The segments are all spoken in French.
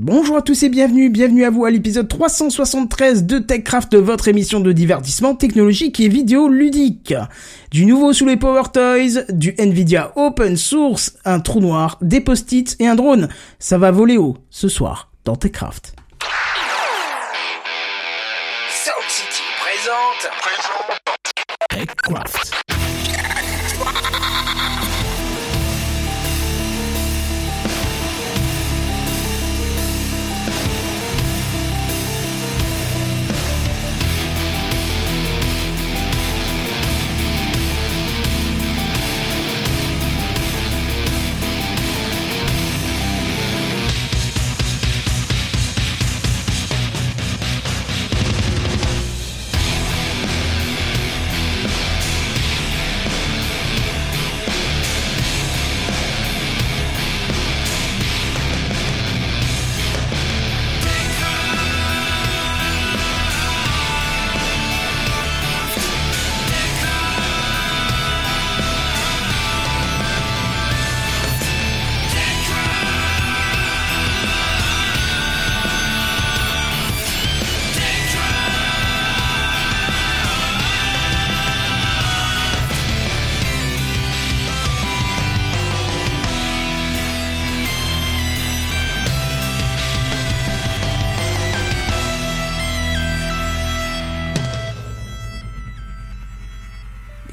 Bonjour à tous et bienvenue, bienvenue à vous à l'épisode 373 de TechCraft, votre émission de divertissement technologique et vidéo ludique. Du nouveau sous les Power Toys, du Nvidia Open Source, un trou noir, des post-it et un drone. Ça va voler haut ce soir dans TechCraft. Sound City présente. TechCraft.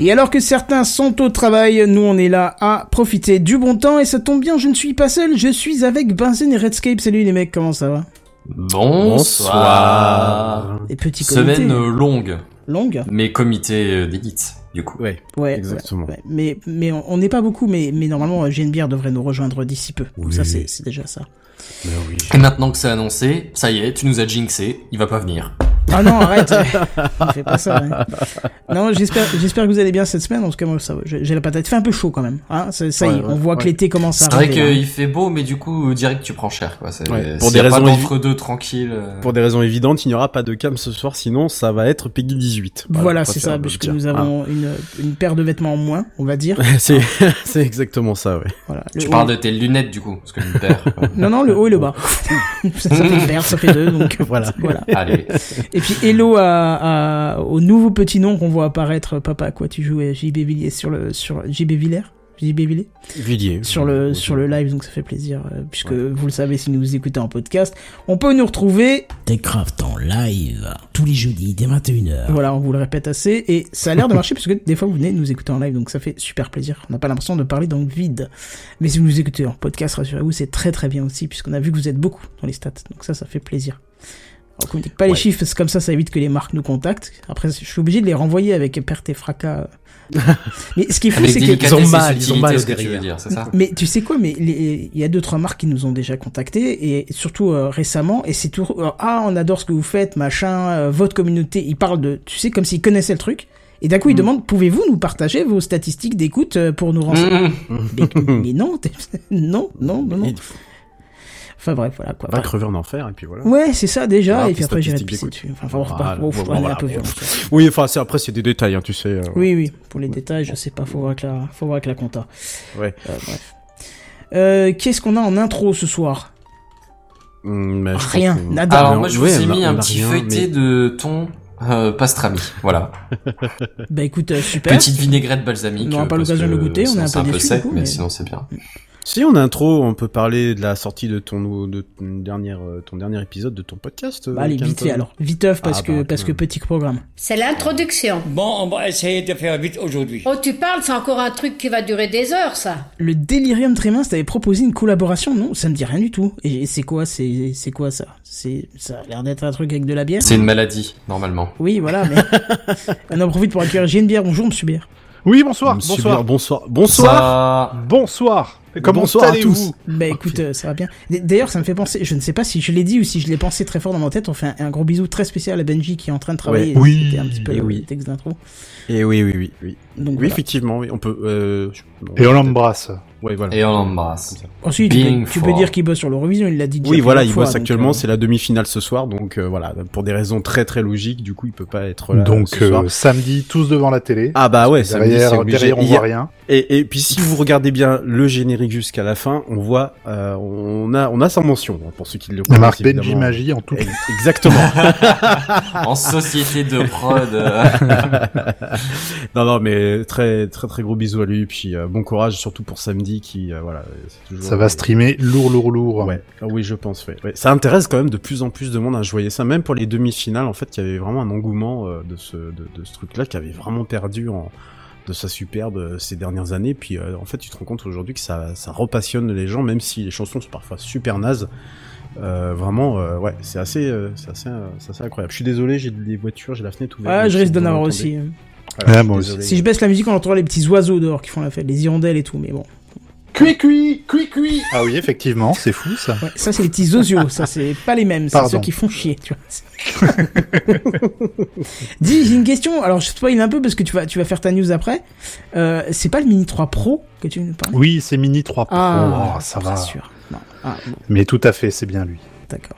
Et alors que certains sont au travail, nous on est là à profiter du bon temps et ça tombe bien, je ne suis pas seul, je suis avec Benzen et Redscape. Salut les mecs, comment ça va? Bonsoir. Et petit comité Semaine euh, longue, longue mais comité euh, d'élite, du coup. Ouais, Ouais, exactement. ouais. Mais mais on n'est pas beaucoup, mais mais normalement Genebière devrait nous rejoindre d'ici peu. Donc ça c'est c'est déjà ça. Mais oui. Et maintenant que c'est annoncé, ça y est, tu nous as jinxé, il va pas venir. Ah non, arrête, fais pas ça. ouais. Non, j'espère j'espère que vous allez bien cette semaine. En tout cas moi ça j'ai la patate. Il fait un peu chaud quand même. Hein ça, ça y est, Ouais, on voit que l'été commence à C'est vrai arriver. hein. qu'il fait beau, mais du coup, direct tu prends cher, quoi. Pour des raisons entre deux tranquille. euh, Pour des raisons évidentes, il n'y aura pas de cam ce soir, sinon ça va être Peggy 18. Voilà, c'est ça, puisque nous avons une, une paire de vêtements en moins, on va dire. Ah. c'est, c'est exactement ça, ouais. Voilà. Le Tu haut- parles de tes lunettes, du coup, parce que une paire. Non, non, le haut et le bas. ça, ça fait une paire, ça fait deux, donc Voilà. voilà. Allez. Et puis hello à, à- au nouveau petit nom qu'on voit apparaître, papa, à quoi tu joues, JB Villiers sur le, sur JB Villers, JB Villiers? Villiers. sur le, sur le live, donc ça fait plaisir, euh, puisque vous le savez si nous écoutez en podcast, on peut nous retrouver, Techcraft en live tous les jeudis dès 21h. voilà, on vous le répète assez, et ça a l'air de marcher, parce que des fois vous venez nous écouter en live, donc ça fait super plaisir, on n'a pas l'impression de parler dans le vide. Mais si vous nous écoutez en podcast, rassurez-vous, c'est très très bien aussi, puisqu'on a vu que vous êtes beaucoup dans les stats, donc ça, ça fait plaisir. On communique pas les chiffres, parce que comme ça, ça évite que les marques nous contactent. Après, je suis obligé de les renvoyer avec perte et fracas. Mais ce qui est fou, c'est que... délicatesse ils ont mal, ils ont mal ce que tu veux derrière. dire, c'est ça? Mais tu sais quoi, mais il y a deux trois marques qui nous ont déjà contactés et surtout euh, récemment et c'est tout euh, ah on adore ce que vous faites machin euh, votre communauté ils parlent de tu sais comme s'ils connaissaient le truc et d'un coup Mm. ils demandent pouvez-vous nous partager vos statistiques d'écoute pour nous renseigner? Mmh. mais, mais non non non non enfin bref voilà quoi va crever en enfer, et puis voilà. ouais c'est ça déjà Ah, et puis après j'irai pisser dessus enfin faut Voilà, pas faut, faut voilà, aller un peu voilà. violent. Oui, enfin, c'est, après, c'est des détails, hein, tu sais. euh, oui oui pour les détails je sais pas faut voir avec la faut voir avec la compta Ouais. Euh, bref euh, qu'est-ce qu'on a en intro ce soir? Pense Rien, nada. Alors, moi, je ouais, vous ai on mis on un petit rien, feuilleté mais- de ton euh, pastrami. Voilà. Bah écoute, super. Petite vinaigrette balsamique. On n'aura pas l'occasion de le goûter, on est un peu déçus, sec, mais- sinon c'est bien. Si en intro, on peut parler de la sortie de ton, nou- de ton dernier, euh, ton dernier épisode de ton podcast. Bah, allez, euh, vite alors. Viteuf parce Ah, que bah, parce que petit programme. C'est l'introduction. Bon, on va essayer de faire vite aujourd'hui. Oh, tu parles, c'est encore un truc qui va durer des heures, ça. Le Delirium Tremens t'avait proposé une collaboration, non? Ça me dit rien du tout. Et, c'est quoi C'est c'est quoi ça? C'est ça a l'air d'être un truc avec de la bière? C'est une maladie, normalement. Oui, voilà. Mais on en profite pour accueillir J'ai une bière. Bonjour, Monsieur Bière. Oui, bonsoir, Monsieur bonsoir. Bière, bonsoir. Bonsoir. Ça... Bonsoir. Comment Bonsoir à tous. Bah écoute, euh, ça va bien. D'ailleurs, ça me fait penser. Je ne sais pas si je l'ai dit ou si je l'ai pensé très fort dans ma tête. On fait un, un gros bisou très spécial à Benji qui est en train de travailler. Ouais. Oui. C'était un petit peu Et le oui. texte d'intro. Et oui, oui, oui, oui. Donc Oui, voilà. effectivement, oui, on peut. Euh, bon, Et on l'embrasse. Ouais, voilà. Et on l'embrasse. Ensuite, tu, peux, tu peux fort. dire qu'il bosse sur l'Eurovision, il l'a dit. déjà Oui, voilà, il bosse fois, donc, actuellement, euh, c'est la demi-finale ce soir, donc euh, voilà, pour des raisons très très logiques, du coup, il peut pas être là Donc ce soir. euh, samedi, tous devant la télé. Ah bah ouais, samedi, c'est derrière, obligé. derrière, on voit rien. Et, et puis si vous regardez bien le générique jusqu'à la fin, on voit, euh, on a, on a sa mention hein, pour ceux qui le connaissent. marqué Benji évidemment. Magie en tout. Exactement. en société de prod. non non, mais très très très gros bisous à lui, puis euh, bon courage surtout pour samedi qui, euh, voilà, toujours. Ça va streamer lourd, lourd, lourd. Ouais, Ah oui, je pense. Ouais. Ouais. Ça intéresse quand même de plus en plus de monde. Hein. Je voyais ça même pour les demi-finales. En fait, il y avait vraiment un engouement euh, de ce de, de ce truc-là qui avait vraiment perdu en de sa superbe euh, ces dernières années. Puis euh, en fait, tu te rends compte aujourd'hui que ça ça repassionne les gens, même si les chansons sont parfois super nazes. Euh, vraiment, euh, ouais, c'est assez, euh, c'est assez, euh, c'est assez incroyable. Je suis désolé, j'ai des voitures, j'ai la fenêtre ouverte. Ah, je risque d'en avoir aussi. hein. Voilà, je désolé. Si je baisse la musique, on entendra les petits oiseaux dehors qui font la fête, les hirondelles et tout, mais bon. Cuit, cuit, cuit, cuit. Ah oui, effectivement, c'est fou ça. Ouais, ça, c'est les petits osios, ça, c'est pas les mêmes, c'est ceux qui font chier, tu vois. Dis, j'ai une question, alors je spoil un peu parce que tu vas, tu vas faire ta news après. Euh, c'est pas le Mini 3 Pro que tu nous parles? Oui, c'est Mini 3 Pro. Ah, Oh, ça bien va. sûr. Non. Ah, bon, Mais tout à fait, c'est bien lui. d'accord.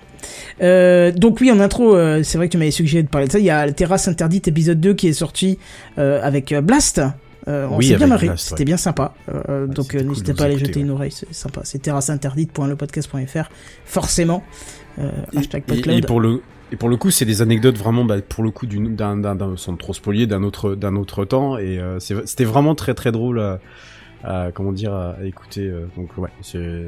Euh, donc oui, en intro, euh, c'est vrai que tu m'avais suggéré de parler de ça. Il y a la Terrasse Interdite épisode 2 qui est sorti euh, avec euh, Blast. Euh, on Oui, s'est bien marré, c'était ouais. bien sympa. Euh, donc euh, cool n'hésitez pas à aller jeter ouais. une oreille, c'est sympa. C'est terrasseinterdite.lepodcast.fr, forcément. Euh, hashtag Et, et pour le et pour le coup, c'est des anecdotes vraiment, bah, pour le coup, d'une- d'un, sans trop spolier, d'un autre, d'un autre temps, et c'est- c'était vraiment très très drôle à, à- comment dire, à, à écouter. donc ouais,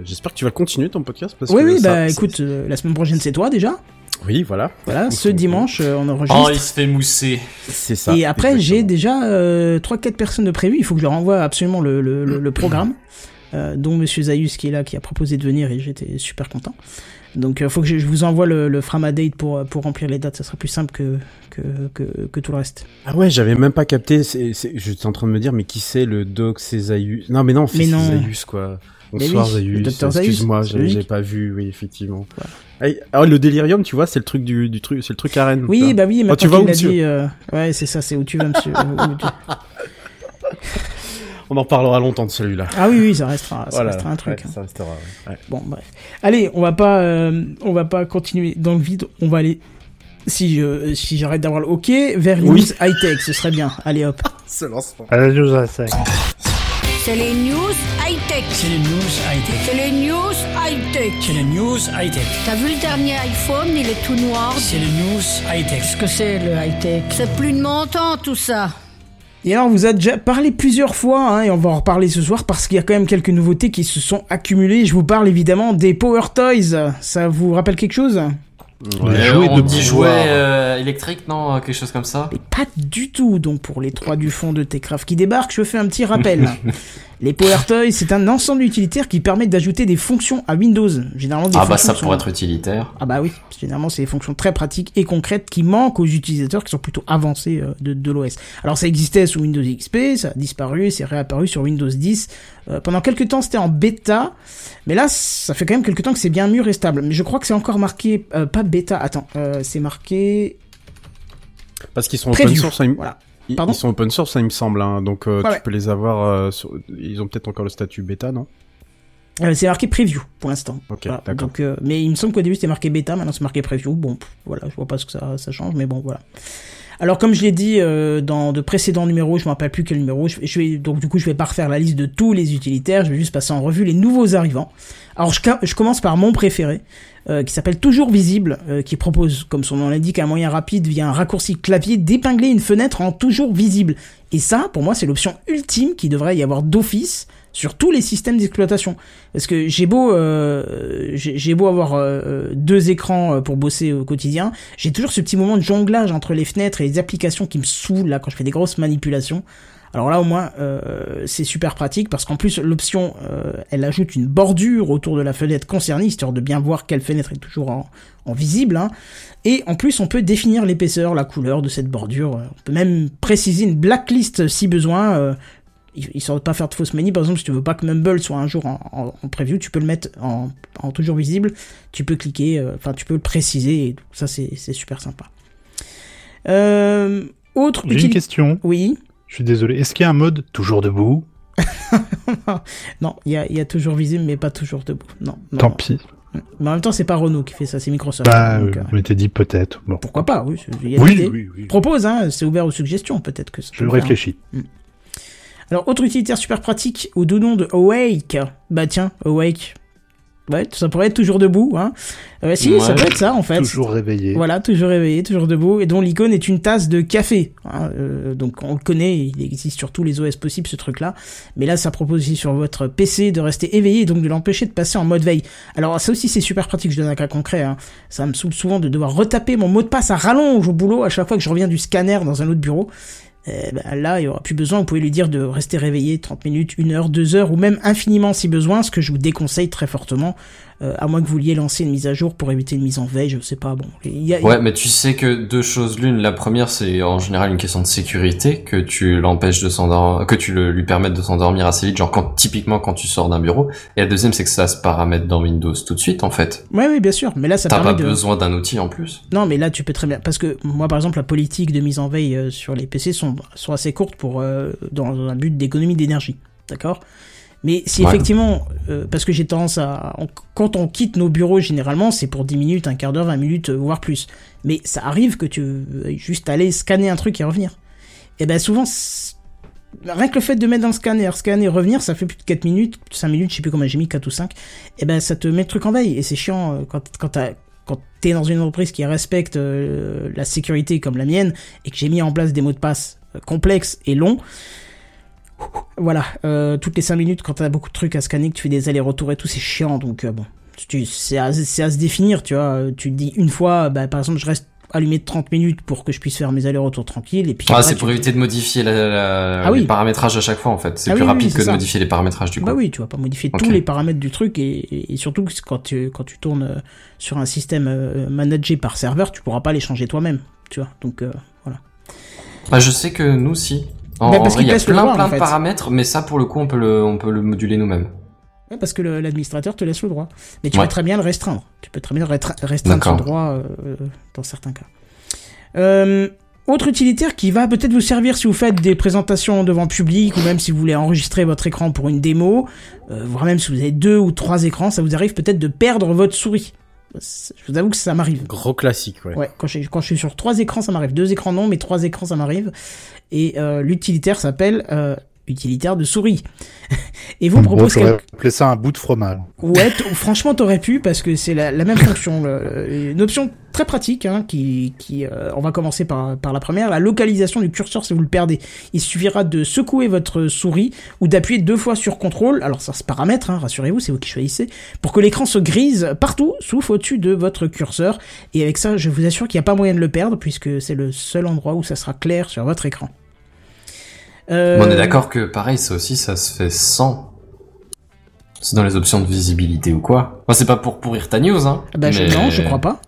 j'espère que tu vas continuer ton podcast parce Oui, que oui, ça- bah écoute, la semaine prochaine c'est toi déjà. Oui, voilà, Voilà, ce dimanche euh, on enregistre. Oh, il se fait mousser. c'est ça. Et après, j'ai déjà euh, 3-4 personnes de prévues. Il faut que je leur envoie absolument le, le, le, le programme, euh, dont Monsieur Zayus qui est là, qui a proposé de venir et j'étais super content. Donc, il faut que je, je vous envoie le, le Framadate pour, pour remplir les dates. Ça sera plus simple que, que, que, que tout le reste. Ah ouais, j'avais même pas capté. C'est, c'est, j'étais en train de me dire, mais qui c'est le doc? Non, mais non, Mais non. Zaius quoi. Mais Bonsoir oui, Zaius, Excuse-moi, c'est j'ai, j'ai pas vu. Oui, effectivement. Ah, le délirium, tu vois, c'est le truc du, du truc, c'est le truc à Rennes. Oui, ça. bah oui, Ah, tu maintenant vas où, monsieur dit. euh, ouais, c'est ça, c'est où tu vas, monsieur. où tu- On en reparlera longtemps de celui-là. Ah oui, oui, ça restera, ça Voilà, restera un truc. ouais, hein. ça restera. ouais. Ouais. Bon, bref. Allez, on va pas, euh, on va pas continuer dans le vide. On va aller, si je, si j'arrête d'avoir le OK, vers les Oui. news high-tech. Ce serait bien. Allez, hop. Ce lancement. Allez, je vous en sais. C'est les news high-tech. C'est les news high-tech. C'est les news high-tech. C'est les news high-tech. T'as vu le dernier iPhone, il est tout noir. C'est les news high-tech. Qu'est-ce que c'est le high-tech? C'est plus de mon temps tout ça. Et alors, on vous a déjà parlé plusieurs fois, hein, et on va en reparler ce soir parce qu'il y a quand même quelques nouveautés qui se sont accumulées. Je vous parle évidemment des Power Toys. Ça vous rappelle quelque chose? Jouets on de dit jouets euh, électriques, non euh, Quelque chose comme ça Mais pas du tout. Donc, pour les trois du fond de Techcraft qui débarquent, je fais un petit rappel. les Power Toys, c'est un ensemble utilitaire qui permet d'ajouter des fonctions à Windows. Généralement, des Ah bah ça pourrait sont- être utilitaire. Ah bah oui, généralement c'est des fonctions très pratiques et concrètes qui manquent aux utilisateurs qui sont plutôt avancés euh, de, de l'OS. Alors ça existait sous Windows XP, ça a disparu et c'est réapparu sur Windows 10. Euh, pendant quelques temps c'était en bêta, mais là ça fait quand même quelques temps que c'est bien mûr et stable. Mais je crois que c'est encore marqué, euh, pas bêta, attends, euh, c'est marqué... Parce qu'ils sont Preview. open source, hein, il- Voilà. Ils, Pardon ils sont open source, ça, il me semble. Hein, donc euh, Ouais, tu ouais. peux les avoir. euh, sur- Ils ont peut-être encore le statut bêta, non? Euh, c'est marqué preview pour l'instant. Ok, Voilà. d'accord. Mais il me semble qu'au début c'était marqué bêta, maintenant c'est marqué preview. Bon, pff, voilà, je vois pas ce que ça, ça change, mais bon, voilà. Alors comme je l'ai dit euh, dans de précédents numéros, je me rappelle plus quel numéro, je, je vais donc du coup je vais pas refaire la liste de tous les utilitaires, je vais juste passer en revue les nouveaux arrivants. Alors je commence par mon préféré, euh, qui s'appelle Toujours Visible, euh, qui propose, comme son nom l'indique, un moyen rapide via un raccourci clavier d'épingler une fenêtre en toujours visible. Et ça, pour moi, c'est l'option ultime qui devrait y avoir d'office sur tous les systèmes d'exploitation. Parce que j'ai beau, euh, j'ai beau avoir euh, deux écrans euh, pour bosser au quotidien, j'ai toujours ce petit moment de jonglage entre les fenêtres et les applications qui me saoulent là quand je fais des grosses manipulations. Alors là au moins euh, c'est super pratique parce qu'en plus l'option euh, elle ajoute une bordure autour de la fenêtre concernée histoire de bien voir quelle fenêtre est toujours en, en visible. Hein. Et en plus on peut définir l'épaisseur, la couleur de cette bordure. On peut même préciser une blacklist si besoin. Euh, histoire de pas faire de fausses manies. Par exemple, si tu veux pas que Mumble soit un jour en, en, en preview, tu peux le mettre en, en toujours visible. Tu peux cliquer, euh, enfin tu peux le préciser. Et tout. ça c'est super sympa. Euh, autre J'ai une question. Oui. Je suis désolé. Est-ce qu'il y a un mode toujours debout non, il y a, il y a toujours visible, mais pas toujours debout. Non. non. Tant pis. Mais en même temps, c'est pas Renault qui fait ça, c'est Microsoft. Bah, Donc, euh, euh, on m'était dit peut-être. Bon. pourquoi pas, oui. Y a Oui, des oui, oui. Propose, hein, c'est ouvert aux suggestions, peut-être que ça Je peut faire. réfléchis. Alors, autre utilitaire super pratique au nom de Awake. Bah tiens, Awake. Ouais, ça pourrait être toujours debout, hein. Euh, si, Ouais. ça peut être ça, en fait. Toujours réveillé. Voilà, toujours réveillé, toujours debout, et dont l'icône est une tasse de café. hein, euh, donc on le connaît, il existe sur tous les OS possibles ce truc-là. Mais là, ça propose aussi sur votre PC de rester éveillé et donc de l'empêcher de passer en mode veille. Alors ça aussi c'est super pratique, je donne un cas concret. hein. Ça me saoule souvent de devoir retaper mon mot de passe à rallonge au boulot à chaque fois que je reviens du scanner dans un autre bureau. Eh ben, là, il y aura plus besoin, vous pouvez lui dire de rester réveillé 30 minutes, 1 heure, 2 heures, ou même infiniment si besoin, ce que je vous déconseille très fortement, euh, à moins que vous vouliez lancer une mise à jour pour éviter une mise en veille, je sais pas, bon. Il y a, Ouais, mais tu sais que deux choses l'une. La première, c'est en général une question de sécurité, que tu l'empêches de s'endormir, que tu le, lui permettes de s'endormir assez vite, genre quand, typiquement quand tu sors d'un bureau. Et la deuxième, c'est que ça se paramètre dans Windows tout de suite, en fait. Ouais, oui, bien sûr. Mais là, ça T'as pas de. besoin d'un outil en plus. Non, mais là, tu peux très bien. Parce que moi, par exemple, la politique de mise en veille euh, sur les PC sont, sont assez courtes pour euh, dans un but d'économie d'énergie. D'accord? Mais si Ouais. effectivement, euh, parce que j'ai tendance à. on- quand on quitte nos bureaux, généralement, c'est pour 10 minutes, un quart d'heure, 20 minutes, euh, voire plus. Mais ça arrive que tu veuilles juste aller scanner un truc et revenir. Et ben souvent, rien que le fait de mettre dans le scanner, scanner, revenir, ça fait plus de 4 minutes, 5 minutes, je sais plus combien j'ai mis, 4 ou 5. Et ben ça te met le truc en veille. Et c'est chiant euh, quand, quand t'as quand t'es dans une entreprise qui respecte euh, la sécurité comme la mienne et que j'ai mis en place des mots de passe complexes et longs, voilà, euh, toutes les 5 minutes quand t'as beaucoup de trucs à scanner, que tu fais des allers-retours et tout, c'est chiant, donc euh, bon, c'est à, se définir, tu vois, tu te dis une fois, bah, par exemple, je reste allumé de 30 minutes pour que je puisse faire mes allers-retours tranquilles, et puis... Ah, c'est tu- pour éviter de modifier la, la- Ah oui. les paramétrages à chaque fois, en fait. C'est Ah plus oui, rapide que de modifier les paramétrages du coup. Bah oui, tu vas pas modifier tous les paramètres du truc et, et surtout quand tu, quand tu tournes euh, sur un système managé par serveur, tu pourras pas les changer toi-même, tu vois. Donc euh, voilà. Bah, je sais que nous, si. En, Bah, en parce vrai, il qu'ils y a plein, droit, plein de fait. paramètres, mais ça, pour le coup, on peut le, on peut le moduler nous-mêmes. Ouais, parce que l'administrateur te laisse le droit. Mais tu Ouais. peux très bien le restreindre. Tu peux très bien restre- restreindre ce droit euh, dans certains cas. Euh, autre utilitaire qui va peut-être vous servir si vous faites des présentations devant public ou même si vous voulez enregistrer votre écran pour une démo, euh, voire même si vous avez deux ou trois écrans, ça vous arrive peut-être de perdre votre souris. Je vous avoue que ça m'arrive. Gros classique, ouais. Ouais, quand je, quand je suis sur trois écrans, ça m'arrive. Deux écrans non, mais trois écrans, ça m'arrive. Et euh, l'utilitaire s'appelle euh, utilitaire de souris. Et vous Bon, propose j'aurais quelque... ça un bout de fromage. Ouais, franchement, t'aurais pu parce que c'est la, la même fonction. le- une option très pratique, hein, qui, qui euh, on va commencer par, par la première, la localisation du curseur si vous le perdez. Il suffira de secouer votre souris ou d'appuyer deux fois sur contrôle. Alors ça se paramètre, hein, rassurez-vous, c'est vous qui choisissez, pour que l'écran se grise partout, sauf au-dessus de votre curseur. Et avec ça, je vous assure qu'il n'y a pas moyen de le perdre puisque c'est le seul endroit où ça sera clair sur votre écran. Euh, Mais on est d'accord que, pareil, ça aussi, ça se fait sans. C'est dans les options de visibilité ou quoi. Enfin, c'est pas pour pourrir ta news, hein. Bah, je- mais- Non, je crois pas.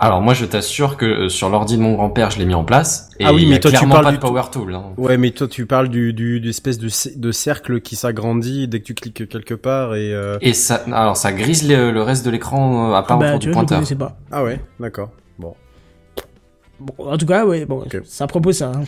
Alors, moi, je t'assure que euh, sur l'ordi de mon grand-père, je l'ai mis en place. Et Ah oui, il y mais a toi, tu clairement parles pas du de power tool, hein. Ouais, mais toi, tu parles du, du, du espèce de, de cercle qui s'agrandit dès que tu cliques quelque part et, euh... Et ça, alors, ça grise le, le reste de l'écran à part bah, autour du vois, pointeur. pas. Ah ouais, d'accord. Bon. Bon, en tout cas, ouais, bon, Ok. ça propose ça. hein.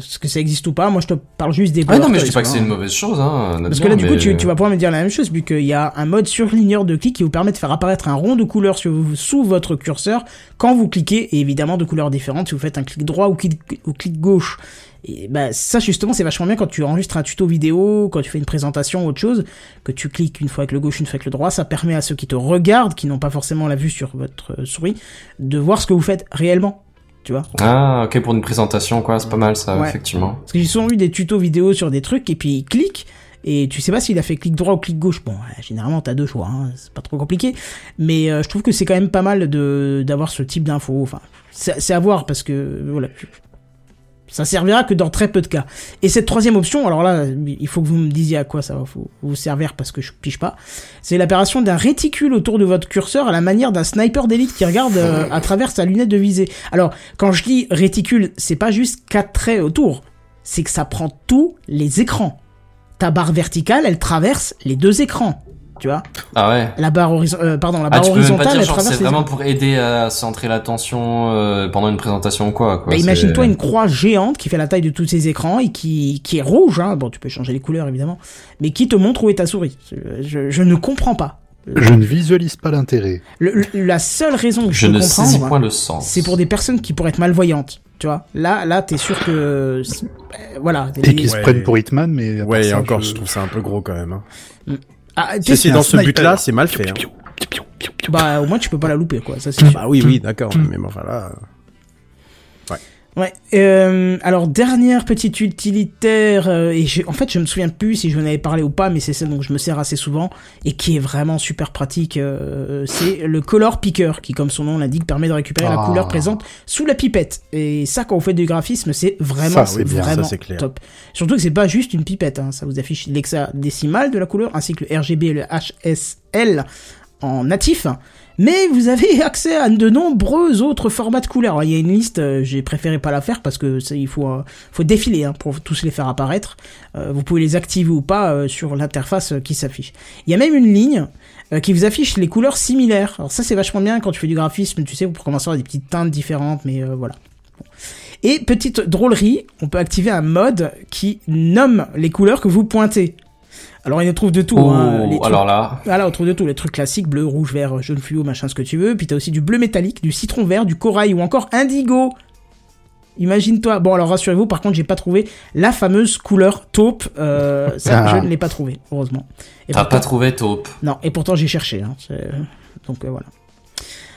Est-ce que ça existe ou pas Moi, je te parle juste des Ouais, non, mais je dis pas que c'est une mauvaise chose, hein. Parce que là, du coup, tu, tu vas pouvoir me dire la même chose, vu qu'il y a un mode surligneur de clic qui vous permet de faire apparaître un rond de couleur sur, sous votre curseur quand vous cliquez, et évidemment de couleurs différentes si vous faites un clic droit ou clic, ou clic gauche. Et bah, ça, justement, c'est vachement bien quand tu enregistres un tuto vidéo, quand tu fais une présentation ou autre chose, que tu cliques une fois avec le gauche, une fois avec le droit, ça permet à ceux qui te regardent, qui n'ont pas forcément la vue sur votre souris, de voir ce que vous faites réellement. Tu vois Ah, ok, pour une présentation, quoi, c'est pas mal, ça, Ouais. effectivement. Parce que j'ai souvent vu des tutos vidéo sur des trucs et puis il clique et tu sais pas s'il a fait clic droit ou clic gauche. Bon, généralement t'as deux choix, hein, c'est pas trop compliqué. Mais euh, je trouve que c'est quand même pas mal de d'avoir ce type d'infos. Enfin, c'est c'est à voir parce que voilà, ça servira que dans très peu de cas. Et cette troisième option, alors là, il faut que vous me disiez à quoi ça va vous, servir parce que je pige pas. C'est l'apparition d'un réticule autour de votre curseur à la manière d'un sniper d'élite qui regarde euh, à travers sa lunette de visée. Alors, quand je dis réticule, c'est pas juste quatre traits autour, c'est que ça prend tous les écrans. Ta barre verticale, elle traverse les deux écrans. Tu vois Ah ouais. La barre horizontale, pardon, la Ah, barre tu peux même pas horizontale, dire genre c'est vraiment pour aider à centrer l'attention euh, pendant une présentation ou quoi. quoi. Bah, Imagine-toi une croix géante qui fait la taille de tous ces écrans et qui, qui est rouge, hein. bon tu peux changer les couleurs évidemment, mais qui te montre où est ta souris. Je, je ne comprends pas. Je ne visualise pas l'intérêt. La seule raison que je, ne saisis point le sens. c'est pour des personnes qui pourraient être malvoyantes. Tu vois, là, là, t'es sûr que, euh, voilà. Et qui se Ouais. prennent pour Hitman, mais... Ouais, et encore, je... trouve ça un peu gros quand même. Hein. Ah, Si tu sais, c'est dans ce but-là, c'est mal fait. Hein. bah, au moins, tu peux pas la louper, quoi. Ça, c'est sûr. Bah oui, oui, d'accord. Mais bon, voilà. Ouais. Euh, alors dernière petite utilitaire euh, et en fait je me souviens plus si je vous en avais parlé ou pas, mais c'est celle dont je me sers assez souvent et qui est vraiment super pratique. euh, c'est le color picker qui, comme son nom l'indique, permet de récupérer la Ah. couleur présente sous la pipette. Et ça, quand vous faites du graphisme, c'est vraiment, Ça, c'est oui, bien, vraiment ça, clair. top. Surtout que c'est pas juste une pipette. Hein, ça vous affiche l'hexadécimal de la couleur ainsi que le RGB et le HSL en natif. Mais vous avez accès à de nombreux autres formats de couleurs. Alors, il y a une liste, euh, j'ai préféré pas la faire parce que il faut, euh, défiler hein, pour tous les faire apparaître. Euh, vous pouvez les activer ou pas sur l'interface qui s'affiche. Il y a même une ligne qui vous affiche les couleurs similaires. Alors ça c'est vachement bien quand tu fais du graphisme, tu sais, pour commencer à avoir des petites teintes différentes, mais voilà. Et petite drôlerie, on peut activer un mode qui nomme les couleurs que vous pointez. Alors il en trouve de tout. Oh, hein, les trucs- alors là, voilà, on trouve de tout, les trucs classiques, bleu, rouge, vert, jaune fluo, machin, ce que tu veux. Puis t'as aussi du bleu métallique, du citron vert, du corail ou encore indigo. Imagine-toi. Bon, alors rassurez-vous, par contre, j'ai pas trouvé la fameuse couleur taupe. Euh, ça, Ah. je ne l'ai pas trouvé, heureusement. T'as pourtant- pas trouvé taupe. Non, et pourtant j'ai cherché. Hein, c'est- donc euh, voilà.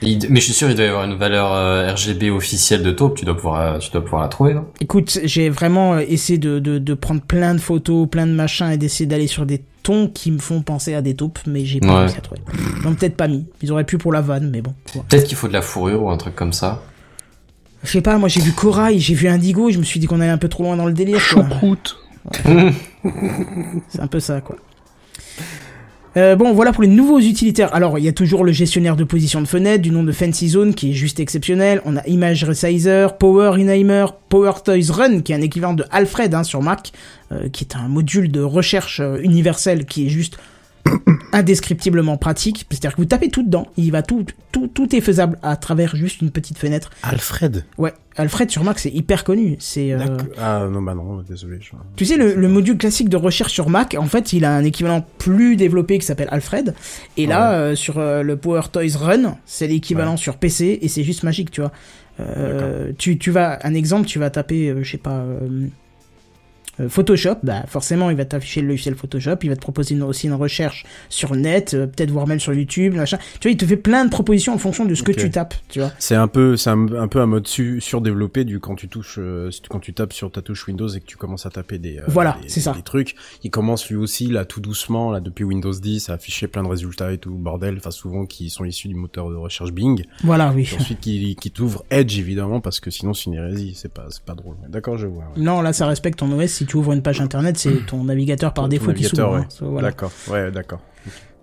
Il- Mais je suis sûr il doit y avoir une valeur euh, RGB officielle de taupe. Tu dois pouvoir, euh, tu dois pouvoir la trouver. Non? Écoute, j'ai vraiment euh, essayé de, de, de prendre plein de photos, plein de machins et d'essayer d'aller sur des tons qui me font penser à des taupes, mais j'ai pas réussi à trouver. Ils ont peut-être pas mis. Ils auraient pu pour la vanne, mais bon. Peut-être qu'il faut de la fourrure ou un truc comme ça. Je sais pas, moi j'ai vu corail, j'ai vu indigo, et je me suis dit qu'on allait un peu trop loin dans le délire. quoi. Choucroute. C'est un peu ça, quoi. Euh, bon, voilà pour les nouveaux utilitaires. Alors, il y a toujours le gestionnaire de position de fenêtre du nom de Fancy Zone qui est juste exceptionnel. On a Image Resizer, Power Inheimer, Power Toys Run qui est un équivalent de Alfred hein, sur Mac, euh, qui est un module de recherche euh, universel qui est juste indescriptiblement pratique. C'est-à-dire que vous tapez tout dedans, il va tout, tout, tout est faisable à travers juste une petite fenêtre. Alfred. Ouais, Alfred sur Mac c'est hyper connu. C'est euh. Ah non, bah non, désolé. je- tu sais, le, le module classique de recherche sur Mac, en fait, il a un équivalent plus développé qui s'appelle Alfred. Et là, euh, sur euh, le Power Toys Run, c'est l'équivalent sur PC et c'est juste magique, tu vois. Tu, tu vas, un exemple, tu vas taper, je sais pas, Photoshop, bah forcément, il va t'afficher le logiciel Photoshop, il va te proposer une- aussi une recherche sur le net, euh, peut-être voir même sur YouTube, machin. Tu vois, il te fait plein de propositions en fonction de ce que tu tapes, tu vois. C'est un peu, c'est un, un peu un mode su- surdéveloppé du quand tu touches, euh, quand tu tapes sur ta touche Windows et que tu commences à taper des, euh, Voilà, c'est ça. des trucs. Il commence lui aussi là tout doucement là depuis Windows 10 à afficher plein de résultats et tout bordel, enfin souvent qui sont issus du moteur de recherche Bing. Voilà, oui. Et ensuite qui, qui t'ouvre Edge évidemment parce que sinon c'est une hérésie, c'est pas, c'est pas drôle. D'accord, je vois. ouais. Non, là, ça respecte ton OS. Si tu ouvres une page internet, c'est ton navigateur par Ton défaut qui navigateur, s'ouvre. ouais. hein. So, voilà. D'accord, ouais, d'accord.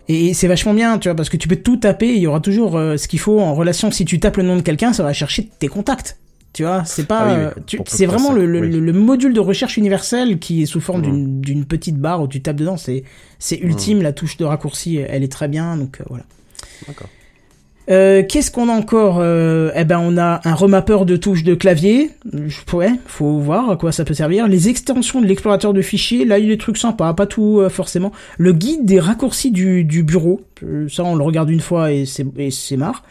Et c'est vachement bien, tu vois, parce que tu peux tout taper, il y aura toujours euh, ce qu'il faut en relation. Si tu tapes le nom de quelqu'un, ça va chercher tes contacts. Tu vois, c'est pas. Ah oui, euh, c'est vraiment ça, le, le, oui. le- le module de recherche universel qui est sous forme Mhm. d'une petite barre où tu tapes dedans. C'est c'est ultime, la touche de raccourci, elle est très bien, donc euh, voilà. D'accord. Euh, Qu'est-ce qu'on a encore euh, Eh ben, on a un remappeur de touches de clavier. Ouais, faut voir à quoi ça peut servir. Les extensions de l'explorateur de fichiers, là, il y a des trucs sympas, pas tout euh, forcément. Le guide des raccourcis du, du bureau, ça, on le regarde une fois et c'est marre.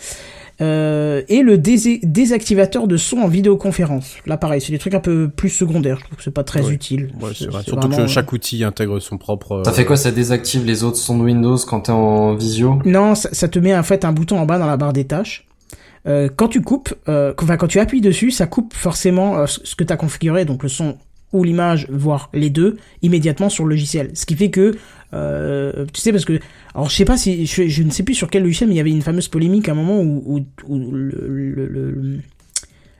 Euh, et le dés- désactivateur de son en vidéoconférence. Là, pareil, c'est des trucs un peu plus secondaires. Je trouve que c'est pas très Ouais. utile. Ouais, c'est vrai. c'est Surtout vraiment, que chaque outil intègre son propre. Ça fait quoi Ça désactive les autres sons de Windows quand t'es en visio? Non, ça, ça te met en fait un bouton en bas dans la barre des tâches. Euh, quand tu coupes, euh, enfin quand tu appuies dessus, ça coupe forcément euh, ce ce que tu as configuré, donc le son ou l'image, voire les deux, immédiatement sur le logiciel. Ce qui fait que, euh, tu sais, parce que, alors je sais pas si, je, je ne sais plus sur quel logiciel, mais il y avait une fameuse polémique à un moment où, où, où le- le- le- le-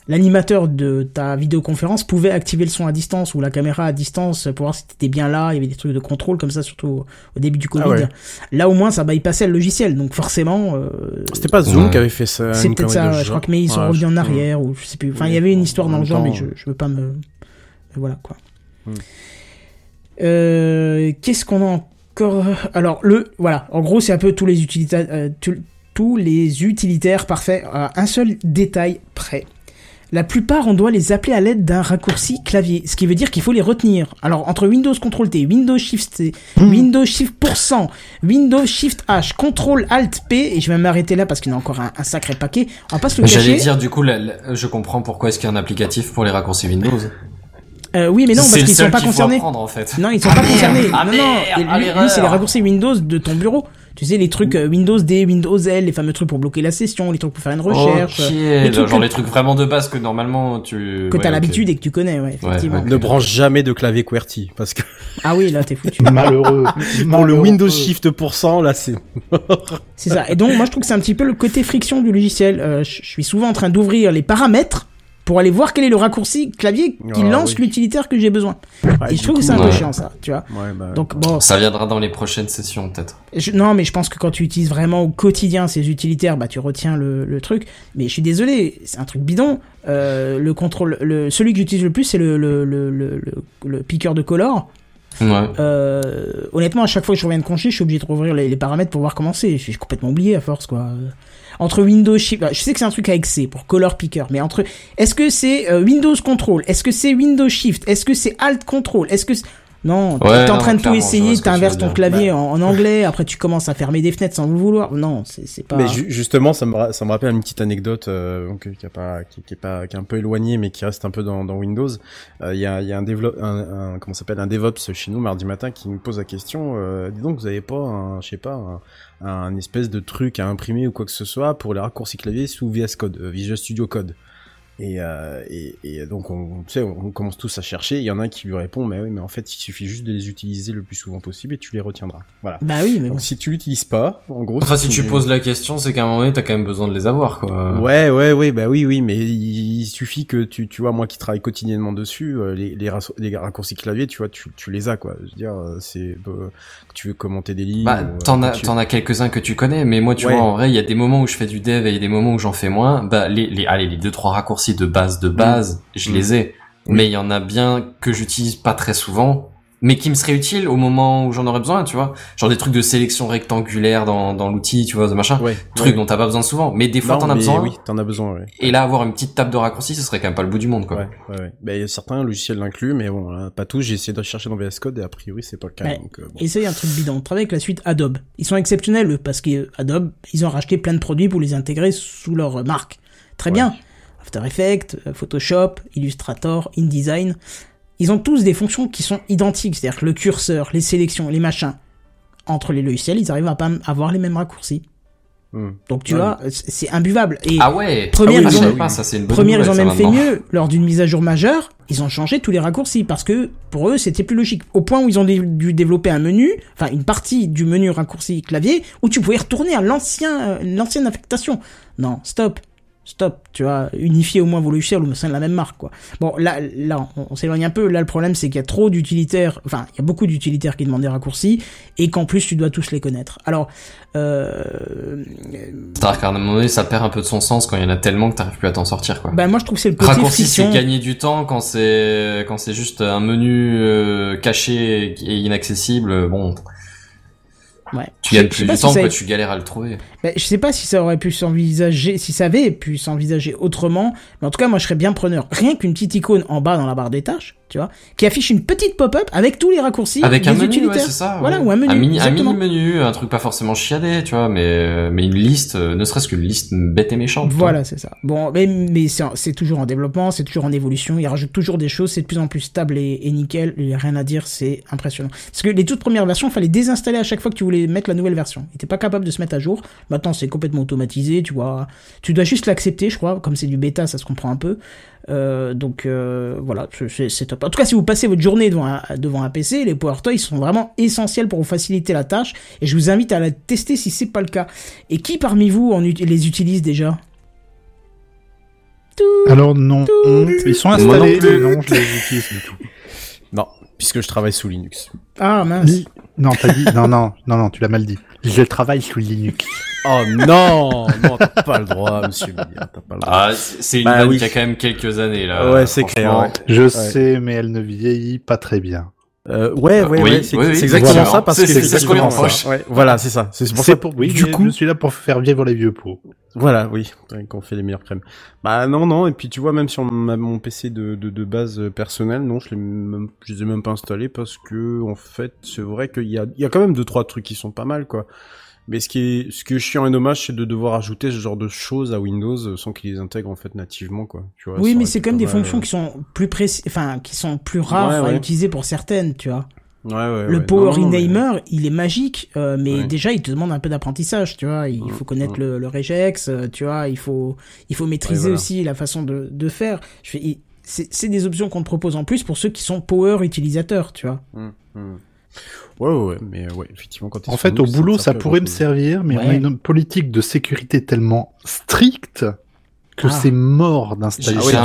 l'animateur de ta vidéoconférence pouvait activer le son à distance ou la caméra à distance pour voir si t'étais bien là. Il y avait des trucs de contrôle comme ça, surtout au, au début du Covid. Ah ouais. Là au moins ça bypassait le logiciel, donc forcément. euh, C'était pas Zoom Ouais. qui avait fait ça. c'est peut-être ça, je crois que mais ils sont Ouais, revenus en arrière ou je sais plus. Enfin, il y avait une en histoire dans le genre, mais je, je veux pas me. mais Voilà quoi. Hmm. Euh, Qu'est-ce qu'on a D'accord. Alors le voilà, en gros c'est un peu tous les utilitaires, euh, tous- tous les utilitaires parfaits à un seul détail près. La plupart, on doit les appeler à l'aide d'un raccourci clavier, ce qui veut dire qu'il faut les retenir. Alors, entre Windows CTRL T, Windows Shift C, Windows Shift %, Windows Shift H, CTRL Alt P, et je vais m'arrêter là parce qu'il y en a encore un, un sacré paquet. On va pas se le J'allais dire, du coup, la- je comprends pourquoi est-ce qu'il y a un applicatif pour les raccourcis Windows. Euh, oui, mais non, parce qu'ils sont seul pas concernés. apprendre, en fait. Non, ils sont Ah pas merde, concernés. ah non, non. ah, lui, lui, c'est les raccourcis Windows de ton bureau. Tu sais, les trucs euh, Windows D, Windows L, les fameux trucs pour bloquer la session, les trucs pour faire une recherche. Euh, les trucs genre que- les trucs vraiment de base que normalement tu... que ouais, t'as l'habitude et que tu connais, ouais, effectivement. ouais. Ne branche jamais de clavier QWERTY, parce que Ah oui, là, t'es foutu. Malheureux. pour le. Windows Shift %, là, c'est... C'est ça. Et donc, moi, je trouve que c'est un petit peu le côté friction du logiciel. Euh, je suis souvent en train d'ouvrir les paramètres pour aller voir quel est le raccourci clavier qui Ah, lance oui. l'utilitaire que j'ai besoin. Ouais, et je trouve que c'est un ouais. peu chiant, ça, tu vois. Ouais, bah... Donc, bon, Ça viendra dans les prochaines sessions peut-être. Je- non, mais je pense que quand tu utilises vraiment au quotidien ces utilitaires, bah tu retiens le, le truc. Mais je suis désolé, c'est un truc bidon. Euh, le contrôle, le, celui que j'utilise le plus, c'est le, le, le, le, le, le piqueur de color. Ouais. Euh, honnêtement, à chaque fois que je reviens de congé, je suis obligé de rouvrir les, les paramètres pour voir comment c'est. J'ai complètement oublié à force, quoi. Entre Windows Shift, je sais que c'est un truc avec C pour Color Picker, mais entre, est-ce que c'est euh, Windows Control, est-ce que c'est Windows Shift, est-ce que c'est Alt Control, est-ce que c'est- non, t'es Ouais, t'es en non, train de tout essayer, t'inverses ton clavier en, en anglais, après tu commences à fermer des fenêtres sans le vouloir. Non, c'est c'est pas. Mais ju- justement, ça me, ra- ça me rappelle une petite anecdote euh, donc, qui, a pas, qui, qui est pas, qui est un peu éloignée, mais qui reste un peu dans, dans Windows. Euh, Il y a, il y a un, développe, un, un comment ça s'appelle un DevOps chez nous mardi matin qui nous pose la question. Euh, dis donc, vous avez pas un, je sais pas, un, un espèce de truc à imprimer ou quoi que ce soit pour les raccourcis clavier sous VS Code, euh, Visual Studio Code. Et, euh, et, et donc on, tu sais, on commence tous à chercher. Il y en a un qui lui répond, mais oui, mais en fait, il suffit juste de les utiliser le plus souvent possible et tu les retiendras. Voilà. Bah oui, mais bon. Donc si tu l'utilises pas, en gros. Enfin si tu poses la question, c'est qu'à un moment donné t'as quand même besoin de les avoir quoi. Ouais, ouais, ouais, bah oui, oui, mais il, il suffit que tu, tu vois, moi qui travaille quotidiennement dessus, euh, les, les, rac- les raccourcis clavier, tu vois, tu, tu les as, quoi. Je veux dire, euh, c'est, euh, tu veux commenter des lignes. Bah, euh, t'en as, tu- t'en as quelques-uns que tu connais, mais moi, tu Ouais. vois, en vrai, il y a des moments où je fais du dev et il y a des moments où j'en fais moins. Bah, les, les, allez, les deux, trois raccourcis de base, de base, je Mm. les ai. Oui. Mais il y en a bien que j'utilise pas très souvent, mais qui me seraient utiles au moment où j'en aurais besoin, tu vois. Genre des trucs de sélection rectangulaire dans, dans l'outil, tu vois, ce machin. Ouais. Trucs ouais. dont t'as pas besoin souvent. Mais des fois, t'en as mais besoin. Oui, t'en as besoin, ouais. Et là, avoir une petite table de raccourcis, ce serait quand même pas le bout du monde, quoi. Ouais, ouais, ouais. Il y a certains logiciels l'incluent, mais bon, pas tous. J'ai essayé de chercher dans VS Code et a priori, c'est pas le cas. Ouais. donc, euh, bon. Essaye un truc bidon. Travaille avec la suite Adobe. Ils sont exceptionnels, eux, parce que Adobe, ils ont racheté plein de produits pour les intégrer sous leur marque. Très Ouais. bien. After Effects, euh, Photoshop, Illustrator, InDesign. Ils ont tous des fonctions qui sont identiques. C'est-à-dire que le curseur, les sélections, les machins. Entre les logiciels, ils arrivent à pas avoir les mêmes raccourcis. Hmm. Donc tu Ouais. vois, c'est imbuvable. Et Ah ouais! Première, ah, oui, ils je ont- savais pas, ça, c'est une bonne Première, ils ont ça, même fait mieux. Lors d'une mise à jour majeure, ils ont changé tous les raccourcis parce que pour eux, c'était plus logique. Au point où ils ont dû développer un menu, enfin une partie du menu raccourci clavier, où tu pouvais retourner à l'ancien, euh, l'ancienne affectation. Non, stop. Stop, tu vois, unifier au moins vos logiciels au sein de la même marque, quoi. Bon, là, là, on, on s'éloigne un peu. Là, le problème, c'est qu'il y a trop d'utilitaires, enfin, il y a beaucoup d'utilitaires qui demandent des raccourcis, et qu'en plus, tu dois tous les connaître. Alors, euh, C'est-à-dire qu'à un moment donné, ça perd un peu de son sens quand il y en a tellement que t'arrives plus à t'en sortir, quoi. ben, moi, je trouve que c'est le côté Raccourci, c'est gagner du temps quand c'est quand c'est juste un menu euh, caché et inaccessible. Bon, Ouais. tu gagnes plus de si temps, quoi. a- Tu galères à le trouver. Ben, je sais pas si ça aurait pu s'envisager, si ça avait pu s'envisager autrement, mais en tout cas, moi, je serais bien preneur. Rien qu'une petite icône en bas dans la barre des tâches, tu vois, qui affiche une petite pop-up avec tous les raccourcis Avec des un menu, ouais, utilitaires. c'est ça. Voilà, ouais. ou un menu, Un mini, un exactement. mini menu, un truc pas forcément chiadé, tu vois, mais euh, mais une liste, euh, ne serait-ce qu'une liste bête et méchante. Voilà, c'est ça. Bon, mais, mais c'est c'est toujours en développement, c'est toujours en évolution, il rajoute toujours des choses, c'est de plus en plus stable et, et nickel, il y a rien à dire, c'est impressionnant. Parce que les toutes premières versions, il fallait désinstaller à chaque fois que tu voulais mettre la nouvelle version. Il était pas capable de se mettre à jour. Maintenant, c'est complètement automatisé, tu vois. Tu dois juste l'accepter, je crois, comme c'est du bêta, ça se comprend un peu. Euh, donc euh, voilà, c'est- top. En tout cas, si vous passez votre journée devant un, devant un PC, les Power Toys sont vraiment essentiels pour vous faciliter la tâche, et je vous invite à la tester si c'est pas le cas. Et qui parmi vous en ut- les utilise déjà? Alors non, ils sont installés, non plus. mais non, je les utilise du tout. Non, puisque je travaille sous Linux. Ah mince. Non, t'as dit, non, non, non, non, tu l'as mal dit. Je travaille sous Linux. Oh non, non, t'as pas le droit, monsieur Milliard, t'as pas le droit. Ah, c'est une Bah oui. qui a quand même quelques années là. Ouais, c'est clair, ouais. Je sais, mais elle ne vieillit pas très bien. Euh, ouais, ouais, Oui, ouais, c'est oui, oui, c'est exactement voilà. ça parce C'est- que c'est- c'est ce qu'on reproche. ça. Ouais, voilà, c'est ça. C'est pour ça pour, oui, du coup, je suis là pour faire vivre les vieux pots. Voilà, oui, qu'on fait les meilleurs crèmes. Bah non, non, et puis tu vois, même sur ma- mon PC de, de, de base euh, personnelle, non, je, l'ai même, je les ai même pas installés parce que, en fait, c'est vrai qu'il y a, il y a quand même deux, trois trucs qui sont pas mal, quoi. Mais ce qui est, ce qui est chiant et dommage, c'est de devoir ajouter ce genre de choses à Windows euh, sans qu'ils les intègrent, en fait, nativement, quoi. Tu vois, Oui, mais c'est quand même des fonctions euh. qui sont plus précis, enfin, qui sont plus rares Ouais, à utiliser pour certaines, tu vois. Ouais, ouais, Le ouais. Power Non, non, mais- Renamer, il est magique, euh, mais déjà, il te demande un peu d'apprentissage, tu vois. Il Mm, faut connaître mm. le, le regex, euh, tu vois. Il faut, il faut maîtriser voilà. aussi la façon de, de faire. C'est des options qu'on te propose en plus pour ceux qui sont Power utilisateurs, tu vois. Hum. Ouais, ouais, ouais, mais ouais, effectivement, quand t'es En fait, au boulot, ça pourrait me servir, mais on a une politique de sécurité tellement stricte que Ah. c'est mort J'ai d'installer Ah ouais, j'ai ça.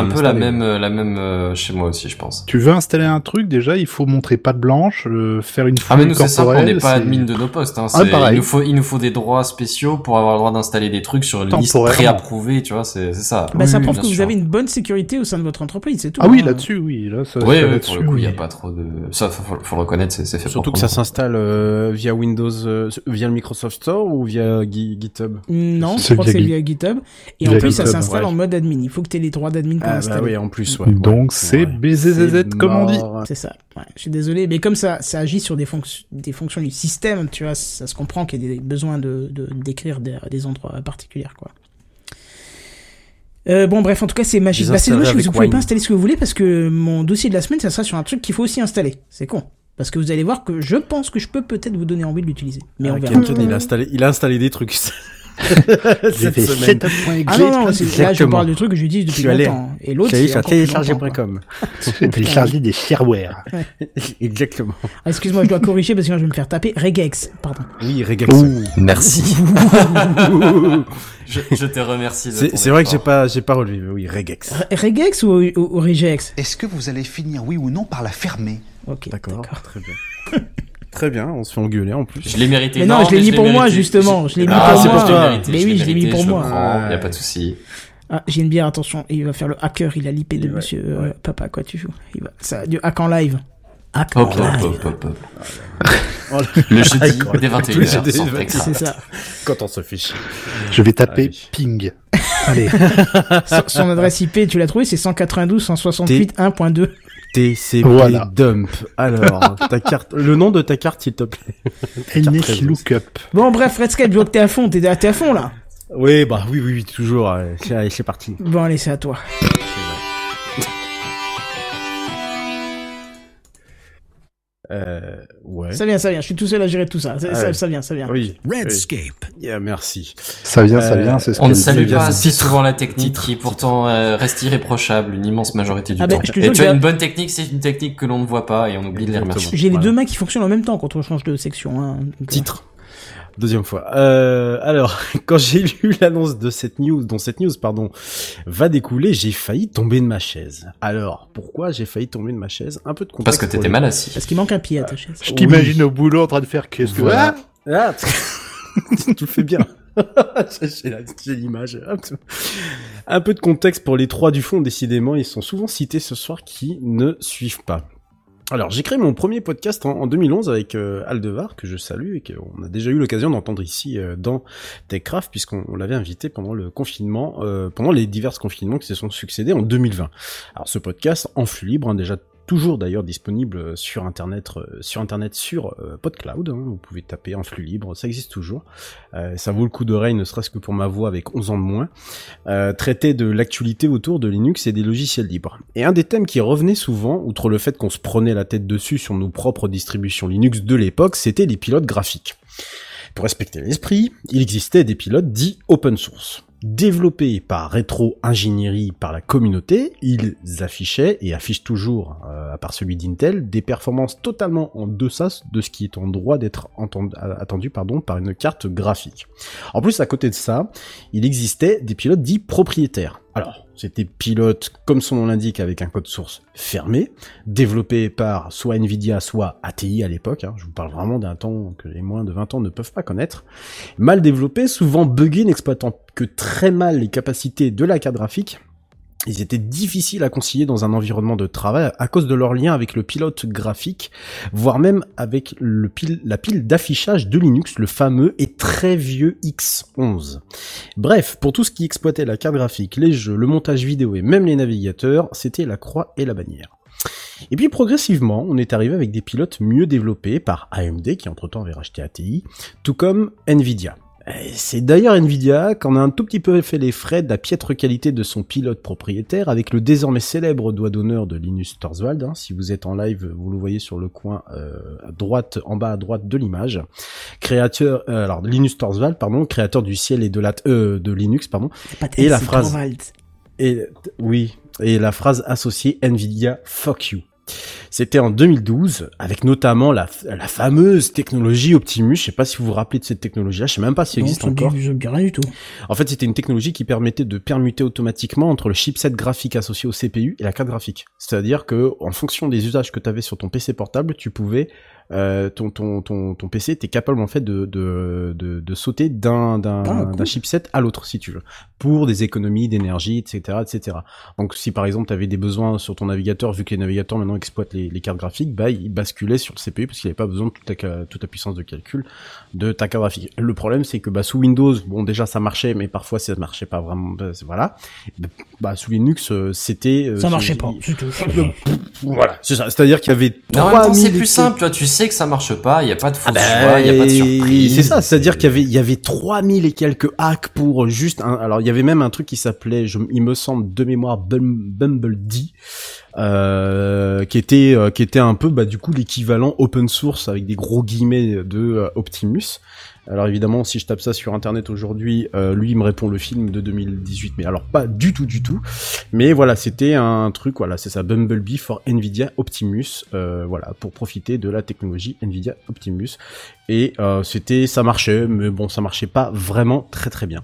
un, j'ai peu la même, euh, la même euh, chez moi aussi, je pense. Tu veux installer un truc, déjà, il faut montrer patte blanche, euh, faire une Ah mais nous c'est simple, on n'est pas admin de nos postes. Hein. Ah, pareil. il, nous faut, il nous faut des droits spéciaux pour avoir le droit d'installer des trucs sur une liste préapprouvée, tu vois, c'est c'est ça. Bah, ça Oui, prouve bien que vous avez une bonne sécurité au sein de votre entreprise, c'est tout. Ah oui, hein. là-dessus, oui, là, ça, Oui, ça, oui, pour le coup, il n'y a oui. pas trop de... Ça, faut, faut- faut le reconnaître, c'est c'est fait Surtout que ça s'installe euh, via Windows, euh, via le Microsoft Store ou via Gi- GitHub? Non, je crois que c'est via GitHub. Et plus, ça s'installe ouais. en mode admin. Il faut que tu aies les droits d'admin pour Ah bah l'installer. oui, en plus, ouais. Donc, c'est Ouais. BZZZ, C'est comme on dit. C'est ça. Ouais, je suis désolé, mais comme ça, ça agit sur des, fonctions des fonctions du système, tu vois, ça se comprend qu'il y a des besoins de de- d'écrire des, des endroits particuliers, quoi. Euh, bon, bref, en tout cas, c'est magique. Bah, c'est dommage que installer vous pouvez pas installer ce que vous voulez parce que mon dossier de la semaine, ça sera sur un truc qu'il faut aussi installer. C'est con. Parce que vous allez voir que je pense que je peux peut-être vous donner envie de l'utiliser. Mais on Ah, verra. Kenton, il a installé, il a installé des trucs. Cette semaine. setup.exe, Ah non, non, là je parle de trucs que j'utilise depuis longtemps. Et l'autre, c'est sur télécharger.com. j'ai téléchargé des shareware. Exactement. Ah, excuse-moi, je dois corriger parce que sinon je vais me faire taper. Regex, pardon. Oui, Regex. Merci. je, je te remercie C'est vrai que j'ai pas, j'ai pas relevé. mais Oui, Regex. Re- Regex ou, ou, ou Regex? Est-ce que vous allez finir, oui ou non, par la fermer? Ok, D'accord. d'accord. Très bien. Très bien. On se fait engueuler en plus. Je l'ai mérité. Mais non, je l'ai mis pour moi, justement. Je l'ai mis Ah, pour c'est moi. pour toi. Mais oui, je l'ai mis pour moi. Il y a pas de souci. Ah, j'ai une bière, attention. Il va faire le hacker, il a l'IP de Ouais, monsieur euh. Papa, quoi tu joues il va, ça, Du hack en live. Hack Hop, en hop, live. hop, hop, hop. Oh, Le jeudi, dès Le 21h, jeudi, sans dès Techcraft. C'est ça. Quand on se fait chier. Je vais taper Allez. ping. Allez. son, son adresse IP, tu l'as trouvé, c'est 192 168 1.2. TCP Voilà. dump. Alors, ta carte, le nom de ta carte, s'il te plaît. NS Lookup. Bon, bref, Redscape, je vois que t'es à fond. T'es t'es à fond, là. Oui, bah oui, oui, oui, toujours. allez, c'est allez, c'est parti. Bon, allez, c'est à toi. Euh, ouais. Ça vient, ça vient. Je suis tout seul à gérer tout ça. Ça, Ah ça, ouais. ça vient, ça vient. Oui. Redscape. oui. Yeah, merci. Ça vient, ça Euh, vient, c'est ce On ne salue pas assez souvent la technique qui pourtant euh, reste irréprochable une immense majorité du Ah ben, temps. Et tu as une bonne technique, c'est une technique que l'on ne voit pas et on oublie de les remercier. J'ai les Voilà. deux mains qui fonctionnent en même temps quand on change de section. Hein. Donc, Titre. Deuxième fois. Euh, alors, quand j'ai lu l'annonce de cette news, dont cette news, pardon, va découler, j'ai failli tomber de ma chaise. Alors, pourquoi j'ai failli tomber de ma chaise? Un peu de contexte. Parce que t'étais mal assis. Parce qu'il manque un pied à ta chaise. Je t'imagine au boulot en train de faire qu'est-ce que... Voilà. Ah Ah, tu le fais bien. j'ai l'image. Un peu de contexte pour les trois du fond, décidément, ils sont souvent cités ce soir qui ne suivent pas. Alors, j'ai créé mon premier podcast en, en 2011 avec euh, Aldevar, que je salue et qu'on a déjà eu l'occasion d'entendre ici euh, dans TechCraft, puisqu'on on l'avait invité pendant le confinement, euh, pendant les divers confinements qui se sont succédés en 2020. Alors, ce podcast, en flux libre, hein, déjà toujours d'ailleurs disponible sur internet euh, sur internet sur euh, PodCloud hein, vous pouvez taper en flux libre ça existe toujours. Euh, ça vaut le coup d'oreille ne serait-ce que pour ma voix avec 11 ans de moins. Traiter de l'actualité autour de Linux et des logiciels libres. Et un des thèmes qui revenait souvent outre le fait qu'on se prenait la tête dessus sur nos propres distributions Linux de l'époque c'était les pilotes graphiques. Pour respecter l'esprit, il existait des pilotes dits open source. Développés par rétro-ingénierie par la communauté, ils affichaient et affichent toujours, euh, à part celui d'Intel, des performances totalement en deçà de ce qui est en droit d'être attendu par une carte graphique. En plus, à côté de ça, il existait des pilotes dits propriétaires. Alors, c'était pilotes, comme son nom l'indique, avec un code source fermé, développé par soit Nvidia, soit ATI à l'époque. hein. je vous parle vraiment d'un temps que les moins de 20 ans ne peuvent pas connaître. Mal développé, souvent buggé, n'exploitant que très mal les capacités de la carte graphique. Ils étaient difficiles à concilier dans un environnement de travail à cause de leur lien avec le pilote graphique, voire même avec la pile d'affichage de Linux, le fameux et très vieux X11. Bref, pour tout ce qui exploitait la carte graphique, les jeux, le montage vidéo et même les navigateurs, c'était la croix et la bannière. Et puis progressivement, on est arrivé avec des pilotes mieux développés par AMD, qui entre-temps avait racheté ATI, tout comme Nvidia. C'est d'ailleurs Nvidia qui en a un tout petit peu fait les frais de la piètre qualité de son pilote propriétaire avec le désormais célèbre doigt d'honneur de Linus Torvald. Hein. Si vous êtes en live, vous le voyez sur le coin euh, à droite, en bas à droite de l'image. Créateur, euh, alors Linus Torvald, pardon, créateur du ciel et de la euh, de Linux, pardon. et la phrase. Torvald. Et oui, et la phrase associée Nvidia fuck you. C'était en 2012, avec notamment la, la fameuse technologie Optimus. Je sais pas si vous vous rappelez de cette technologie-là. Je sais même pas si elle Non, existe dit- encore. ça me dit rien du tout. En fait, c'était une technologie qui permettait de permuter automatiquement entre le chipset graphique associé au CPU et la carte graphique. C'est-à-dire que, en fonction des usages que tu avais sur ton PC portable, tu pouvais euh, ton, ton, ton, ton PC était capable en fait de, de, de, de sauter d'un d'un Ah, cool. chipset à l'autre si tu veux. Pour des économies d'énergie etc etc donc si par exemple tu avais des besoins sur ton navigateur vu que les navigateurs maintenant exploitent les, les cartes graphiques bah ils basculaient sur le CPU parce qu'il avait pas besoin de toute ta, toute ta puissance de calcul de ta carte graphique. Le problème c'est que bah sous Windows bon déjà ça marchait mais parfois ça marchait pas vraiment bah, voilà. Bah sous Linux euh, c'était euh, Ça marchait pas, voilà c'est ça. C'est à dire qu'il y avait temps, c'est 3000 plus simple, toi, tu sais que ça marche pas, il y a pas de faux ah bah, choix, il y a pas de surprise. C'est ça, c'est-à-dire qu'il y avait, il y avait 3000 et quelques hacks pour juste un, alors il y avait même un truc qui s'appelait, il me semble, de mémoire, Bum- Bumblebee, euh, qui était, euh, qui était un peu, bah, du coup, l'équivalent open source avec des gros guillemets de euh, Optimus. Alors évidemment, si je tape ça sur internet aujourd'hui, euh, lui il me répond le film de 2018, mais alors pas du tout, du tout. Mais voilà, c'était un truc, voilà, c'est ça, Bumblebee for Nvidia Optimus, euh, voilà, pour profiter de la technologie Nvidia Optimus. Et euh, c'était, ça marchait, mais bon, ça marchait pas vraiment très très bien.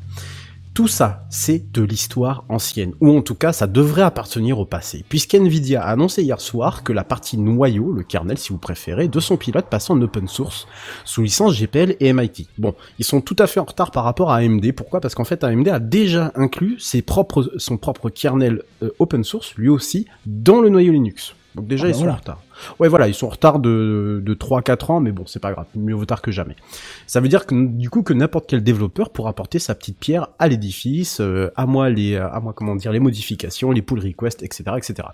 Tout ça, c'est de l'histoire ancienne, ou en tout cas, ça devrait appartenir au passé, puisqu'NVIDIA a annoncé hier soir que la partie noyau, le kernel si vous préférez, de son pilote passe en open source, sous licence GPL et MIT. Bon, ils sont tout à fait en retard par rapport à AMD, pourquoi? Parce qu'en fait, AMD a déjà inclus son propre kernel euh, open source, lui aussi, dans le noyau Linux. Donc déjà, Ah bah ils sont voilà. en retard. Ouais, voilà, ils sont en retard de, de 3-4 ans, mais bon, c'est pas grave, mieux vaut tard que jamais. Ça veut dire que du coup que n'importe quel développeur pourra apporter sa petite pierre à l'édifice, euh, à moi les, à moi comment dire les modifications, les pull requests, etc., etc.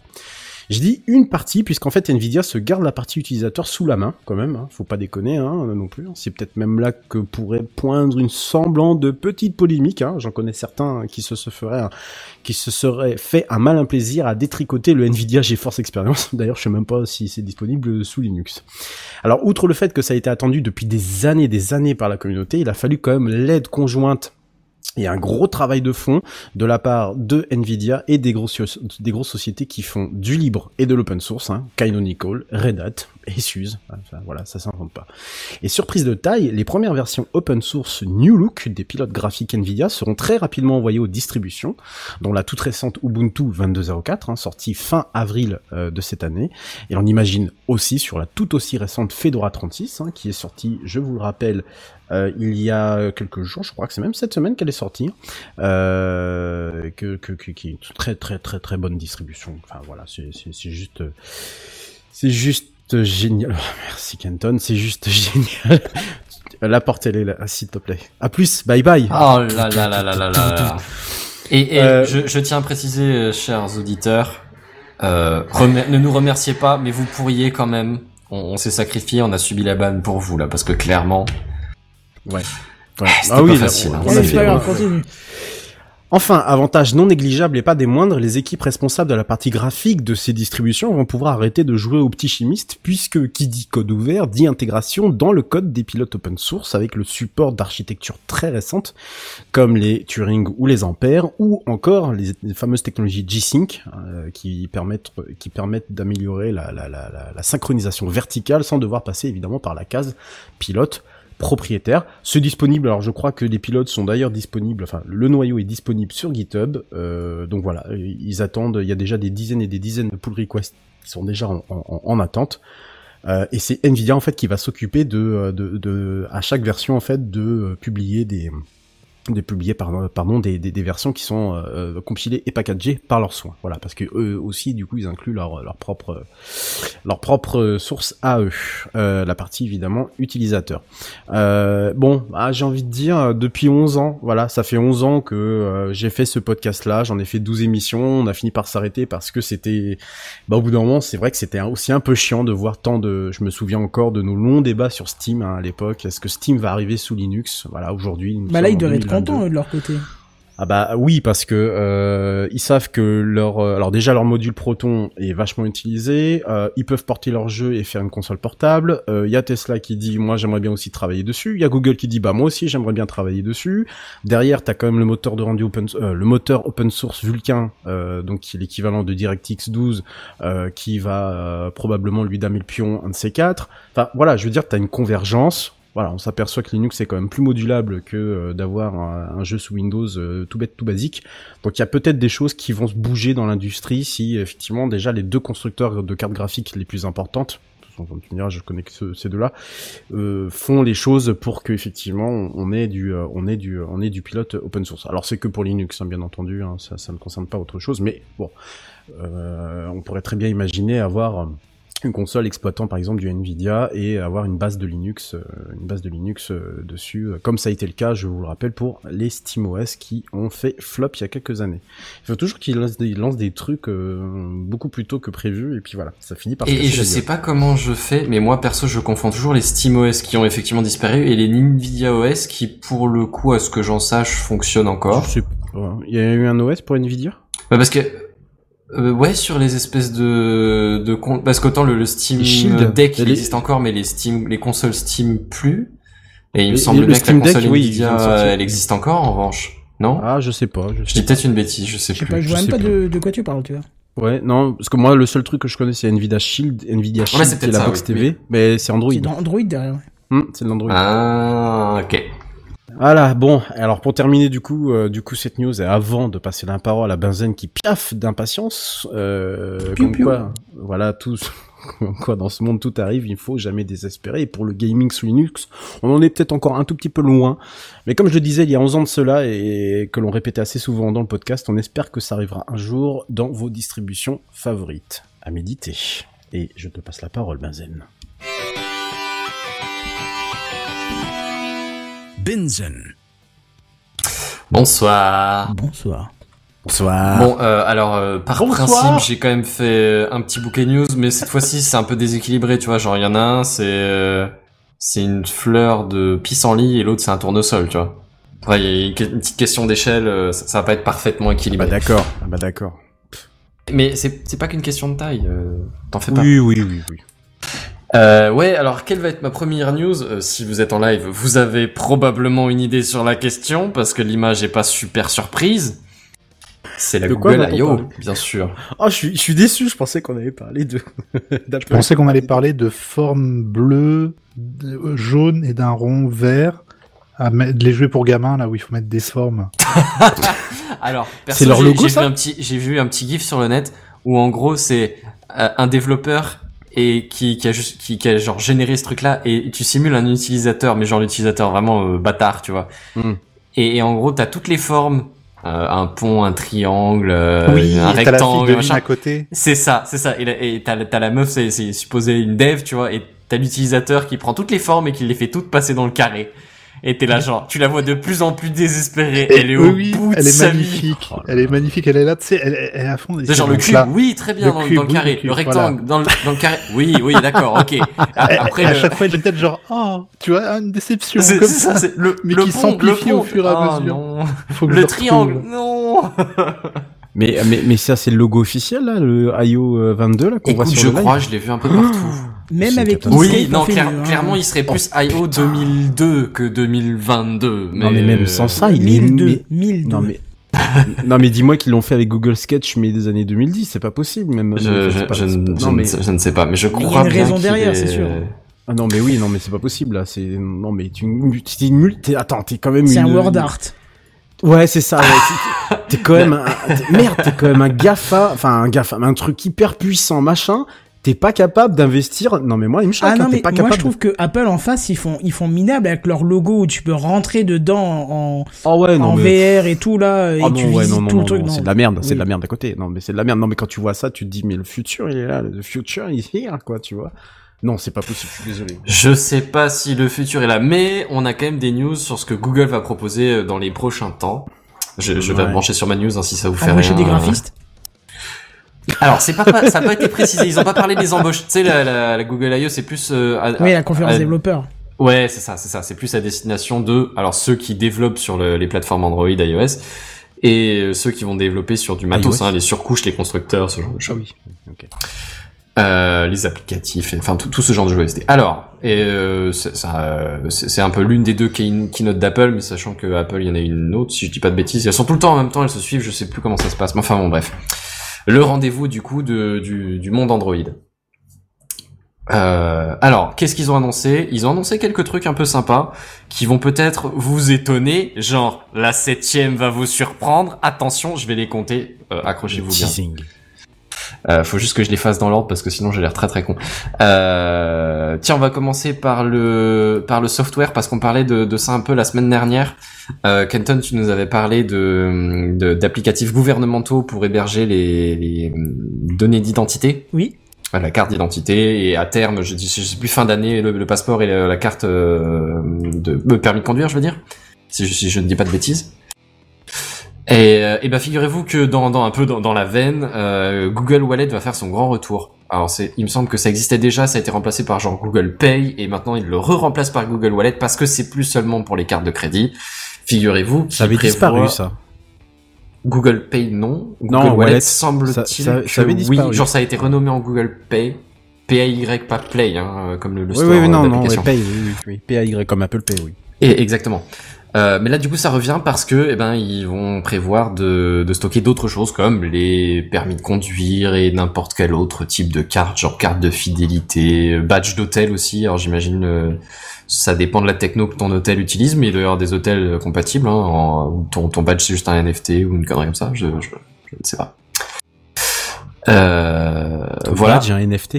Je dis une partie puisqu'en fait Nvidia se garde la partie utilisateur sous la main quand même. Hein, faut pas déconner hein, non plus. C'est peut-être même là que pourrait poindre une semblant de petite polémique. Hein. J'en connais certains qui se, se feraient, qui se seraient fait un malin plaisir à détricoter le Nvidia GeForce Experience. D'ailleurs, je sais même pas si c'est disponible sous Linux. Alors, outre le fait que ça a été attendu depuis des années, des années par la communauté, il a fallu quand même l'aide conjointe et un gros travail de fond de la part de Nvidia et des grosses, des grosses sociétés qui font du libre et de l'open source, hein, Canonical, Red Hat et. Enfin, voilà, ça s'invente pas. Et surprise de taille, les premières versions open source New Look des pilotes graphiques Nvidia seront très rapidement envoyées aux distributions, dont la toute récente Ubuntu 22.04, hein, sortie fin avril euh, de cette année. Et on imagine aussi sur la tout aussi récente Fedora 36, hein, qui est sortie, je vous le rappelle, euh, il y a quelques jours, je crois que c'est même cette semaine qu'elle est sortie, euh, que, que, que- qui est une très très très très bonne distribution. Enfin voilà, c'est juste, euh, c'est juste génial. Merci Kenton, c'est juste génial. La porte elle est là, s'il te plaît. À plus, bye bye. Oh là là là là là là là. Et, et Euh, je, je tiens à préciser, euh, chers auditeurs, euh, ne nous remerciez pas, mais vous pourriez quand même. On, on s'est sacrifié, on a subi la banne pour vous là, parce que clairement. Ouais. c'était pas là, facile, on a Allez, fait- c'est pas grave, on- continue. Enfin, avantage non négligeable et pas des moindres, les équipes responsables de la partie graphique de ces distributions vont pouvoir arrêter de jouer aux petits chimistes puisque qui dit code ouvert dit intégration dans le code des pilotes open source avec le support d'architectures très récentes comme les Turing ou les Ampères ou encore les, les fameuses technologies G-Sync euh, qui permettent qui permettent d'améliorer la, la, la, la- la synchronisation verticale sans devoir passer évidemment par la case pilote propriétaire. C'est disponible, alors je crois que les pilotes sont d'ailleurs disponibles, enfin le noyau est disponible sur GitHub, euh, donc voilà, ils attendent, il y a déjà des dizaines et des dizaines de pull requests qui sont déjà en, en- en attente. Euh, et c'est Nvidia en fait qui va s'occuper de, de, de, à chaque version en fait de euh, publier des de publier pardon, pardon des, des, des versions qui sont euh, compilées et packagées par leurs soins. Voilà, parce que eux aussi, du coup, ils incluent leur, leur propre leur propre source à eux. Euh, la partie évidemment utilisateur. Euh, bon, ah, j'ai envie de dire depuis 11 ans, voilà, ça fait 11 ans que euh, j'ai fait ce podcast-là. J'en ai fait 12 émissions. On a fini par s'arrêter parce que c'était, bah, au bout d'un moment, c'est vrai que c'était aussi un peu chiant de voir tant de. Je me souviens encore de nos longs débats sur Steam hein, à l'époque. Est-ce que Steam va arriver sous Linux? Voilà, aujourd'hui. Bah là, doivent être contents eux, de leur côté. Ah bah oui parce que euh, ils savent que leur euh, alors déjà leur module Proton est vachement utilisé, euh, ils peuvent porter leur jeu et faire une console portable. Il y a Tesla qui dit moi j'aimerais bien aussi travailler dessus. Il y a Google qui dit bah moi aussi j'aimerais bien travailler dessus. Derrière t'as quand même le moteur de rendu open le moteur open source Vulkan donc qui est l'équivalent de DirectX 12 qui va probablement lui damer le pion un de ces quatre. Enfin voilà je veux dire t'as une convergence voilà, on s'aperçoit que Linux est quand même plus modulable que euh, d'avoir un, jeu sous Windows euh, tout bête, tout basique. Donc il y a peut-être des choses qui vont se bouger dans l'industrie si effectivement déjà les deux constructeurs de cartes graphiques les plus importantes, je connais que ces deux-là, euh, font les choses pour que effectivement on ait du, on ait du, on ait du pilote open source. Alors c'est que pour Linux, hein, bien entendu, hein, ça, ça ne concerne pas autre chose, mais bon, on pourrait très bien imaginer avoir une console exploitant par exemple du Nvidia et avoir une base de Linux, euh, une base de Linux euh, dessus, euh, comme ça a été le cas, je vous le rappelle, pour les SteamOS qui ont fait flop il y a quelques années. Il faut toujours qu'ils lancent des, lancent des trucs beaucoup plus tôt que prévu et puis voilà, ça finit par. Et, et je sais pas comment je fais, mais moi perso je confonds toujours les SteamOS qui ont effectivement disparu et les Nvidia OS qui, pour le coup, à ce que j'en sache, fonctionnent encore. Je sais pas. Il y a eu un OS pour Nvidia? Bah parce que euh, ouais, sur les espèces de de parce qu'autant le, le Steam Deck il existe encore, mais les Steam les consoles Steam plus. Et il me semble bien que la console Deck, Nvidia, elle existe encore en revanche, non? Ah, je sais pas. Je, je dis peut-être une bêtise, je sais je sais plus. Pas, je vois même pas de, de, quoi tu parles, tu vois. Ouais, non, parce que moi le seul truc que je connais c'est Nvidia Shield, Nvidia Shield, ouais, c'est la box TV, mais c'est Android. C'est Android derrière. Hum, c'est l'Android. Ah, ok. Voilà, bon, alors pour terminer du coup, euh, du coup cette news, et avant de passer la parole à Benzen qui piaffe d'impatience, euh, comme quoi, voilà, tout, quoi, dans ce monde tout arrive, il faut jamais désespérer. Et pour le gaming sous Linux, on en est peut-être encore un tout petit peu loin, mais comme je le disais il y a 11 ans de cela et que l'on répétait assez souvent dans le podcast, on espère que ça arrivera un jour dans vos distributions favorites. À méditer. Et je te passe la parole, Benzen. Benzen. Bonsoir. Bonsoir. Bonsoir. Bon, euh, alors euh, par principe, j'ai quand même fait un petit bouquet news, mais cette fois-ci, c'est un peu déséquilibré, tu vois. Genre, il y en a un, c'est euh, c'est une fleur de pissenlit et l'autre, c'est un tournesol, tu vois. Ouais, il y a une, petite question d'échelle, euh, ça, ça, va pas être parfaitement équilibré. bah d'accord, ah bah d'accord. Mais c'est pas qu'une question de taille, euh, t'en fais pas. Oui, oui, oui, oui. Euh, ouais, alors quelle va être ma première news euh, Si vous êtes en live, vous avez probablement une idée sur la question parce que l'image est pas super surprise. C'est la de Google I.O., bien sûr. Oh, je suis, je suis déçu, je pensais qu'on allait parler de... je pensais qu'on allait parler de forme bleue, jaune et d'un rond vert. À de les jouer pour gamins, là où il faut mettre des formes. alors, c'est leur logo, j'ai vu un petit, j'ai vu un petit gif sur le net où en gros c'est euh, un développeur et qui, qui a juste qui, qui, a genre généré ce truc là et tu simules un utilisateur mais genre l'utilisateur vraiment euh, bâtard tu vois. Mm. et, et, en gros t'as toutes les formes euh, un pont un triangle euh, oui, un rectangle machin. à côté. C'est ça c'est ça. Et t'as as la meuf c'est supposé une dev tu vois et t'as l'utilisateur qui prend toutes les formes et qui les fait toutes passer dans le carré et t'es là genre, tu la vois de plus en plus désespérée. Et elle est au oui, bout elle de est sa magnifique. Vie. Elle est magnifique. Elle est là, tu sais, elle, elle, est à fond. C'est genre le cube, là. oui, très bien le dans, cube, dans, le carré. Oui, le, cube, le, rectangle voilà. dans, le, dans le carré. Oui, oui, d'accord, ok. Après, à, à chaque fois, elle est peut-être genre, oh, tu vois, une déception. C'est comme ça, c'est le, mais le qui s'amplifie le au fur et à ah, mesure. Non. Faut que le triangle, non. Mais, mais, mais ça, c'est le logo officiel, là, le IO 22, là, qu'on voit sur je le crois, je l'ai vu un peu partout. Même avec Oui, non, clair, hein. clairement, il serait plus IO 2002 que 2022. Mais non, mais même sans ça, il 1002, est... 1002. Non, mais... non mais dis-moi qu'ils l'ont fait avec Google Sketch mais des années 2010, c'est pas possible même. Je, je, pas, je, non, mais... je, ne sais pas, mais je crois Il y a une bien raison derrière, est... c'est sûr. Ah non mais oui, non mais c'est pas possible là, c'est non mais tu t'es une multi attends, t'es quand même C'est une... un word art. Ouais, c'est ça. Ouais. T'es quand même un... merde, t'es quand même un GAFA, enfin un GAFA, un truc hyper puissant, machin. T'es pas capable d'investir. Non, mais moi, il me choque. Ah hein, non t'es mais pas moi capable. je trouve que Apple en face ils font ils font minable avec leur logo où tu peux rentrer dedans en, Oh ouais, non, en mais... VR et tout là et Oh tu non, ouais, non, non, tout non, le truc. c'est de la merde, c'est Oui. de la merde à côté. Non, mais c'est de la merde. Non, mais quand tu vois ça, tu te dis, mais le futur, il est là, le future is here, quoi, tu vois. Non, c'est pas possible, je suis désolé. Je sais pas si le futur est là, mais on a quand même des news sur ce que Google va proposer euh, dans les prochains temps. Je, je vais Ouais. me brancher sur ma news hein, si ça vous fait Embaucher rien. des graphistes. Alors, c'est pas, pas- ça n'a pas été précisé. Ils ont pas parlé des embauches. Tu sais, la, la, la Google I.O. c'est plus. euh, à- Oui la conférence à- développeur. Ouais, c'est ça, c'est ça. C'est plus à destination de, alors ceux qui développent sur le- les plateformes Android, iOS, et euh, ceux qui vont développer sur du matos, hein, les surcouches, les constructeurs, ce genre de Ah choses. oui. Ok. Euh, les applicatifs, et- enfin tout, tout ce genre de jeux OST. Alors, et euh, c'est euh, c'est un peu l'une des deux key- keynote d'Apple, mais sachant que Apple, il y en a une autre, si je dis pas de bêtises, elles sont tout le temps en même temps, elles se suivent, je sais plus comment ça se passe, mais enfin bon, bref. Le rendez-vous du coup de, du, du monde Android. Euh, alors, qu'est-ce qu'ils ont annoncé? Ils ont annoncé quelques trucs un peu sympas qui vont peut-être vous étonner, genre la septième va vous surprendre. Attention, je vais les compter. Euh, Accrochez-vous bien. Euh, faut juste que je les fasse dans l'ordre parce que sinon j'ai l'air très très con. Euh, tiens, on va commencer par le par le software parce qu'on parlait de, de ça un peu la semaine dernière. Euh, Kenton, tu nous avais parlé de d'applicatifs gouvernementaux pour héberger les, les données d'identité. Oui. Euh, La carte d'identité et à terme, je je sais plus fin d'année, le, le passeport et la, la carte euh, de euh, permis de conduire, je veux dire, si je, si je ne dis pas de bêtises. Et, euh, et ben figurez-vous que dans, dans un peu dans, dans la veine, euh, Google Wallet va faire son grand retour. Alors c'est, il me semble que ça existait déjà, ça a été remplacé par genre Google Pay et maintenant il le re-remplace par Google Wallet parce que c'est plus seulement pour les cartes de crédit. Figurez-vous qu'il Ça avait prévoit- disparu, ça. Google Pay non. Google Non, Wallet, Wallet, semble-t-il ça- ça- avait disparu. oui. Genre ça a été renommé en Google Pay. P-A-Y, pas Play, hein, euh, comme le, le Oui, store oui, oui, non, non, Pay, oui, oui, oui. PAY comme Apple Pay, oui. Et exactement. Euh, mais là, du coup, ça revient parce que, eh ben, ils vont prévoir de, de stocker d'autres choses comme les permis de conduire et n'importe quel autre type de carte, genre carte de fidélité, badge d'hôtel aussi. Alors, j'imagine, euh, ça dépend de la techno que ton hôtel utilise, mais il doit y avoir des hôtels euh, compatibles. Hein, en, ton, ton badge c'est juste un NFT ou une connerie comme ça. Je, je, je ne sais pas. Euh, Ton voilà. badge, un NFT.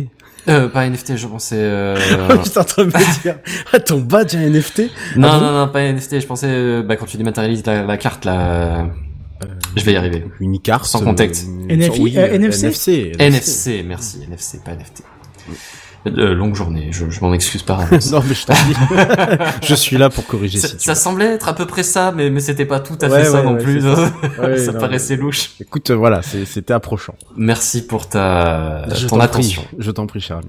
Euh, pas NFT, je pensais. Euh... J'étais en train de me dire, ah, ton badge, un NFT? Non, Ah non, non, pas NFT. Je pensais, euh, bah, quand tu dématérialises la, la carte, là, je vais y arriver. Une carte. Sans contexte. euh, oui, euh, euh, NFC? NFC. NFC, merci, NFC, pas NFT. Euh, longue journée, je, je m'en excuse par avance. non, mais je t'en dis. je suis là pour corriger ça, si ça semblait être à peu près ça, mais, mais c'était pas tout à fait Ouais, ça ouais, non ouais, plus. ça. Ouais, ça non, paraissait louche. Écoute, euh, voilà, c'était approchant. Merci pour ta Je ton t'en attention. prie, Je t'en prie, ami.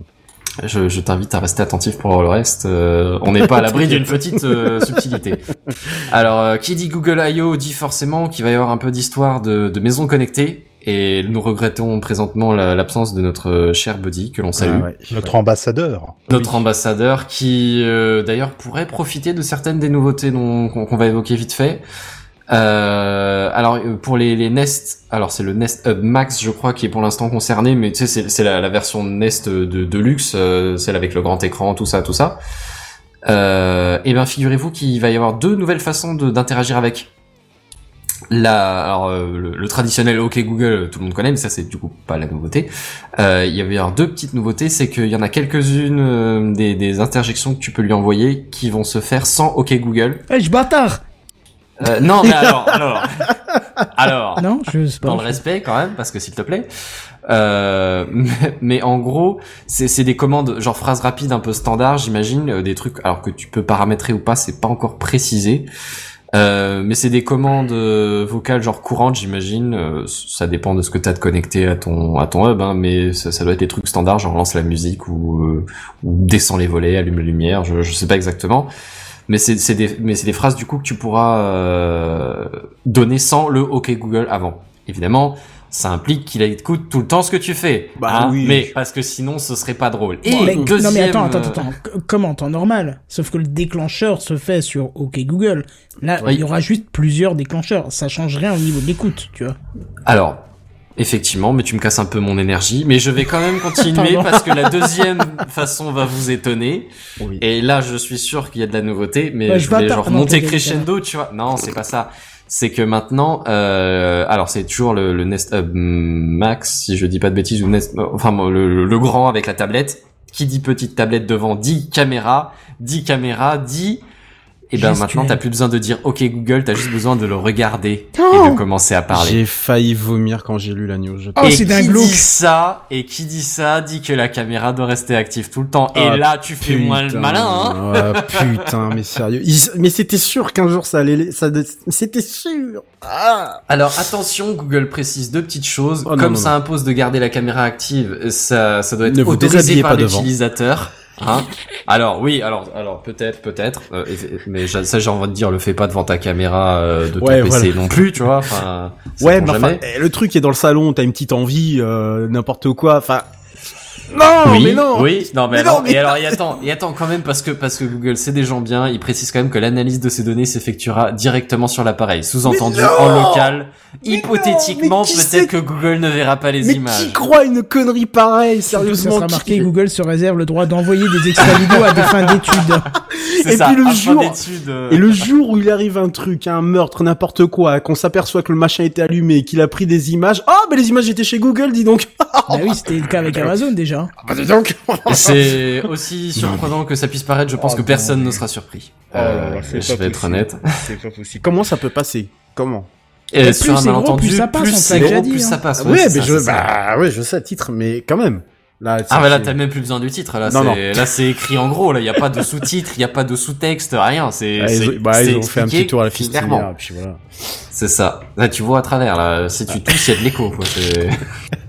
Je, je t'invite à rester attentif pour le reste. euh, on n'est pas à l'abri d'une petite euh, subtilité. Alors, euh, qui dit Google I.O. dit forcément qu'il va y avoir un peu d'histoire de, de maisons connectées. Et nous regrettons présentement la- l'absence de notre euh, cher Buddy, que l'on salue. Ah ouais. Notre ambassadeur. Notre ambassadeur qui, euh, d'ailleurs, pourrait profiter de certaines des nouveautés qu'on va évoquer vite fait. Euh, alors pour les, les Nest, alors c'est le Nest Hub Max, je crois, qui est pour l'instant concerné, mais tu sais, c'est- la, la version Nest de, de luxe, euh, celle avec le grand écran, tout ça, tout ça. Euh, et bien, figurez-vous qu'il va y avoir deux nouvelles façons d'interagir avec. La, alors euh, le, le traditionnel OK Google, tout le monde connaît, mais ça c'est du coup pas la nouveauté. Euh, il y avait alors deux petites nouveautés, c'est qu'il y en a quelques-unes euh, des, des interjections que tu peux lui envoyer qui vont se faire sans OK Google. Eh, je bâtard Euh, non, mais alors, alors, alors, Non, je sais pas. dans le respect quand même, parce que s'il te plaît. Euh, mais, mais en gros, c'est c'est des commandes genre phrases rapides un peu standard, j'imagine, euh, des trucs alors que tu peux paramétrer ou pas, c'est pas encore précisé. Euh, mais c'est des commandes euh, vocales genre courantes, j'imagine. Euh, ça dépend de ce que t'as de connecté à ton à ton hub, hein, mais ça, ça doit être des trucs standards, genre lance la musique ou, euh, ou descend les volets, allume la lumière. Je, je sais pas exactement. Mais c'est c'est des mais c'est des phrases du coup que tu pourras euh, donner sans le OK Google avant. Évidemment, ça implique qu'il écoute tout le temps ce que tu fais. Bah hein, oui. Mais parce que sinon, ce serait pas drôle. Et mais- deuxième, non mais attends, attends, attends, c- comme en temps normal. Sauf que le déclencheur se fait sur OK Google. Là, Oui. il y aura juste plusieurs déclencheurs. Ça change rien au niveau de l'écoute, tu vois. Alors, effectivement, mais tu me casses un peu mon énergie, mais je vais quand même continuer parce que la deuxième façon va vous étonner. Oui. Et là, je suis sûr qu'il y a de la nouveauté, mais Ouais, je je voulais genre monter crescendo, tu vois. Non, c'est pas ça. C'est que maintenant, euh, alors c'est toujours le, le Nest Hub Max, si je dis pas de bêtises, ou Nest, enfin le- le grand avec la tablette. Qui dit petite tablette devant dit caméra, dit caméra, dit. Et ben Gestuelle. maintenant t'as plus besoin de dire OK Google, t'as juste besoin de le regarder et de commencer à parler. J'ai failli vomir quand j'ai lu la new. je- Oh, et qui dit ça et qui dit ça dit que la caméra doit rester active tout le temps. Ah, et là tu fais moins le malin. Hein ouais, putain, mais sérieux. Mais c'était sûr qu'un jour ça allait, ça, c'était sûr. Ah. Alors attention, Google précise deux petites choses. Oh, non, Comme non, ça non. impose de garder la caméra active, ça, ça doit être Ne vous autorisé déshabillez par pas devant. l'utilisateur. Hein alors oui, alors alors peut-être, peut-être, euh, mais ça j'ai envie de dire, le fais pas devant ta caméra euh, de ton Ouais, PC voilà. non plus, tu vois. Enfin, Ouais, mais enfin, le truc est dans le salon, t'as une petite envie, euh, n'importe quoi. Enfin, non, oui, mais non. oui, non, mais, Mais alors, non, mais- et alors, et attends, et attends quand même parce que parce que Google c'est des gens bien, il précise quand même que l'analyse de ces données s'effectuera directement sur l'appareil, sous-entendu en local. Mais Hypothétiquement, qui peut-être que Google ne verra pas les Mais images. qui croit une connerie pareille, Surtout, ça sérieusement sera qui- marqué Google se réserve le droit d'envoyer des extraits vidéo à des fins d'études. C'est Et ça, puis le jour- euh, Et le jour où il arrive un truc, un meurtre, n'importe quoi, qu'on s'aperçoit que le machin était allumé, qu'il a pris des images. Ah, mais les images étaient chez Google, dis donc. bah oui, c'était le cas avec Amazon déjà. Bah, dis donc. Et c'est aussi surprenant que ça puisse paraître, je pense Oh, que personne ne sera surpris. Oh Euh, je vais être honnête. C'est pas possible. Comment ça peut passer? Comment? Et plus sur un gros, malentendu, plus ça passe, c'est déjà gros, plus hein. ça passe. Ouais, c'est mais ça, je, bah ouais, je sais titre, mais quand même. Là, Ah bah là t'as même plus besoin du titre là Non, c'est là c'est écrit en gros là il y a pas de sous-titres il y a pas de sous-texte rien c'est Ah, c'est ils, bah, ils ont fait un petit tour à la fistinière, voilà. c'est ça là tu vois à travers là si tu tousses il y a de l'écho quoi c'est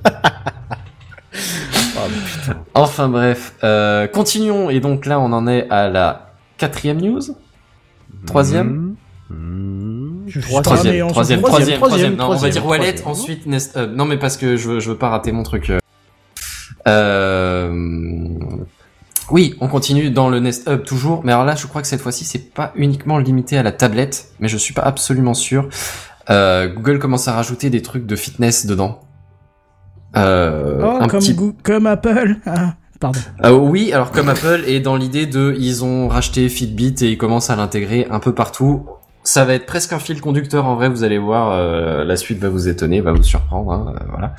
enfin bref euh, continuons et donc là on en est à la quatrième news troisième Mmh. Mmh. Troisième. troisième troisième troisième non on va dire Wallet troisième. ensuite Nest Hub non mais parce que je veux je veux pas rater mon truc euh. Euh... Oui, on continue dans le Nest Hub toujours, mais alors là, je crois que cette fois-ci, c'est pas uniquement limité à la tablette, mais je suis pas absolument sûr. Euh, Google commence à rajouter des trucs de fitness dedans. Euh, Oh, un comme, petit- comme Apple. Ah, pardon. Euh, oui, alors comme Apple est dans l'idée de, ils ont racheté Fitbit et ils commencent à l'intégrer un peu partout. Ça va être presque un fil conducteur en vrai, vous allez voir, euh, la suite va vous étonner, va vous surprendre, hein, euh, voilà.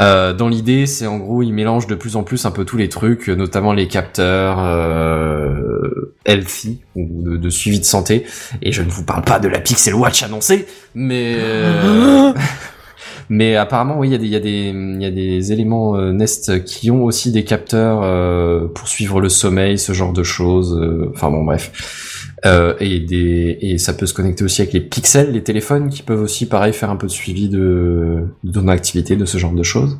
Euh, dans l'idée, c'est en gros, ils mélangent de plus en plus un peu tous les trucs, notamment les capteurs euh, healthy ou de, suivi de santé. Et je ne vous parle pas de la Pixel Watch annoncée, mais euh, mais apparemment, oui, il y a des il y a des il y a des éléments euh, Nest qui ont aussi des capteurs euh, pour suivre le sommeil, ce genre de choses. euh, Enfin bon, bref. Euh, et des et ça peut se connecter aussi avec les pixels, les téléphones qui peuvent aussi pareil faire un peu de suivi de de ton activité, de ce genre de choses.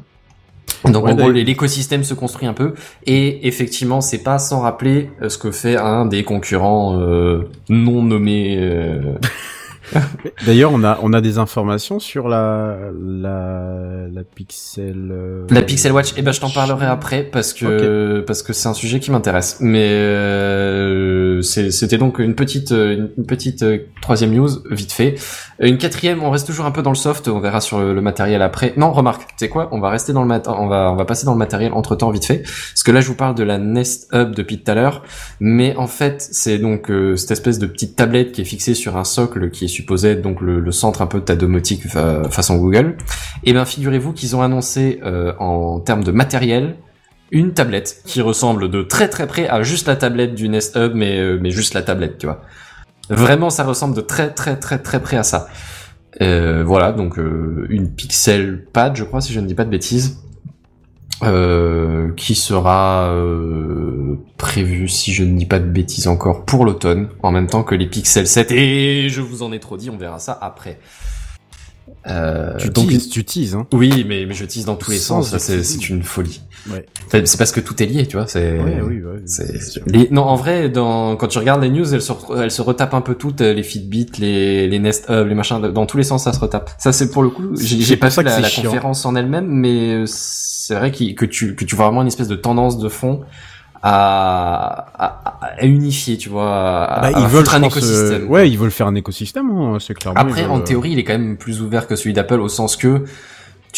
Donc Ouais, en gros l'écosystème se construit un peu et effectivement c'est pas sans rappeler euh, ce que fait un des concurrents euh, non nommés. euh, D'ailleurs, on a on a des informations sur la la la Pixel. euh, La Pixel Watch, eh ben je t'en parlerai après parce que parce que c'est un sujet qui m'intéresse. Mais euh, c'était donc une petite une, une petite euh, troisième news vite fait. Une quatrième, on reste toujours un peu dans le soft, on verra sur le, le matériel après. Non, remarque, tu sais quoi? On va rester dans le mat on va on va passer dans le matériel entre temps vite fait parce que là je vous parle de la Nest Hub depuis tout à l'heure, mais en fait c'est donc euh, cette espèce de petite tablette qui est fixée sur un socle qui est supposé être donc le, centre un peu de ta domotique fa- façon Google. Et ben figurez-vous qu'ils ont annoncé euh, en termes de matériel une tablette qui ressemble de très très près à juste la tablette du Nest Hub, mais euh, mais juste la tablette, tu vois. Vraiment, ça ressemble de très très très très près à ça. Euh, voilà, donc euh, une Pixel Pad, je crois, si je ne dis pas de bêtises, euh, qui sera euh, prévue, si je ne dis pas de bêtises encore, pour l'automne, en même temps que les Pixel 7. Et je vous en ai trop dit, on verra ça après. Euh, Tu donc, teases, tu teases, hein. oui, mais, mais je tease dans tous les sens, ça, c'est une folie. Ouais. C'est parce que tout est lié, tu vois. C'est. Ouais, oui, les- Non, en vrai, dans... quand tu regardes les news, elles se, re- elles se retapent un peu toutes, euh, les Fitbit, les, les Nest Hub, les machins, dans tous les sens, ça se retape. Ça, c'est pour le coup, j'ai pas fait la, la conférence en elle-même, mais euh, c'est vrai que tu, que tu vois vraiment une espèce de tendance de fond à, à, à unifier, tu vois, à, Bah, à ils veulent un pense, écosystème. euh, quoi. ouais, ils veulent faire un écosystème, hein, c'est clairement. Après, en veulent- théorie, il est quand même plus ouvert que celui d'Apple au sens que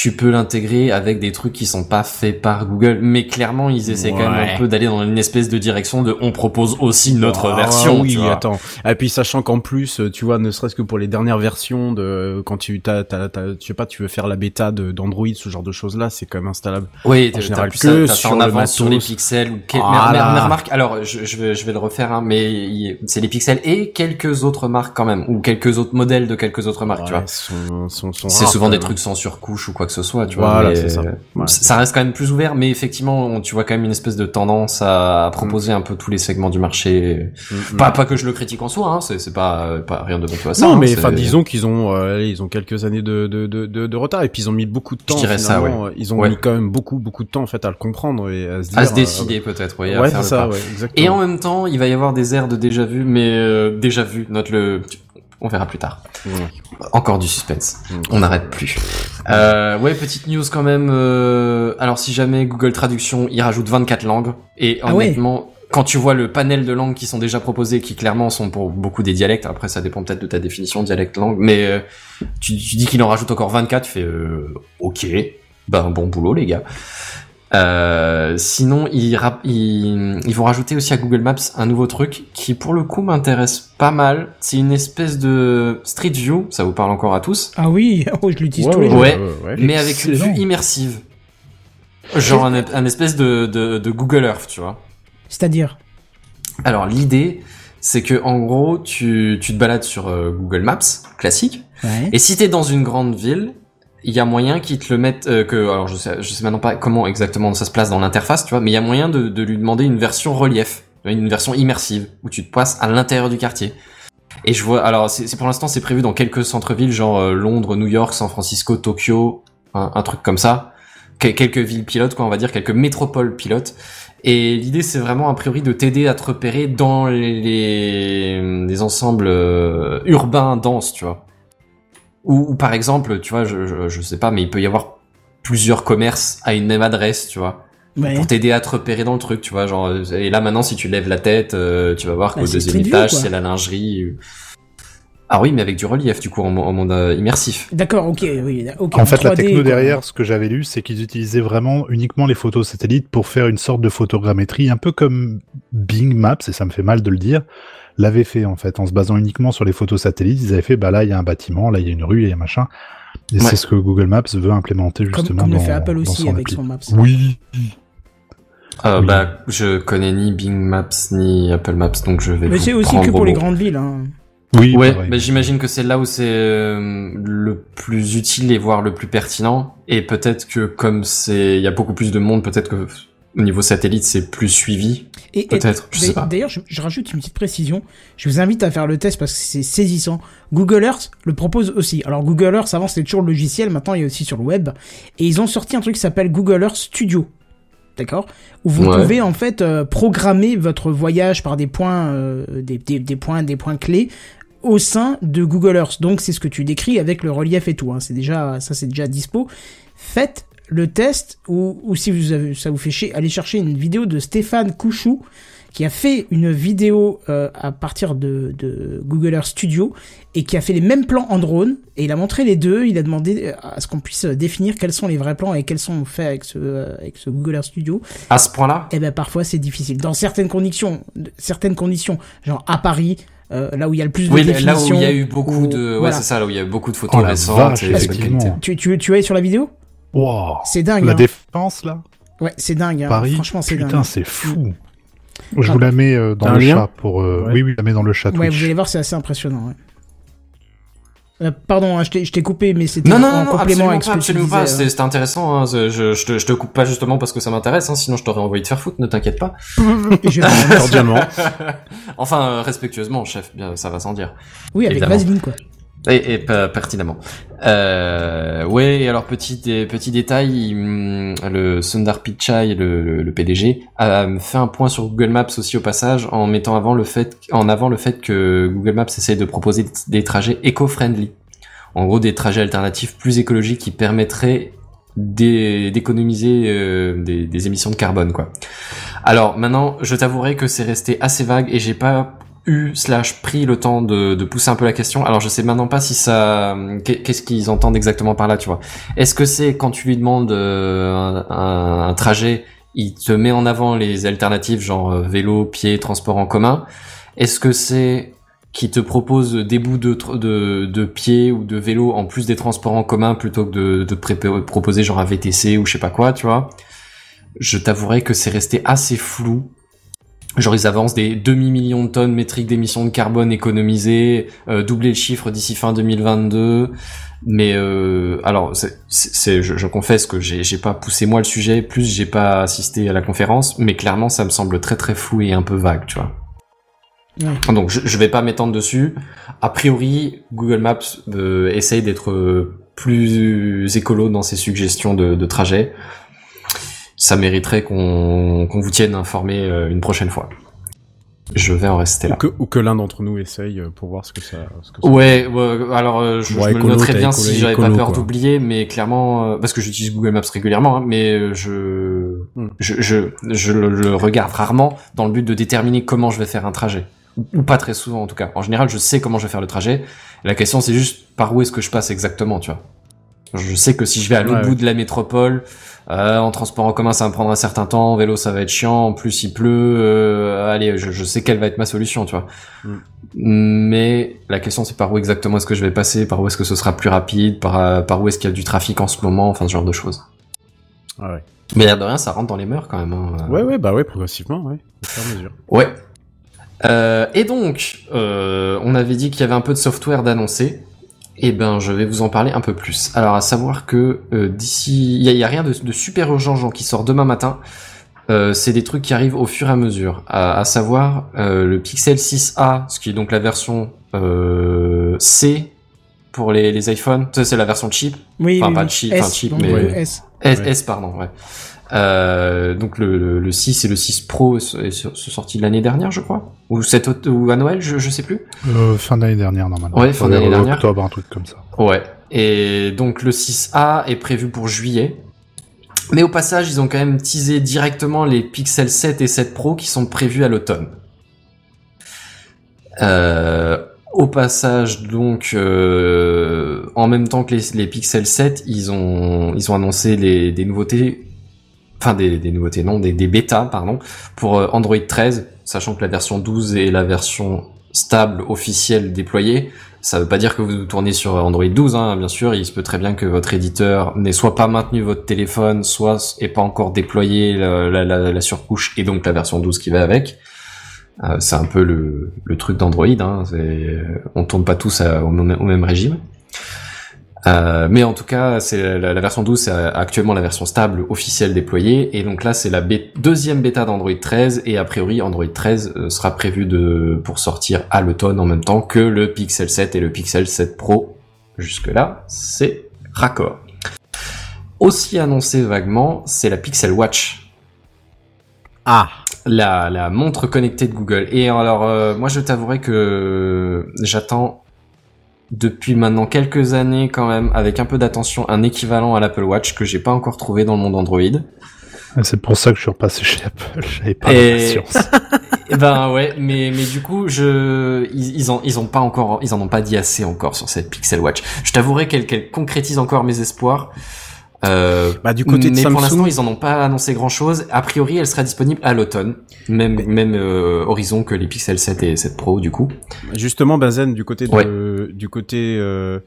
tu peux l'intégrer avec des trucs qui sont pas faits par Google, mais clairement ils essaient quand même un peu d'aller dans une espèce de direction de on propose aussi notre Ah, version. Oui, tu attends. Et puis sachant qu'en plus, tu vois, ne serait-ce que pour les dernières versions de quand tu t'as, t'as, t'as- je sais pas, tu veux faire la bêta de d'Android, ce genre de choses là, c'est quand même installable. Oui, En général, que ça, sur en le sur les pixels. Ou quel- Voilà. mais, mais- mais remarque, alors je, je vais je vais le refaire, hein, mais c'est les pixels et quelques autres marques quand même, ou quelques autres modèles de quelques autres marques, tu vois. sont- sont- sont C'est rares, souvent des trucs sans surcouche ou quoi que ce soit, tu vois. Voilà, mais, ça. Ouais. Ça reste quand même plus ouvert, mais effectivement, on- tu vois quand même une espèce de tendance à, à proposer un peu tous les segments du marché. Mm, mm. Pas, pas que je le critique en soi, hein, c'est pas, euh, pas rien de bon à ça. non, hein, mais enfin, disons qu'ils ont, euh, ils ont quelques années de, de, de, retard et puis ils ont mis beaucoup de temps. dirais ça, finalement. Ils ont Ouais. mis quand même beaucoup, beaucoup de temps en fait à le comprendre et à se dire. à se euh, décider peut-être, à ouais, faire c'est le ça, pas. ouais, exactement. Et en même temps, il va y avoir des airs de déjà vu, mais euh, déjà vu, note le, on verra plus tard. Encore du suspense. On n'arrête plus. Euh, ouais, petite news quand même. euh, alors si jamais Google Traduction, il rajoute 24 langues. Et Ah ouais. honnêtement, quand tu vois le panel de langues qui sont déjà proposées, qui clairement sont pour beaucoup des dialectes, après ça dépend peut-être de ta définition dialecte-langue, mais euh, tu, tu dis qu'il en rajoute encore 24, tu fais euh, ok, ben bon boulot les gars. Euh, sinon, ils, ils, ils vont rajouter aussi à Google Maps un nouveau truc qui, pour le coup, m'intéresse pas mal. C'est une espèce de Street View, ça vous parle encore à tous, Ah oui, oh, je l'utilise Ouais, tous les ouais, jours. Ouais. ouais. mais avec une vue immersive. Genre un, un espèce de, de, de Google Earth, tu vois. C'est-à-dire Alors l'idée, c'est que en gros, tu, tu te balades sur euh, Google Maps, classique, Ouais. et si t'es dans une grande ville, il y a moyen qu'ils te le mettent, euh, que, alors je sais, je sais maintenant pas comment exactement ça se place dans l'interface, tu vois, mais il y a moyen de, de lui demander une version relief, une version immersive, où tu te passes à l'intérieur du quartier. Et je vois, alors c'est pour l'instant c'est prévu dans quelques centres-villes, genre euh, Londres, New York, San Francisco, Tokyo, un, un truc comme ça. Quel- quelques villes pilotes, quoi, on va dire, quelques métropoles pilotes. Et l'idée, c'est vraiment a priori de t'aider à te repérer dans les, les, les ensembles euh, urbains denses, tu vois. Ou, ou par exemple, tu vois, je, je, je sais pas, mais il peut y avoir plusieurs commerces à une même adresse, tu vois, Ouais. pour t'aider à te repérer dans le truc, tu vois. Genre, et là maintenant, si tu lèves la tête, euh, tu vas voir Bah, qu'au c'est deuxième étage, c'est la lingerie. euh. Ah oui, mais avec du relief, du coup, en, en monde euh, immersif. D'accord, ok, oui. ok, En fait, la 3D, techno quoi. derrière, ce que j'avais lu, c'est qu'ils utilisaient vraiment uniquement les photos satellites pour faire une sorte de photogrammétrie, un peu comme Bing Maps, et ça me fait mal de le dire, l'avait fait en fait, en se basant uniquement sur les photos satellites. Ils avaient fait, bah là, il y a un bâtiment, là, il y a une rue, il y a machin. Et Ouais. c'est ce que Google Maps veut implémenter Comme, justement comme dans, le fait Apple aussi son avec appli. son Maps. Oui. Euh, Oui. Bah, je connais ni Bing Maps ni Apple Maps, donc je vais. Mais c'est aussi que pour les grandes villes. Hein. Oui, Ouais, mais j'imagine que c'est là où c'est euh, le plus utile et voire le plus pertinent. Et peut-être que comme c'est, il y a beaucoup plus de monde, peut-être que au niveau satellite c'est plus suivi. Peut-être, je sais d'ailleurs- pas. D'ailleurs, je, je rajoute une petite précision. Je vous invite à faire le test parce que c'est saisissant. Google Earth le propose aussi. Alors Google Earth, avant c'était toujours le logiciel, maintenant il est aussi sur le web. Et ils ont sorti un truc qui s'appelle Google Earth Studio. D'accord? Où vous Ouais. pouvez en fait euh, programmer votre voyage par des points, euh, des, des, des points, des points clés au sein de Google Earth. Donc c'est ce que tu décris avec le relief et tout. Hein. C'est déjà, ça c'est déjà dispo. Faites le test ou, ou si vous avez, ça vous fait chier, allez chercher une vidéo de Stéphane Couchou qui a fait une vidéo euh, à partir de, de Google Earth Studio et qui a fait les mêmes plans en drone et il a montré les deux. Il a demandé euh, à ce qu'on puisse définir quels sont les vrais plans et quels sont faits avec ce, euh, avec ce Google Earth Studio. À ce point-là, Et ben parfois c'est difficile dans certaines conditions, certaines conditions, genre à Paris. euh, là où il y a le plus de oui, là définition. où il y a eu beaucoup où- de, ouais, voilà. c'est ça, là où il y a eu beaucoup de photos Oh récentes vache, et. Tu, tu, tu es sur la vidéo? Wow. C'est dingue. La hein. défense, là Ouais, c'est dingue. hein. Paris, Franchement, c'est putain, c'est fou. Je Ah. vous la mets euh, dans le lien chat pour. euh, Ouais. Oui, oui, je la mets dans le chat. Ouais, Twitch. vous allez voir, c'est assez impressionnant. Ouais. Euh, pardon, hein, je t'ai coupé, mais c'était Non, non, non, non, complément absolument avec ce pas, que tu absolument pas. disais, C'était intéressant. Hein. Je, je, je te, je te coupe pas justement parce que ça m'intéresse. Hein. Sinon, je t'aurais envoyé te faire foutre. Ne t'inquiète pas. Cordialement. enfin, respectueusement, chef. Bien, ça va sans dire. Oui, avec Évidemment. Vaseline, quoi. Et, et pertinemment. Euh, ouais, alors petit petit détail, hum, le Sundar Pichai, le, le, le PDG, a fait un point sur Google Maps aussi au passage en mettant avant le fait en avant le fait que Google Maps essaie de proposer des trajets éco-friendly. En gros, des trajets alternatifs plus écologiques qui permettraient d'é- d'économiser euh, des, des émissions de carbone, quoi. Alors maintenant, je t'avouerai que c'est resté assez vague et j'ai pas eu slash pris le temps de, pousser un peu la question. Alors je sais maintenant pas si ça, qu'est- qu'est-ce qu'ils entendent exactement par là, tu vois. Est-ce que c'est quand tu lui demandes euh, un, trajet, il te met en avant les alternatives genre euh, vélo, pied, transport en commun? Est-ce que c'est qui te propose des bouts de, pied ou de vélo en plus des transports en commun plutôt que de, proposer genre un VTC ou je sais pas quoi, tu vois? Je t'avouerai que c'est resté assez flou. Genre ils avancent des demi-millions de tonnes métriques d'émissions de carbone économisées, euh, doubler le chiffre d'ici fin 2022. Mais euh, alors, c'est, je, je confesse que j'ai, j'ai pas poussé moi le sujet, plus j'ai pas assisté à la conférence, mais clairement ça me semble très très flou et un peu vague, tu vois. Donc je, je vais pas m'étendre dessus. A priori, Google Maps euh, essaye d'être euh, plus écolo dans ses suggestions de, de trajet. Ça mériterait qu'on qu'on vous tienne informé euh, une prochaine fois. Je vais en rester là. Ou que, l'un d'entre nous essaye euh, pour voir ce que ça. Ce que ça- Ouais, ouais, alors euh, je, je me le noterais bien écolo- si j'avais pas peur d'oublier, mais clairement, euh, parce que j'utilise Google Maps régulièrement, hein, mais je, Hmm. je, je, je le, le regarde rarement dans le but de déterminer comment je vais faire un trajet. Ou pas très souvent en tout cas. En général, je sais comment je vais faire le trajet. La question, c'est juste par où est-ce que je passe exactement, tu vois. Je sais que si je vais à l'autre Ouais, bout de la métropole, euh, en transport en commun, ça va me prendre un certain temps, en vélo, ça va être chiant, en plus il pleut, euh, allez, je, je sais quelle va être ma solution, tu vois. Mm. Mais la question c'est par où exactement est-ce que je vais passer, par où est-ce que ce sera plus rapide, par, euh, par où est-ce qu'il y a du trafic en ce moment, enfin ce genre de choses. Ah ouais. Mais l'air de rien, ça rentre dans les mœurs quand même. Hein. Ouais, ouais, bah ouais, progressivement, ouais. À mesure. Ouais. Euh, et donc, euh, on avait dit qu'il y avait un peu de software d'annoncer. Eh ben, je vais vous en parler un peu plus. Alors, à savoir que euh, d'ici, il y, a- rien de, de super urgent genre, qui sort demain matin. Euh, c'est des trucs qui arrivent au fur et à mesure. À, à savoir euh, le Pixel 6a, ce qui est donc la version euh, C pour les, les iPhones. Ça, c'est la version cheap. Oui, Enfin, oui, pas cheap, S, enfin cheap, mais S. S, Ouais. S, pardon, ouais. Euh, donc le, le, le 6 et le 6 Pro est sont sortis l'année dernière, je crois, ou cette ou à Noël, je, je sais plus. Euh, fin d'année dernière, normalement. Ouais, fin d'année dernière. Octobre, un truc comme ça. Ouais. Et donc le 6A est prévu pour juillet. Mais au passage, ils ont quand même teasé directement les Pixel 7 et 7 Pro qui sont prévus à l'automne. Euh, au passage, donc, euh, en même temps que les, les Pixel 7, ils ont, ils ont annoncé les, des nouveautés, enfin des, des nouveautés, non, des, des bêtas, pardon, pour euh, Android 13, sachant que la version 12 est la version stable officielle déployée. Ça veut pas dire que vous tournez sur Android 12, hein, bien sûr. Il se peut très bien que votre éditeur n'ait soit pas maintenu votre téléphone, soit ait pas encore déployé la, la- la- surcouche et donc la version 12 qui va avec. Euh, c'est un peu le, le truc d'Android. Hein, on tourne pas tous au même régime. Euh, mais en tout cas, c'est la, la version 12, c'est actuellement la version stable officielle déployée, et donc là c'est la bé- deuxième bêta d'Android 13, et a priori Android 13 euh, sera prévu de pour sortir à l'automne en même temps que le Pixel 7 et le Pixel 7 Pro. Jusque là, c'est raccord. Aussi annoncé vaguement, c'est la Pixel Watch Ah la, la montre connectée de Google. Et alors, euh, moi, je t'avouerai que j'attends depuis maintenant quelques années quand même, avec un peu d'attention, un équivalent à l'Apple Watch que j'ai pas encore trouvé dans le monde Android. Et C'est pour ça que je suis repassé chez Apple. J'avais pas Et- la patience. Et ben ouais, mais mais du coup, je ils, ils ont ils ont pas encore ils en ont pas dit assez encore sur cette Pixel Watch. Je t'avouerai qu'elle qu'elle concrétise encore mes espoirs. Euh, Bah, du côté de mais pour Samsung- l'instant, ils en ont pas annoncé grand chose. A priori, elle sera disponible à l'automne, même même euh, horizon que les Pixel 7 et 7 Pro du coup. Justement, Benzen, du côté de, Ouais. du côté, euh,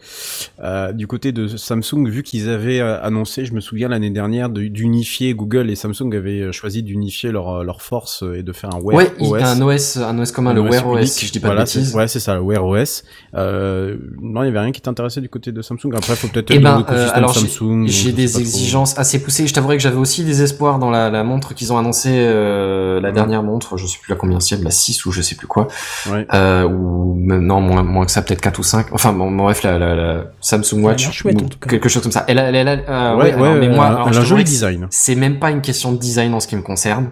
euh, du côté de Samsung, vu qu'ils avaient euh, annoncé, je me souviens l'année dernière, de- d'unifier Google et Samsung avaient euh, choisi d'unifier leur leur force et de faire un Wear ouais, OS. a un OS un OS commun, Un le OS Wear OS, unique. si je dis pas Voilà, de bêtises. c'est- Ouais, c'est ça, le Wear OS. Euh, non, il y avait rien qui t'intéressait du côté de Samsung. Après, faut peut-être Eh ben. Des trop. exigences assez poussées. Je t'avouerai que j'avais aussi des espoirs dans la, la montre qu'ils ont annoncé euh, la dernière montre, je sais plus la combien c'est, la 6 ou je sais plus quoi. Ouais. Euh, ou non moins moins que ça peut-être 4 ou 5. Enfin bon, bref la, la, la Samsung a Watch chouette, en ou tout cas. quelque chose comme ça. Elle a, elle a, elle a- euh, Ouais, ouais, alors, ouais, mais moi alors, un joli design. C'est même pas une question de design en ce qui me concerne.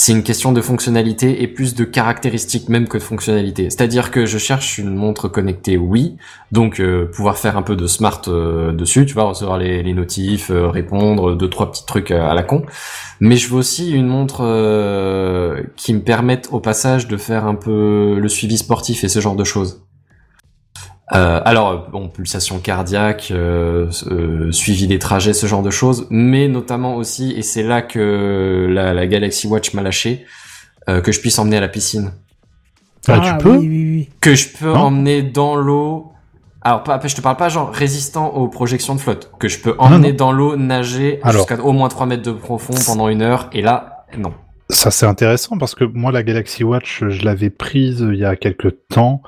C'est une question de fonctionnalité et plus de caractéristiques même que de fonctionnalité. C'est-à-dire que je cherche une montre connectée, oui, donc euh, pouvoir faire un peu de smart euh, dessus, tu vois, recevoir les, les notifs, euh, répondre, deux trois petits trucs à la con. Mais je veux aussi une montre qui me permette au passage de faire un peu le suivi sportif et ce genre de choses. Euh, alors, bon, pulsation cardiaque, euh, euh, suivi des trajets, ce genre de choses, mais notamment aussi, et c'est là que la, la Galaxy Watch m'a lâché, euh, que je puisse emmener à la piscine. Ah, tu peux oui, oui, oui. Que je peux Non. emmener dans l'eau. Alors, pas, je te parle pas genre résistant aux projections de flotte. Que je peux emmener dans l'eau, nager jusqu'à au moins 3 mètres de profond pendant une heure, et là, non. Ça c'est intéressant parce que moi la Galaxy Watch je l'avais prise il y a quelques temps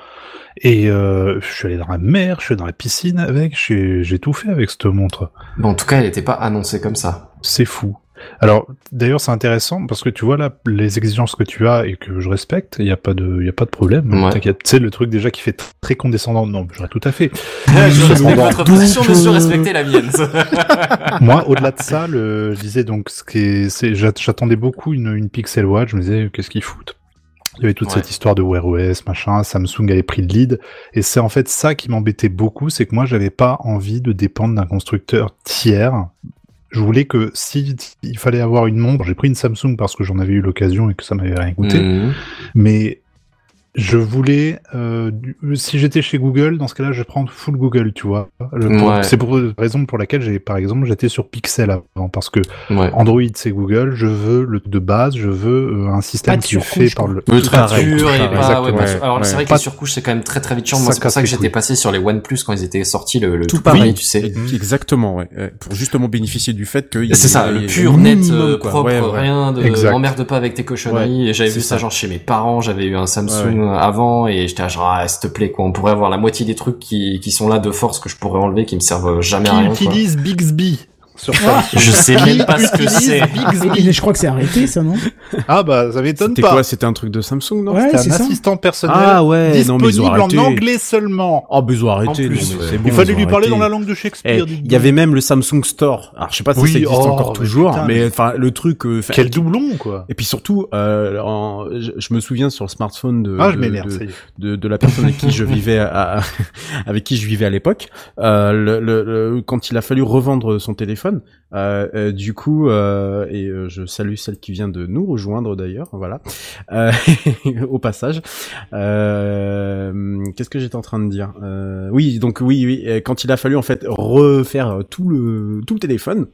et euh, je suis allé dans la mer, je suis allé dans la piscine avec, j'ai j'ai tout fait avec cette montre. Bon, en tout cas, elle n'était pas annoncée comme ça. C'est fou. Alors d'ailleurs c'est intéressant parce que tu vois là les exigences que tu as et que je respecte, il y a pas de il y a pas de problème. Ouais. T'inquiète, tu sais le truc déjà qui fait tr- très condescendant. Non, j'aurais tout à fait. je respecte votre position, euh, respectez la mienne. Moi, au-delà de ça, le, je disais donc, ce qui est, c'est, j'at- j'attendais beaucoup une, une Pixel Watch. Je me disais, qu'est-ce qu'ils foutent? Il y avait toute Ouais. cette histoire de Wear OS, machin. Samsung avait pris le lead, et c'est en fait ça qui m'embêtait beaucoup, c'est que moi, j'avais pas envie de dépendre d'un constructeur tiers. Je voulais que si il fallait avoir une montre, j'ai pris une Samsung parce que j'en avais eu l'occasion et que ça m'avait rien coûté, Mhm. mais je voulais, euh, du- si j'étais chez Google, dans ce cas-là, je vais prendre full Google, tu vois. Ouais. C'est pour la raison pour laquelle j'ai, par exemple, j'étais sur Pixel avant, parce que Ouais. Android c'est Google, je veux le de base, je veux euh, un système Pas de qui est fait par le. Le Tout très pareil, dur tout et pareil, pas, ouais, sûr. Alors, ouais. c'est vrai que Pas- les surcouches, c'est quand même très très vite chiant. Moi, c'est pour ça que j'étais passé sur les OnePlus quand ils étaient sortis, le, le Tout tout, pareil. tu sais. Et- Exactement, ouais. ouais, Pour justement bénéficier du fait que C'est ça, le pur, net, euh, propre, rien de, m'emmerde pas avec tes cochonneries. et j'avais vu ça. genre chez mes parents, j'avais eu un Samsung Avant et j'étais ah, s'il te plaît, quoi, on pourrait avoir la moitié des trucs qui, qui sont là de force que je pourrais enlever, qui me servent jamais à rien, Bixby sur Ah. Je sais même pas ce que c'est. Je crois que c'est arrêté, ça, non Ah bah ça m'étonne C'était pas. quoi C'était un truc de Samsung, non Ouais, C'est c'est un ça. assistant personnel Ah ouais, non, disponible en anglais seulement. Oh, mais ils ont arrêté. En plus, non, mais bon, Il fallait lui parler arrêté. dans la langue de Eh, Shakespeare. dites Il y avait même le Samsung Store. Alors je sais pas si Oui, ça existe oh, encore mais toujours, putain, mais enfin le truc. euh, Quel doublon quoi. Et puis surtout, euh, en- je, je me souviens sur le smartphone de, Ah de- de- la personne avec qui je vivais à, à- avec qui je vivais à l'époque euh, le, le- le- quand il a fallu revendre son téléphone euh, euh, du coup euh, et je salue celle qui vient de nous rejoindre d'ailleurs voilà au passage qu'est-ce que j'étais en train de dire? Oui donc oui oui quand il a fallu en fait refaire tout le tout le téléphone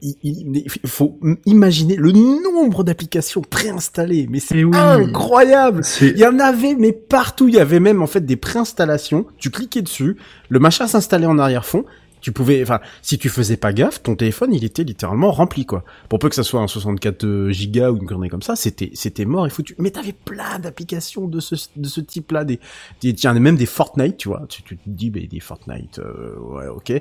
il, il- il faut imaginer le nombre d'applications préinstallées, mais c'est incroyable. Il y en avait, mais partout. Il y avait même en fait des préinstallations. Tu cliquais dessus, le machin s'installait en arrière-fond. Tu pouvais, enfin, si tu faisais pas gaffe, ton téléphone, il était littéralement rempli, quoi. Pour peu que ça soit un 64 gigas ou une connerie comme ça, c'était, c'était mort et foutu. Mais t'avais plein d'applications de ce, de ce type-là, des, tiens, même des Fortnite, tu vois. Tu, te dis, mais des Fortnite, euh, ouais, ok.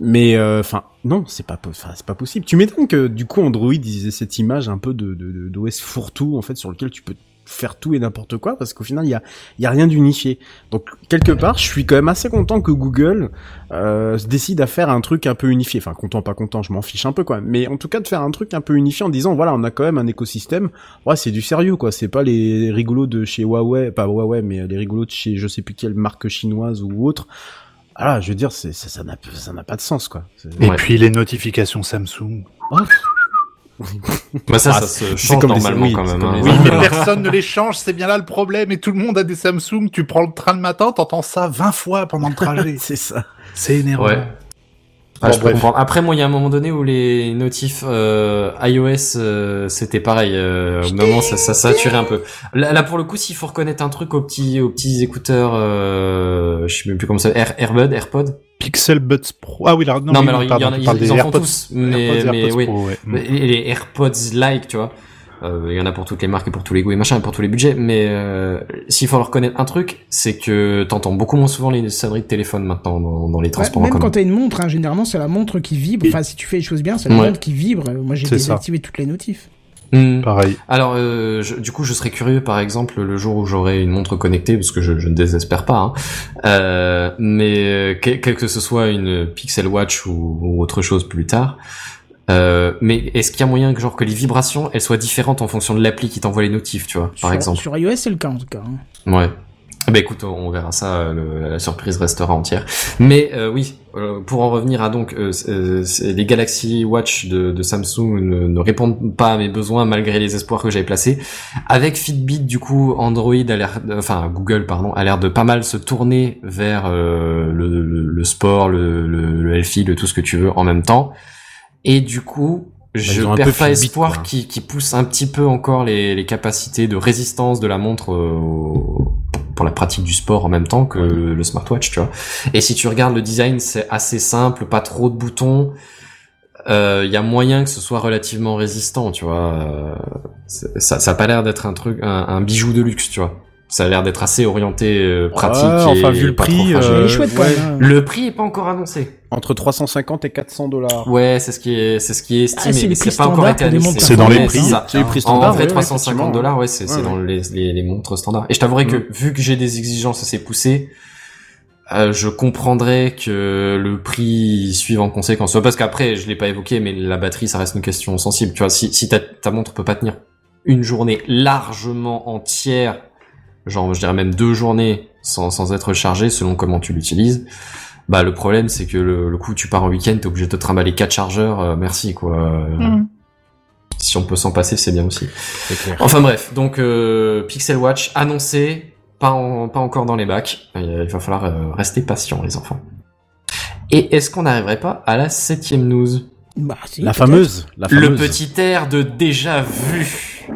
Mais, euh, enfin, non, c'est pas, c'est pas possible. Tu m'étonnes que, du coup, Android, ils aient cette image un peu de, de- d'OS fourre-tout, en fait, sur lequel tu peux faire tout et n'importe quoi, parce qu'au final, il y a, il y a rien d'unifié. Donc, quelque part, je suis quand même assez content que Google, euh, décide à faire un truc un peu unifié. Enfin, content, pas content, je m'en fiche un peu même. Mais en tout cas, de faire un truc un peu unifié en disant, voilà, on a quand même un écosystème. Ouais, c'est du sérieux, quoi. C'est pas les rigolos de chez Huawei, pas Huawei, mais les rigolos de chez je sais plus quelle marque chinoise ou autre. Ah, je veux dire, c'est, ça, ça n'a, ça n'a pas de sens, quoi. Et Ouais. puis les notifications Samsung. Bah ça, Ah, ça se c'est change comme normalement oui, quand même. comme hein. Oui, mais personne ne les change, c'est bien là le problème. Et tout le monde a des Samsung. Tu prends le train le matin, t'entends ça 20 fois pendant le trajet. c'est ça. c'est énervant. Ouais. Ah, Bon, je peux comprendre. Après, moi, il y a un moment donné où les notifs euh, iOS, euh, c'était pareil. Euh, au moment, ça, ça saturait un peu. Là, là, pour le coup, s'il faut reconnaître un truc aux petits, aux petits écouteurs, euh, je sais même plus comment ça, Air, Airbud, AirPod. Pixel Buds Pro. Ah oui, là, non, Non, oui, mais alors, il y pardon, en a- ils- ils en font AirPods- tous, mais- AirPods, mais AirPods oui. Pro, ouais. Mm. Et les AirPods like, tu vois. Euh, Il y en a pour toutes les marques et pour tous les goûts et machin, et pour tous les budgets. Mais euh, s'il faut leur reconnaître un truc, c'est que t'entends beaucoup moins souvent les sonneries de téléphone maintenant dans, dans les Ouais, transports en même commun. quand t'as une montre, hein, généralement c'est la montre qui vibre. Enfin, si tu fais les choses bien, c'est la Ouais. montre qui vibre. Euh, Moi, j'ai C'est ça. désactivé toutes les notifs. Hmm. Pareil. Alors, euh, je- du coup, je serais curieux, par exemple, le jour où j'aurai une montre connectée, parce que je, je ne désespère pas, hein, euh, mais euh, quel, quel que ce soit une Pixel Watch ou, ou autre chose plus tard, Euh, mais est-ce qu'il y a moyen que genre que les vibrations elles soient différentes en fonction de l'appli qui t'envoie les notifs, tu vois, par exemple Sur iOS, c'est le cas en tout cas. hein. Ouais. Bah écoute, on verra ça, euh, le- la surprise restera entière. Mais euh, oui, euh, pour en revenir à donc euh, les Galaxy Watch de, de Samsung ne, ne répondent pas à mes besoins malgré les espoirs que j'avais placés. Avec Fitbit, du coup, Android a l'air, enfin Google pardon, a l'air de pas mal se tourner vers le, le- le sport, le, le, le healthy, le tout ce que tu veux en même temps. Et du coup, je un peu perds pas espoir qui, qui pousse un petit peu encore les, les capacités de résistance de la montre euh, au- pour la pratique du sport en même temps que le, le smartwatch, tu vois. Et si tu regardes le design, c'est assez simple, pas trop de boutons. Euh, Il y a moyen que ce soit relativement résistant, tu vois. Euh, ça, ça a pas l'air d'être un truc, un, un bijou de luxe, tu vois. Ça a l'air d'être assez orienté euh, pratique. Ouais, enfin, et vu le prix. Il Euh, est chouette quand ouais. même. Le prix est pas encore annoncé. Entre 350 et 400 dollars. Ouais, c'est ce qui est, c'est ce qui est estimé, Ah, c'est les mais prix c'est pas encore été annoncé. C'est dans les prix. C'est les prix En vrai, ouais, 350 effectivement. dollars, ouais, c'est c'est Ouais, dans les, les, les montres standards. Et je t'avouerai que vu que j'ai des exigences assez poussées, euh, je comprendrais que le prix suive en conséquence. Parce qu'après, je l'ai pas évoqué, mais la batterie, ça reste une question sensible. Tu vois, si, si ta, ta montre peut pas tenir une journée largement entière, genre, je dirais même deux journées sans, sans être chargée, selon comment tu l'utilises, bah, le problème, c'est que le, le coup, tu pars en week-end, t'es obligé de te trimballer quatre chargeurs, euh, merci, quoi. Mhm. Si on peut s'en passer, c'est bien aussi. Clair. Enfin bref, donc euh, Pixel Watch annoncé, pas, en- pas encore dans les bacs. Euh, Il va falloir euh, rester patient, les enfants. Et est-ce qu'on n'arriverait pas à la septième news? Bah, si, La fameuse, la fameuse. Le petit air de déjà vu.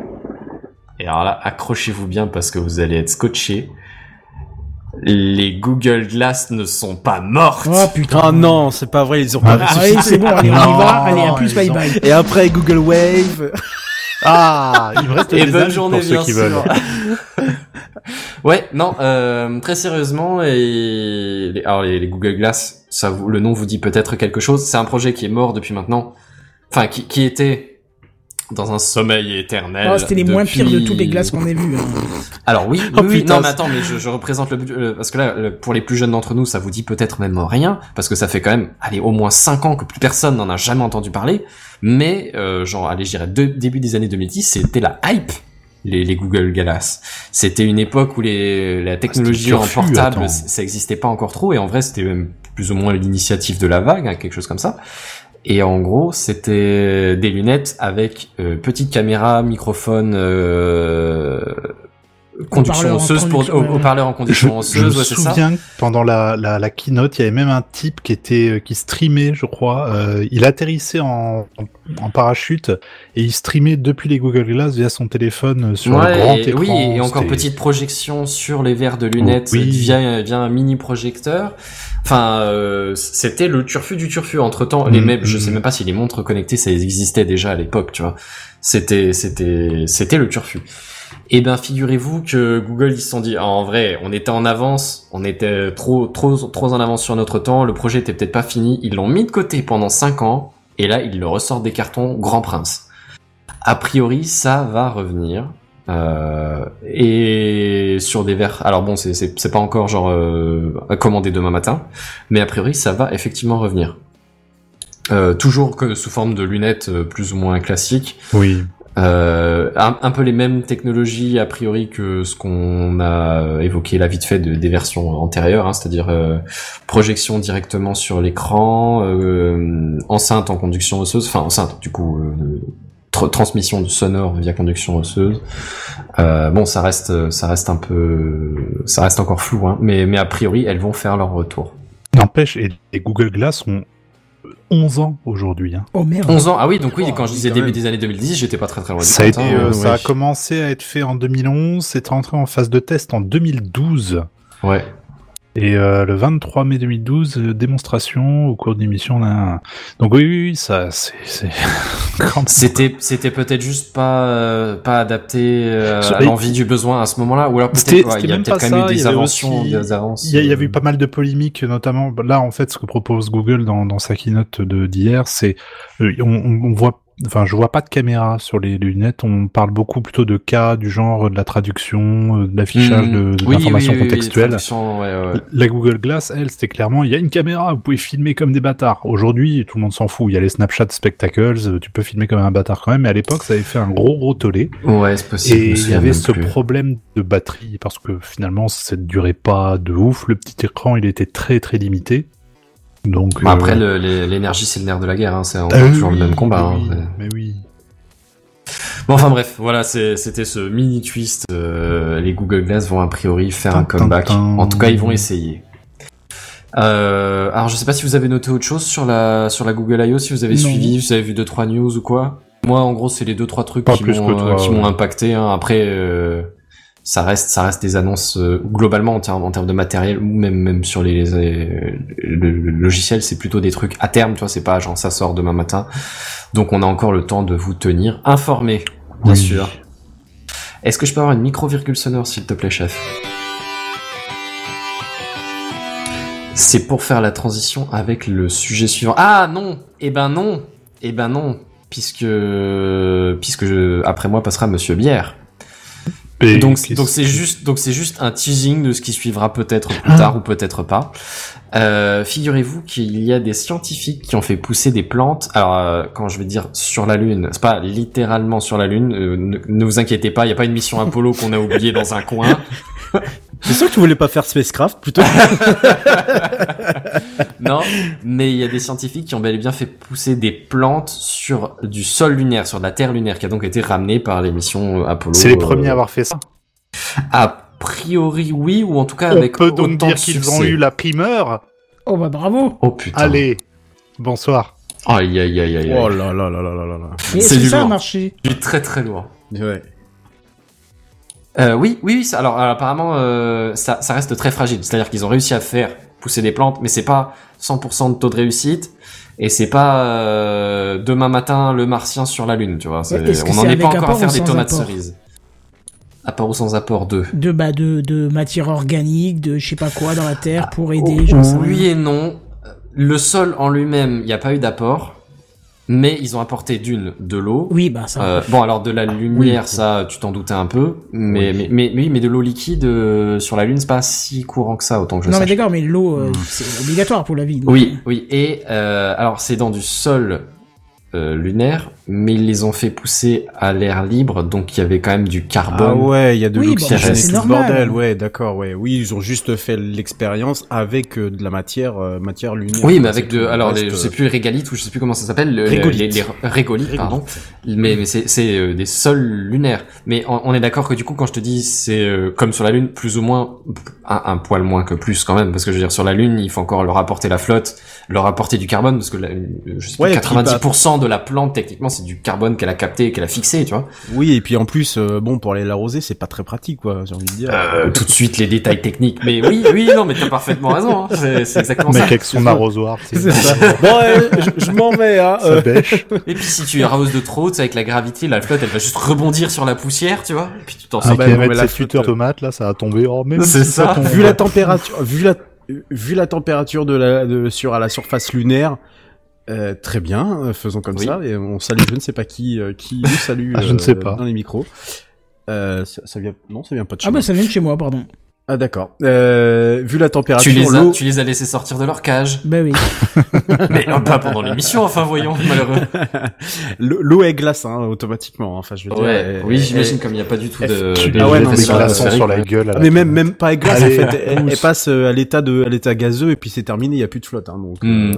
Et alors là, accrochez-vous bien parce que vous allez être scotché. Les Google Glass ne sont pas mortes. Oh putain. Ah non, c'est pas vrai, ils ont pas Ah, Ah ressuscité. oui, c'est bon, allez, on y va. Non, Allez, à plus, bye ont- bye. Et après Google Wave. Ah, il me reste Et des bonne journée, pour ceux bien qui sûr. veulent. ouais, non, euh, très sérieusement, et les, alors les, les Google Glass, ça vous, le nom vous dit peut-être quelque chose. C'est un projet qui est mort depuis maintenant, enfin qui, qui était dans un sommeil éternel. Oh, c'était les moins pires de toutes les glaces qu'on ait vues. hein. Alors oui, oui, Oh, oui, putain, non, mais attends, mais je, je représente le, euh, parce que là, le- pour les plus jeunes d'entre nous, ça vous dit peut-être même rien, parce que ça fait quand même, allez, au moins 5 ans que plus personne n'en a jamais entendu parler. Mais euh, genre, allez, je dirais de- début des années 2010, c'était la hype. Les, les Google Glass. C'était une époque où les, la technologie en portable, attends. ça existait pas encore trop, et en vrai, c'était même plus ou moins l'initiative de la vague, hein, quelque chose comme ça. Et en gros, c'était des lunettes avec euh, petite caméra, microphone, euh, conduction osseuse pour haut-parleur en Je, conduction je me osseuse, ouais, c'est ça. souviens que pendant la, la, la keynote, il y avait même un type qui était euh, qui streamait, je crois. Euh, il atterrissait en, en, en parachute et il streamait depuis les Google Glass via son téléphone euh, sur Ouais, le grand et- écran. oui, et encore petite projection sur les verres de lunettes Oui. via, via un mini projecteur. Enfin, euh, c'était le turfu du turfu. Entre temps, les Mm, mêmes, je mm. sais même pas si les montres connectées ça existait déjà à l'époque, tu vois. C'était, c'était, c'était le turfu. Et ben, figurez-vous que Google ils se sont dit, ah, en vrai, on était en avance, on était trop, trop, trop en avance sur notre temps. Le projet était peut-être pas fini. Ils l'ont mis de côté pendant 5 ans, et là, ils le ressortent des cartons Grand Prince. A priori, ça va revenir. Euh, et sur des verres. Alors bon, c'est pas encore genre euh, à commander demain matin, mais a priori ça va effectivement revenir. Euh, toujours que sous forme de lunettes euh, plus ou moins classiques. Oui. Euh, un, peu les mêmes technologies a priori que ce qu'on a évoqué là vite fait de, des versions antérieures, hein, c'est-à-dire euh, projection directement sur l'écran, euh, enceinte en conduction osseuse, enfin enceinte du coup tr- transmission sonore via conduction osseuse. Bon, ça reste ça reste un peu ça reste encore flou, hein, mais a priori elles vont faire leur retour. N'empêche, et les Google Glass ont 11 ans aujourd'hui. Hein. Oh merde. 11 ans, ah oui, donc oui, Oh, quand je disais début des années 2010, j'étais pas très très loin du Ça a, été, hein. euh, ouais. ça a commencé à être fait en 2011, c'est rentré en phase de test en 2012. Ouais. Et euh, le 23 mai 2012, euh, démonstration au cours d'émission. Là. Donc oui, oui, oui, ça, c'est, C'était c'était peut-être juste pas euh, pas adapté euh, à l'envie du besoin à ce moment-là ou alors peut-être ouais, il y a peut-être quand même eu des inventions aussi- des avances. Il y, y avait eu pas mal de polémiques, notamment là en fait ce que propose Google dans, dans sa keynote de d'hier, c'est on voit enfin, je vois pas de caméra sur les lunettes. On parle beaucoup plutôt de cas du genre de la traduction, euh, de l'affichage Mmh. de, de Oui, l'information oui, oui, oui, contextuelle. traduction, ouais, ouais. La Google Glass, elle, c'était clairement, il y a une caméra, vous pouvez filmer comme des bâtards. Aujourd'hui, tout le monde s'en fout. Il y a les Snapchat Spectacles, euh, tu peux filmer comme un bâtard quand même, mais à l'époque, ça avait fait un gros gros tollé. Ouais, c'est possible. Et il y avait ce plus. problème de batterie, parce que finalement, ça ne durait pas de ouf. Le petit écran, il était très très limité. Donc, Bah, après, euh, l'énergie, c'est le nerf de la guerre. Hein. C'est ah oui, toujours le même combat. mais hein. oui, mais oui. Bon, enfin bref, voilà, c'était ce mini twist. euh, les Google Glass vont a priori faire un comeback. En tout cas, ils vont essayer. Euh, alors, je sais pas si vous avez noté autre chose sur la sur la Google I.O. Si vous avez Non. suivi, vous avez vu deux trois news ou quoi. Moi, en gros, c'est les deux trois trucs Pas qui m'ont ouais. impacté. hein. Après, ça reste ça reste des annonces euh, globalement en termes en termes de matériel ou même même sur les, euh, le, le logiciel, c'est plutôt des trucs à terme. Tu vois, c'est pas genre ça sort demain matin. Donc, on a encore le temps de vous tenir informés, bien Oui. sûr. Est-ce que je peux avoir une micro-virgule sonore, s'il te plaît, chef? C'est pour faire la transition avec le sujet suivant. Ah non Eh ben non Eh ben non Puisque, puisque je- après moi passera Monsieur Bière. Et Donc, c'est juste, donc c'est juste un teasing de ce qui suivra peut-être plus Ah. tard ou peut-être pas. Euh, figurez-vous qu'il y a des scientifiques qui ont fait pousser des plantes. Alors, euh, quand je vais dire sur la Lune, c'est pas littéralement sur la Lune. euh, ne, ne vous inquiétez pas, il y a pas une mission Apollo qu'on a oubliée dans un coin. C'est sûr que tu voulais pas faire Spacecraft plutôt Non, mais il y a des scientifiques qui ont bel et bien fait pousser des plantes sur du sol lunaire, sur de la Terre lunaire, qui a donc été ramenée par les missions Apollo. C'est les euh, premiers à avoir fait ça. A priori, oui, ou en tout cas On avec peut donc autant dire qu'ils ont eu la primeur. Oh bah bravo. Oh putain. Allez, bonsoir. Aïe aïe aïe aïe. aïe. Oh là là là là là là là. Mais C'est du ça a lourd. marché? Du très très lourd. Ouais. Euh, oui, oui, oui. ça- alors, alors, apparemment, euh, ça, ça reste très fragile. C'est-à-dire qu'ils ont réussi à faire pousser des plantes, mais c'est pas 100% de taux de réussite. Et c'est pas euh, demain matin le martien sur la lune, tu vois. on n'en est pas encore à faire des tomates apport cerises. Apport ou sans apport 2 de bah de de matière organique, de je sais pas quoi dans la terre pour aider. sais Oh, Oui et non. Le sol en lui-même, il n'y a pas eu d'apport. Mais ils ont apporté d'une, de l'eau. Oui bah ça. Euh, bon alors de la lumière ça tu t'en doutais un peu mais mais, mais mais mais de l'eau liquide euh, sur la lune c'est pas si courant que ça autant que je non mais sache. d'accord, mais l'eau euh, c'est obligatoire pour la vie. donc. Oui oui et euh, alors c'est dans du sol euh, lunaire mais ils les ont fait pousser à l'air libre donc il y avait quand même du Ah carbone. ouais, il y a de Oui, l'oxygène bon, et c'est tout le normal. bordel. Ouais, d'accord, ouais. Oui, ils ont juste fait l'expérience avec euh, de la matière, euh, matière lunaire. Oui, mais avec de, alors les, je euh, sais plus les régalites ou je sais plus comment ça s'appelle, le- Régolithes. les, les régolithes, pardon. Mais, mais c'est, c'est euh, des sols lunaires. Mais on, on est d'accord que du coup, quand je te dis c'est euh, comme sur la Lune, plus ou moins un, un poil moins que plus quand même, parce que je veux dire sur la Lune, il faut encore leur apporter la flotte, leur apporter du carbone, parce que la, je sais plus, Ouais, et puis, 90% de la plante techniquement c'est du carbone qu'elle a capté et qu'elle a fixé, tu vois. Oui, et puis en plus, euh, bon, pour aller l'arroser, c'est pas très pratique, quoi, j'ai envie de dire. Euh, tout de suite les détails techniques. Mais oui, oui, non, mais t'as parfaitement raison. hein. C'est, exactement ça. mec avec son arrosoir. C'est ça. bon, euh, je, je m'en vais, hein. Ça euh. bêche. Et puis si tu arroses de trop, tu sais, avec la gravité, la flotte, elle va juste rebondir sur la poussière, tu vois. Et puis tu t'en Ah sors. bah mais mettre la flotte, euh, tomate, là, ça a tombé. Oh, même C'est si ça. tombe. vu la température, vu la, vu la température de la, de, sur à la surface lunaire, euh, très bien, euh, faisons comme Oui. ça, et on salue, je ne sais pas qui, euh, qui nous salue, Ah, je ne sais pas. dans les micros. Euh, ça, ça vient, non, ça vient pas de chez Ah moi. bah ça vient de chez moi, pardon. Ah d'accord. Euh, vu la Tu température, les, as, tu les as laissés sortir de leur cage. Bah oui. Mais euh, pas pendant l'émission, enfin voyons, malheureux. l'eau est glace, hein, automatiquement. Enfin, je veux dire. Ouais, elle- oui, elle- j'imagine comme il n'y a pas du tout de... Tu de- Ah ouais, non, mais sur la gueule. à la mais même même pas glace Allez, en fait, elle, passe euh, à l'état de à l'état gazeux et puis c'est terminé, il y a plus de flotte hein, donc Hmm. euh,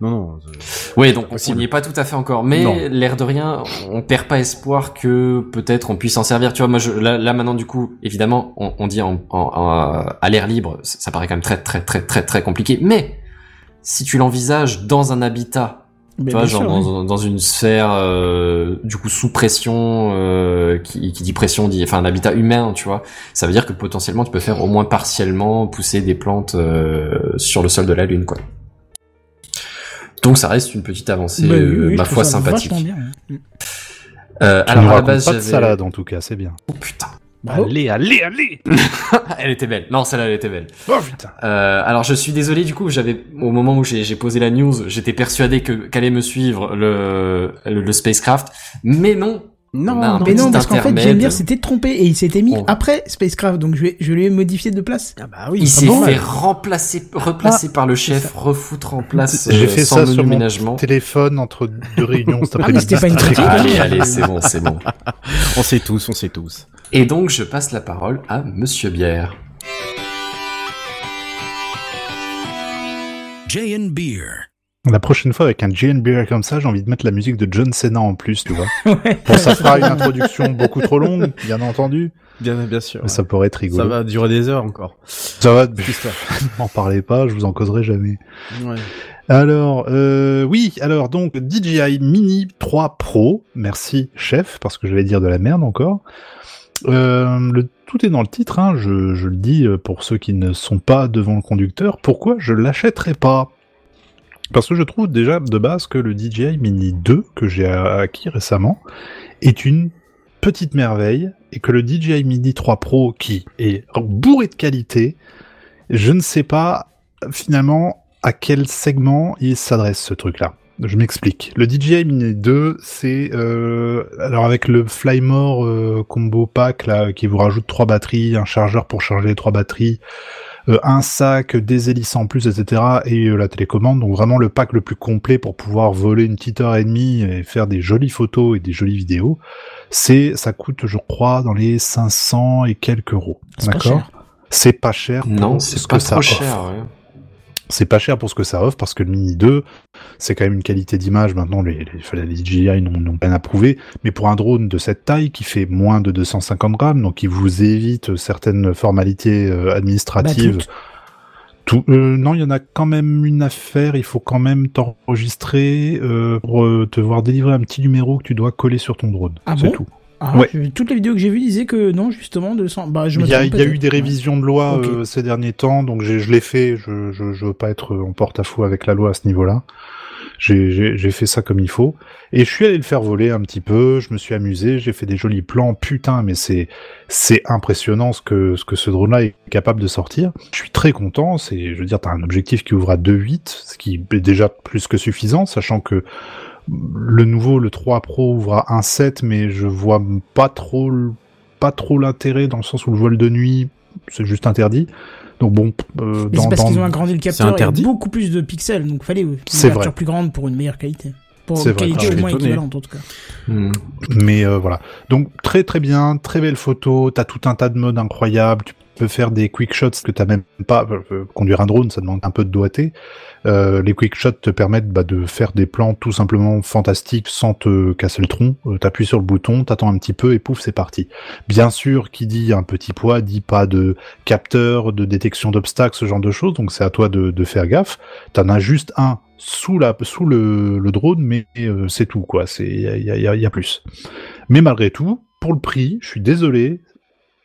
non non. c'est- Oui, donc on n'y est pas tout à fait encore, mais l'air de rien, on perd pas espoir que peut-être on puisse s'en servir. Tu vois, moi, je, là, là maintenant, du coup, évidemment, on, on dit en, en- en- à l'air libre, ça, ça paraît quand même très, très, très, très, très compliqué. Mais si tu l'envisages dans un habitat, Mais tu vois, genre sûr, dans, oui. dans une sphère, euh, du coup, sous pression, euh, qui, qui dit pression, dit, enfin, un habitat humain, tu vois, ça veut dire que potentiellement, tu peux faire au moins partiellement pousser des plantes euh, sur le sol de la Lune, quoi. Donc ça reste une petite avancée, oui, oui, ma foi, sympathique. bien, hein. Euh, Tu alors à la base, pas de salade, en tout cas, c'est bien. Oh putain. Bravo. Allez, allez, allez elle était belle. Non, celle-là, elle était belle. Oh putain Euh, alors je suis désolé du coup, j'avais au moment où j'ai posé la news, j'étais persuadé que qu'allait me suivre le, le le spacecraft, mais non. Non, mais non, parce qu'en fait. James s'était trompé et il s'était mis Oh. après Spacecraft, donc je, vais, je lui ai modifié de place. Ah bah oui. Il s'est bon, fait ouais. remplacer, replacer par le chef, refoutre en place J'ai euh, fait sans ça sur mon ménagement. téléphone entre deux réunions cet Ah, mais après-midi. c'était pas une Très critique. cool. Allez, allez, c'est bon, c'est bon. On sait tous, on sait tous. Et donc je passe la parole à Monsieur Bière. Jay and Beer. La prochaine fois, avec un Beer comme ça, j'ai envie de mettre la musique de John Cena en plus, tu vois. Ouais. Bon, ça fera une introduction beaucoup trop longue, bien entendu, Bien, bien sûr. mais ça pourrait être rigolo. Ça va durer des heures encore. Ça va, m'en parlez pas, je vous en causerai jamais. Ouais. Alors, euh, oui, alors donc DJI Mini 3 Pro, merci chef, parce que je vais dire de la merde encore. Euh, le, tout est dans le titre, hein, je, je le dis euh, pour ceux qui ne sont pas devant le conducteur. Pourquoi je l'achèterai pas? Parce que je trouve déjà de base que le DJI Mini 2 que j'ai acquis récemment est une petite merveille et que le DJI Mini 3 Pro qui est bourré de qualité, je ne sais pas finalement à quel segment il s'adresse ce truc-là. Je m'explique. Le DJI Mini 2, c'est euh, alors avec le Flymore euh, combo pack là qui vous rajoute trois batteries, un chargeur pour charger les trois batteries, un sac, des hélices en plus, etc. et euh, la télécommande. Donc vraiment le pack le plus complet pour pouvoir voler une petite heure et demie et faire des jolies photos et des jolies vidéos. C'est ça coûte je crois dans les 500 et quelques euros. C'est pas D'accord. cher. C'est pas cher. pour Non, ce c'est pas que ça trop offre. cher. ouais. C'est pas cher pour ce que ça offre parce que le Mini 2, c'est quand même une qualité d'image. Maintenant, les, les, les DJI n'ont rien à prouver. Mais pour un drone de cette taille qui fait moins de 250 grammes, donc qui vous évite certaines formalités euh, administratives. Bah. Tout, euh, non, il y en a quand même une affaire. Il faut quand même t'enregistrer euh, pour te voir délivrer un petit numéro que tu dois coller sur ton drone. Ah c'est bon? tout. Ah, Ouais. Toutes les vidéos que j'ai vues disaient que non, justement, de. Bah, je me Il y a, y a eu des révisions de loi euh, ces derniers temps, donc je l'ai fait. Je, je, je veux pas être en porte-à-faux avec la loi à ce niveau-là. J'ai- J'ai j'ai fait ça comme il faut. Et je suis allé le faire voler un petit peu. Je me suis amusé. J'ai fait des jolis plans. Putain, mais c'est c'est impressionnant ce que ce que ce drone-là est capable de sortir. Je suis très content. C'est, je veux dire, t'as un objectif qui ouvre à 2.8, ce qui est déjà plus que suffisant, sachant que le nouveau, le 3 Pro ouvre à 1.7, mais je vois pas trop, pas trop l'intérêt dans le sens où le voile de nuit, c'est juste interdit. Donc bon, euh, dans, c'est parce dans- qu'ils ont agrandi le capteur et beaucoup plus de pixels, donc fallait une ouverture plus grande pour une meilleure qualité. Pour C'est une vrai. qualité Ah, au je moins équivalente en tout cas. Hmm. Mais euh, voilà. Donc très très bien, très belle photo. T'as tout un tas de modes incroyables. Tu peux faire des quick shots que t'as même pas. euh, conduire un drone, ça demande un peu de doigté. Euh, les quick shots te permettent bah, de faire des plans tout simplement fantastiques sans te casser le tronc. Euh, T'appuies sur le bouton, t'attends un petit peu et pouf, c'est parti. Bien sûr, qui dit un petit poids dit pas de capteur, de détection d'obstacles, ce genre de choses. Donc c'est à toi de, de faire gaffe. T'en as juste un sous la sous le, le drone, mais euh, c'est tout quoi. C'est il y a- y a- y a plus. Mais malgré tout, pour le prix, je suis désolé,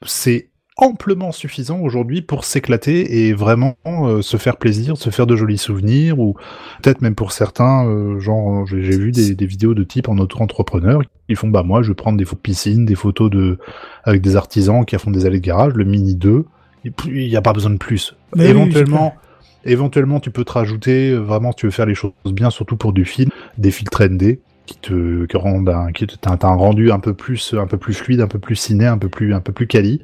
c'est amplement suffisant aujourd'hui pour s'éclater et vraiment euh, se faire plaisir, se faire de jolis souvenirs ou peut-être même pour certains, euh, genre j'ai j'ai vu des, des vidéos de type en auto-entrepreneur qui font bah moi je vais prendre des photos de piscine, des photos de avec des artisans qui font des allées de garage, le mini 2, il n'y a pas besoin de plus. Mais oui, éventuellement, tu peux te rajouter euh, vraiment si tu veux faire les choses bien, surtout pour du film, des filtres ND qui te qui rendent un, qui te t'as un rendu un peu plus un peu plus fluide, un peu plus ciné, un peu plus un peu plus quali.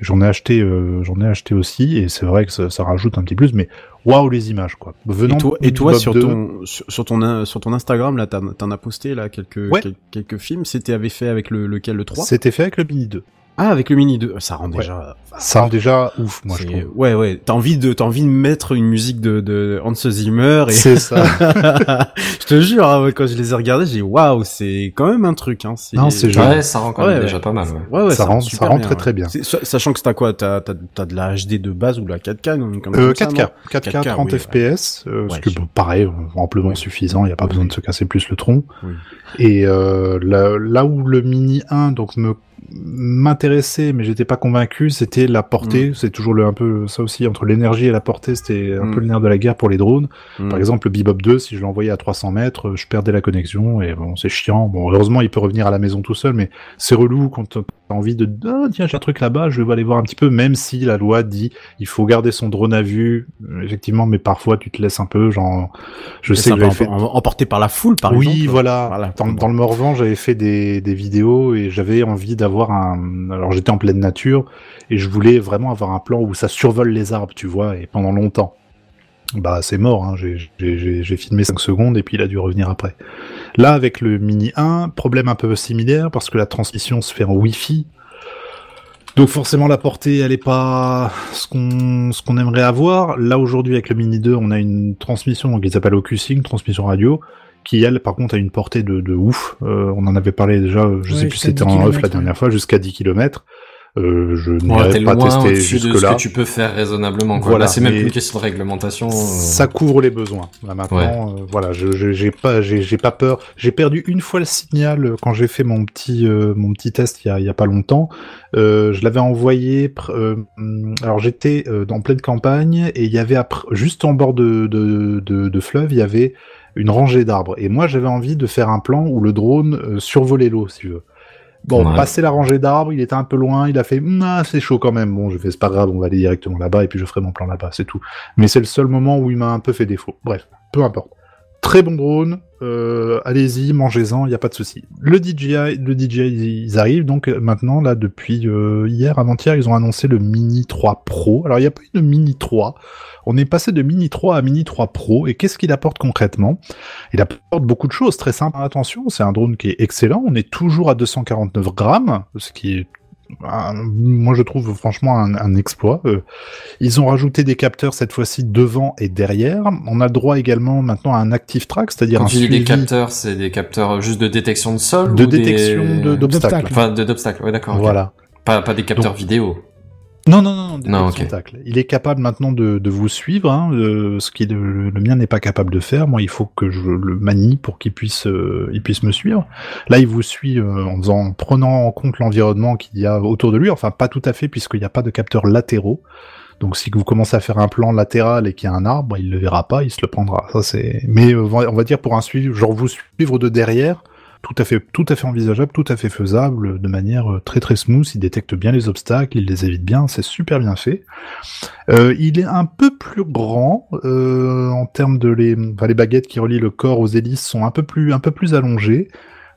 J'en ai acheté euh, j'en ai acheté aussi et c'est vrai que ça, ça rajoute un petit plus, mais waouh les images quoi. Venant Et toi, et toi sur, 2, ton, sur, sur ton, sur ton Instagram, là, t'en as posté là quelques, Ouais. quel- quelques films. C'était avait fait avec le, lequel, le 3 c'était fait avec le Mini 2. Ah, avec le Mini 2. Ça rend Ouais. déjà. Ça rend déjà ouf, moi je trouve. Ouais, ouais. T'as envie de, t'as envie de mettre une musique de, de Hans Zimmer et. C'est ça. je te jure, hein, quand je les ai regardés, j'ai dit waouh, c'est quand même un truc. Hein. Non, c'est joli. Ouais, ça rend quand même Ouais, déjà ouais. pas mal. Ouais. Ouais, ouais, Ça rend ça rend bien, très, très bien. Sachant que t'as quoi? T'as t'as t'as de la HD de base ou de la 4K donc, comme Euh, ça, 4K, non 4K, 4K, 30 oui, FPS, euh, ce que pareil, euh, amplement Ouais. suffisant, il n'y a pas Oui, besoin de se casser plus le tronc. Oui. Et euh, là, là où le Mini 1 donc me mais j'étais pas convaincu, c'était la portée. C'est toujours le, un peu ça aussi entre l'énergie et la portée, c'était un Mm. peu le nerf de la guerre pour les drones. Mm. Par exemple, le Bebop 2, si je l'envoyais à 300 mètres, euh, je perdais la connexion et bon, c'est chiant. Bon, heureusement, il peut revenir à la maison tout seul, mais c'est relou quand envie de ah, tiens j'ai un truc là-bas, je vais aller voir un petit peu, même si la loi dit il faut garder son drone à vue, euh, effectivement, mais parfois tu te laisses un peu, genre je sais que j'avais fait emporté par la foule, par oui, exemple. voilà. Voilà. Dans, dans le Morvan, j'avais fait des, des vidéos et j'avais envie d'avoir un. Alors j'étais en pleine nature et je voulais vraiment avoir un plan où ça survole les arbres, tu vois, et pendant longtemps. Bah c'est mort, hein. j'ai- filmé 5 secondes et puis il a dû revenir après. Là avec le Mini 1, problème un peu similaire parce que la transmission se fait en Wi-Fi. Donc forcément la portée elle est pas ce qu'on ce qu'on aimerait avoir. Là aujourd'hui avec le Mini 2 on a une transmission donc ils appellent OcuSync, transmission radio, qui elle par contre a une portée de, de ouf. Euh, on en avait parlé déjà, je Ouais, sais plus c'était 10 en off la dernière fois, jusqu'à 10 km. Euh, je Ouais, n'irai t'es pas loin tester au-dessus de jusque ce là. que tu peux faire raisonnablement. Quoi. Voilà, Là, c'est même une question de réglementation. euh, Ça couvre les besoins. Là, maintenant, euh, voilà, j'ai pas j'ai pas peur. J'ai perdu une fois le signal euh, quand j'ai fait mon petit euh, mon petit test il y a il y a pas longtemps. Euh, je l'avais envoyé. euh, hum, alors j'étais dans pleine campagne et il y avait juste en bord de de, de de fleuve il y avait une rangée d'arbres et moi j'avais envie de faire un plan où le drone survolait l'eau si tu veux. Bon, Ouais. passer la rangée d'arbres, il était un peu loin, il a fait, Hum, ah, c'est chaud quand même. Bon, je fais, c'est pas grave, on va aller directement là-bas et puis je ferai mon plan là-bas, c'est tout. Mais c'est le seul moment où il m'a un peu fait défaut. Bref, peu importe. Très bon drone, euh, allez-y, mangez-en, il y a pas de souci. Le DJI, le DJI, ils arrivent donc euh, maintenant là depuis euh, hier, avant-hier, ils ont annoncé le Mini 3 Pro. Alors il n'y a pas eu de Mini 3, on est passé de Mini 3 à Mini 3 Pro et qu'est-ce qu'il apporte concrètement? Il apporte beaucoup de choses, très simple. Attention, c'est un drone qui est excellent. On est toujours à 249 grammes, ce qui est un- moi je trouve franchement un, un exploit. Euh, ils ont rajouté des capteurs cette fois-ci devant et derrière. On a le droit également maintenant à un active track, c'est-à-dire Quand un tu dis des suivi capteurs, c'est des capteurs juste de détection de sol de ou détection de- d'obstacles. D'obstacles. Enfin, de d'obstacles. Ouais, d'accord. Voilà. Pas, pas des capteurs vidéo. Non, non, non, non, détection Non, ok. d'obstacles. Il est capable maintenant de, de vous suivre, hein, euh, ce qui le, le mien n'est pas capable de faire. Moi, il faut que je le manie pour qu'il puisse, euh, il puisse me suivre. Là, il vous suit euh, en, faisant, en prenant en compte l'environnement qu'il y a autour de lui. Enfin, pas tout à fait, puisqu'il n'y a pas de capteurs latéraux. Donc, si vous commencez à faire un plan latéral et qu'il y a un arbre, il le verra pas, il se le prendra. Ça, c'est. Mais euh, on va dire pour un suivi, genre vous suivre de derrière, tout à fait, envisageable, tout à fait faisable, de manière euh, très très smooth. Il détecte bien les obstacles, il les évite bien, c'est super bien fait. Euh, il est un peu plus grand euh, en termes de les, les baguettes qui relient le corps aux hélices sont un peu plus, un peu plus allongées.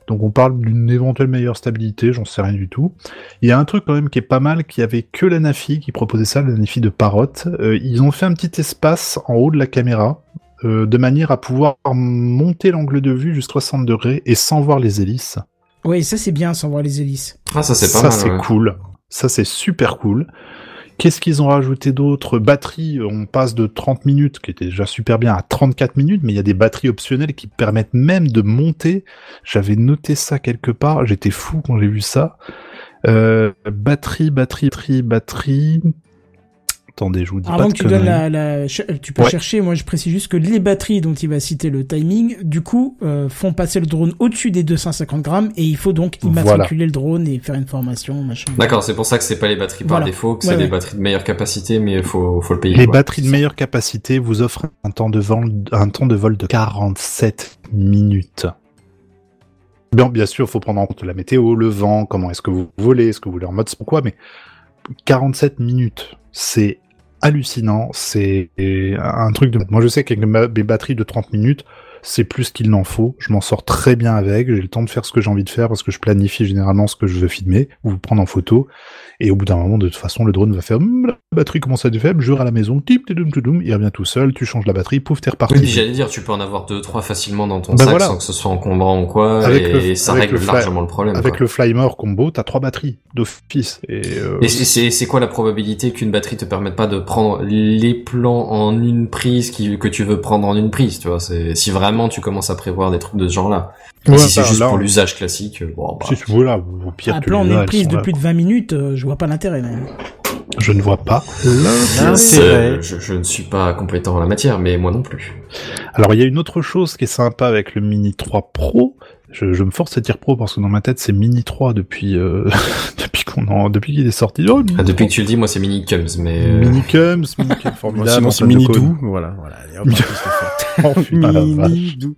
Donc on parle d'une éventuelle meilleure stabilité, j'en sais rien du tout. Il y a un truc quand même qui est pas mal, qui avait que la Nafi qui proposait ça, la Nafi de Parrot. Ils ont fait un petit espace en haut de la caméra, euh, de manière à pouvoir monter l'angle de vue jusqu'à 60 degrés et sans voir les hélices. Oui, ça c'est bien sans voir les hélices. Ah, ça, c'est pas Ça, mal. c'est ouais. cool. Ça, c'est super cool. Qu'est-ce qu'ils ont rajouté d'autre? Batterie, on passe de 30 minutes, qui était déjà super bien, à 34 minutes, mais il y a des batteries optionnelles qui permettent même de monter. J'avais noté ça quelque part, j'étais fou quand j'ai vu ça. Euh, batterie, batterie, batterie, batterie. Attendez, je vous dis Avant pas que tu donnes la, la- ch- tu peux Ouais. chercher. Moi, je précise juste que les batteries dont il va citer le timing, du coup, euh, font passer le drone au-dessus des 250 grammes et il faut donc immatriculer le drone et faire une formation, machin. D'accord, c'est pour ça que c'est pas les batteries par Voilà. défaut, que Ouais, c'est des ouais. batteries de meilleure capacité, mais il faut, faut le payer. Les quoi. batteries de meilleure capacité vous offrent un temps de vol, un temps de vol de 47 minutes. Bien, bien sûr, faut prendre en compte la météo, le vent, comment est-ce que vous volez, est-ce que vous voulez en mode pourquoi, mais 47 minutes, c'est hallucinant, c'est un truc de... Moi, je sais qu'avec mes batteries de 30 minutes, c'est plus qu'il n'en faut. Je m'en sors très bien avec. J'ai le temps de faire ce que j'ai envie de faire parce que je planifie généralement ce que je veux filmer ou prendre en photo. Et au bout d'un moment, de toute façon, le drone va faire Hum, la batterie commence à être faible, je vais à la maison, tip, tidoum, tidoum, il revient tout seul, tu changes la batterie, pouf, t'es reparti. Oui, j'allais dire, tu peux en avoir deux, trois facilement dans ton Bah sac voilà. sans que ce soit encombrant ou quoi, Avec et le- ça avec règle le largement le problème. Avec quoi. le Flymore combo, t'as trois batteries d'office. Et, euh, Et c'est quoi la probabilité qu'une batterie te permette pas de prendre les plans en une prise qui, que tu veux prendre en une prise, tu vois? C'est Si vraiment tu commences à prévoir des trucs de ce genre-là. Ouais, si c'est bah, juste là, pour l'usage classique, euh, bon, bah, si tu veux, là, au pire, Un tu plan prise de là. plus de 20 minutes, euh, je vois pas l'intérêt même. Je ne vois pas L'intérêt. je, je ne suis pas compétent en la matière, mais moi non plus. Alors, il y a une autre chose qui est sympa avec le Mini 3 Pro. Je, je me force à dire Pro parce que dans ma tête, c'est Mini 3 depuis, euh, depuis qu'on en, depuis qu'il est sorti. Oh, Mini Ah, depuis 3. que tu le dis, moi c'est Mini Cums, mais... euh, Mini Cums, Mini Cums sinon, c'est mini doux. Voilà, voilà. Allez, hop, on. Oh, doux.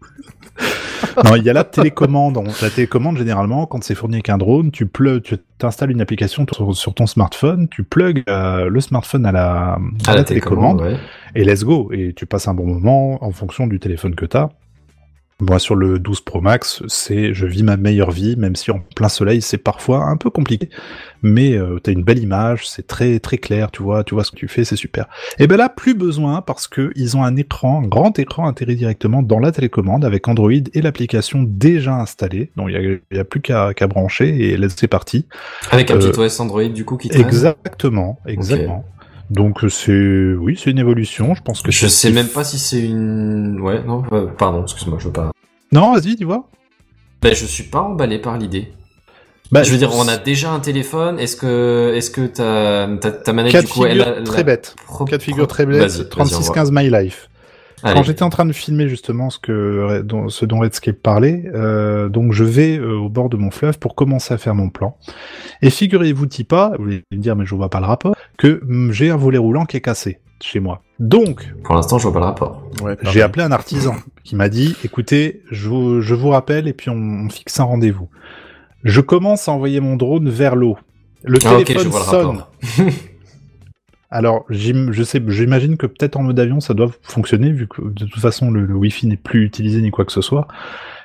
non, il y a la télécommande. La télécommande, généralement, quand c'est fourni avec un drone, tu plug, tu installes une application sur, ton smartphone, tu plugs euh, le smartphone à la, à À la la télécommande, télécommande, ouais. et let's go. Et tu passes un bon moment en fonction du téléphone que tu as. Moi, sur le 12 Pro Max, c'est je vis ma meilleure vie, même si en plein soleil, c'est parfois un peu compliqué. Mais euh, tu as une belle image, c'est très très clair, tu vois, tu vois ce que tu fais, c'est super. Et ben là, plus besoin parce que ils ont un écran, un grand écran intégré directement dans la télécommande avec Android et l'application déjà installée. Donc il y a, il y a plus qu'à brancher et là c'est parti. Avec un Euh, petit OS Android du coup qui traîne. Exactement, exactement. Donc c'est oui, c'est une évolution. Je pense que Je sais même pas si c'est une. Ouais, non, euh, pardon, excuse-moi, je veux pas. Non, vas-y, tu vois. Ben, je suis pas emballé par l'idée. Bah, je veux dire, on a déjà un téléphone. Est-ce que, est-ce que ta, ta, ta manette du coup, elle figure a, très bête. pro- Cas de figure pro- très Vas-y, bête. vas-y, 3615 My Life. Allez. Quand j'étais en train de filmer justement ce que dont- ce dont Redscape parlait, euh, donc je vais euh, au bord de mon fleuve pour commencer à faire mon plan. Et figurez-vous, pas, vous allez me dire mais je vois pas le rapport, que hum, j'ai un volet roulant qui est cassé chez moi. Donc Pour l'instant, je vois pas le rapport. Ouais, j'ai appelé un artisan qui m'a dit écoutez, je vous, je vous rappelle et puis on, on fixe un rendez-vous. Je commence à envoyer mon drone vers l'eau. Le Ah, téléphone je vois le sonne. rapport. Alors, je sais, j'imagine que peut-être en mode avion, ça doit fonctionner, vu que de toute façon, le, le Wi-Fi n'est plus utilisé ni quoi que ce soit.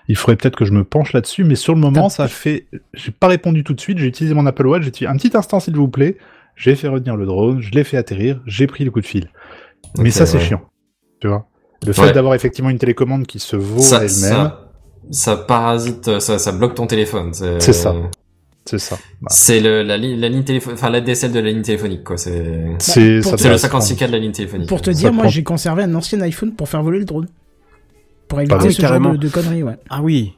Il faudrait peut-être que je me penche là-dessus, mais sur le moment, ça fait, j'ai pas répondu tout de suite, j'ai utilisé mon Apple Watch, j'ai dit un petit instant s'il vous plaît, j'ai fait retenir le drone, je l'ai fait atterrir, j'ai pris le coup de fil. mais ça, c'est ouais. chiant. Tu vois? Le fait Ouais. d'avoir effectivement une télécommande qui se vaut elle-même, ça, ça parasite, ça, ça bloque ton téléphone. c'est ça. C'est ça. Bah, C'est le, la, ligne- la ligne téléphonique, enfin l'ADSL de la ligne téléphonique, quoi. C'est, c'est le doit être 56K de la ligne téléphonique. Pour te Ça dire, moi prend- j'ai conservé un ancien iPhone pour faire voler le drone. Pour éviter oui, ce genre de, de conneries, ouais. Ah oui.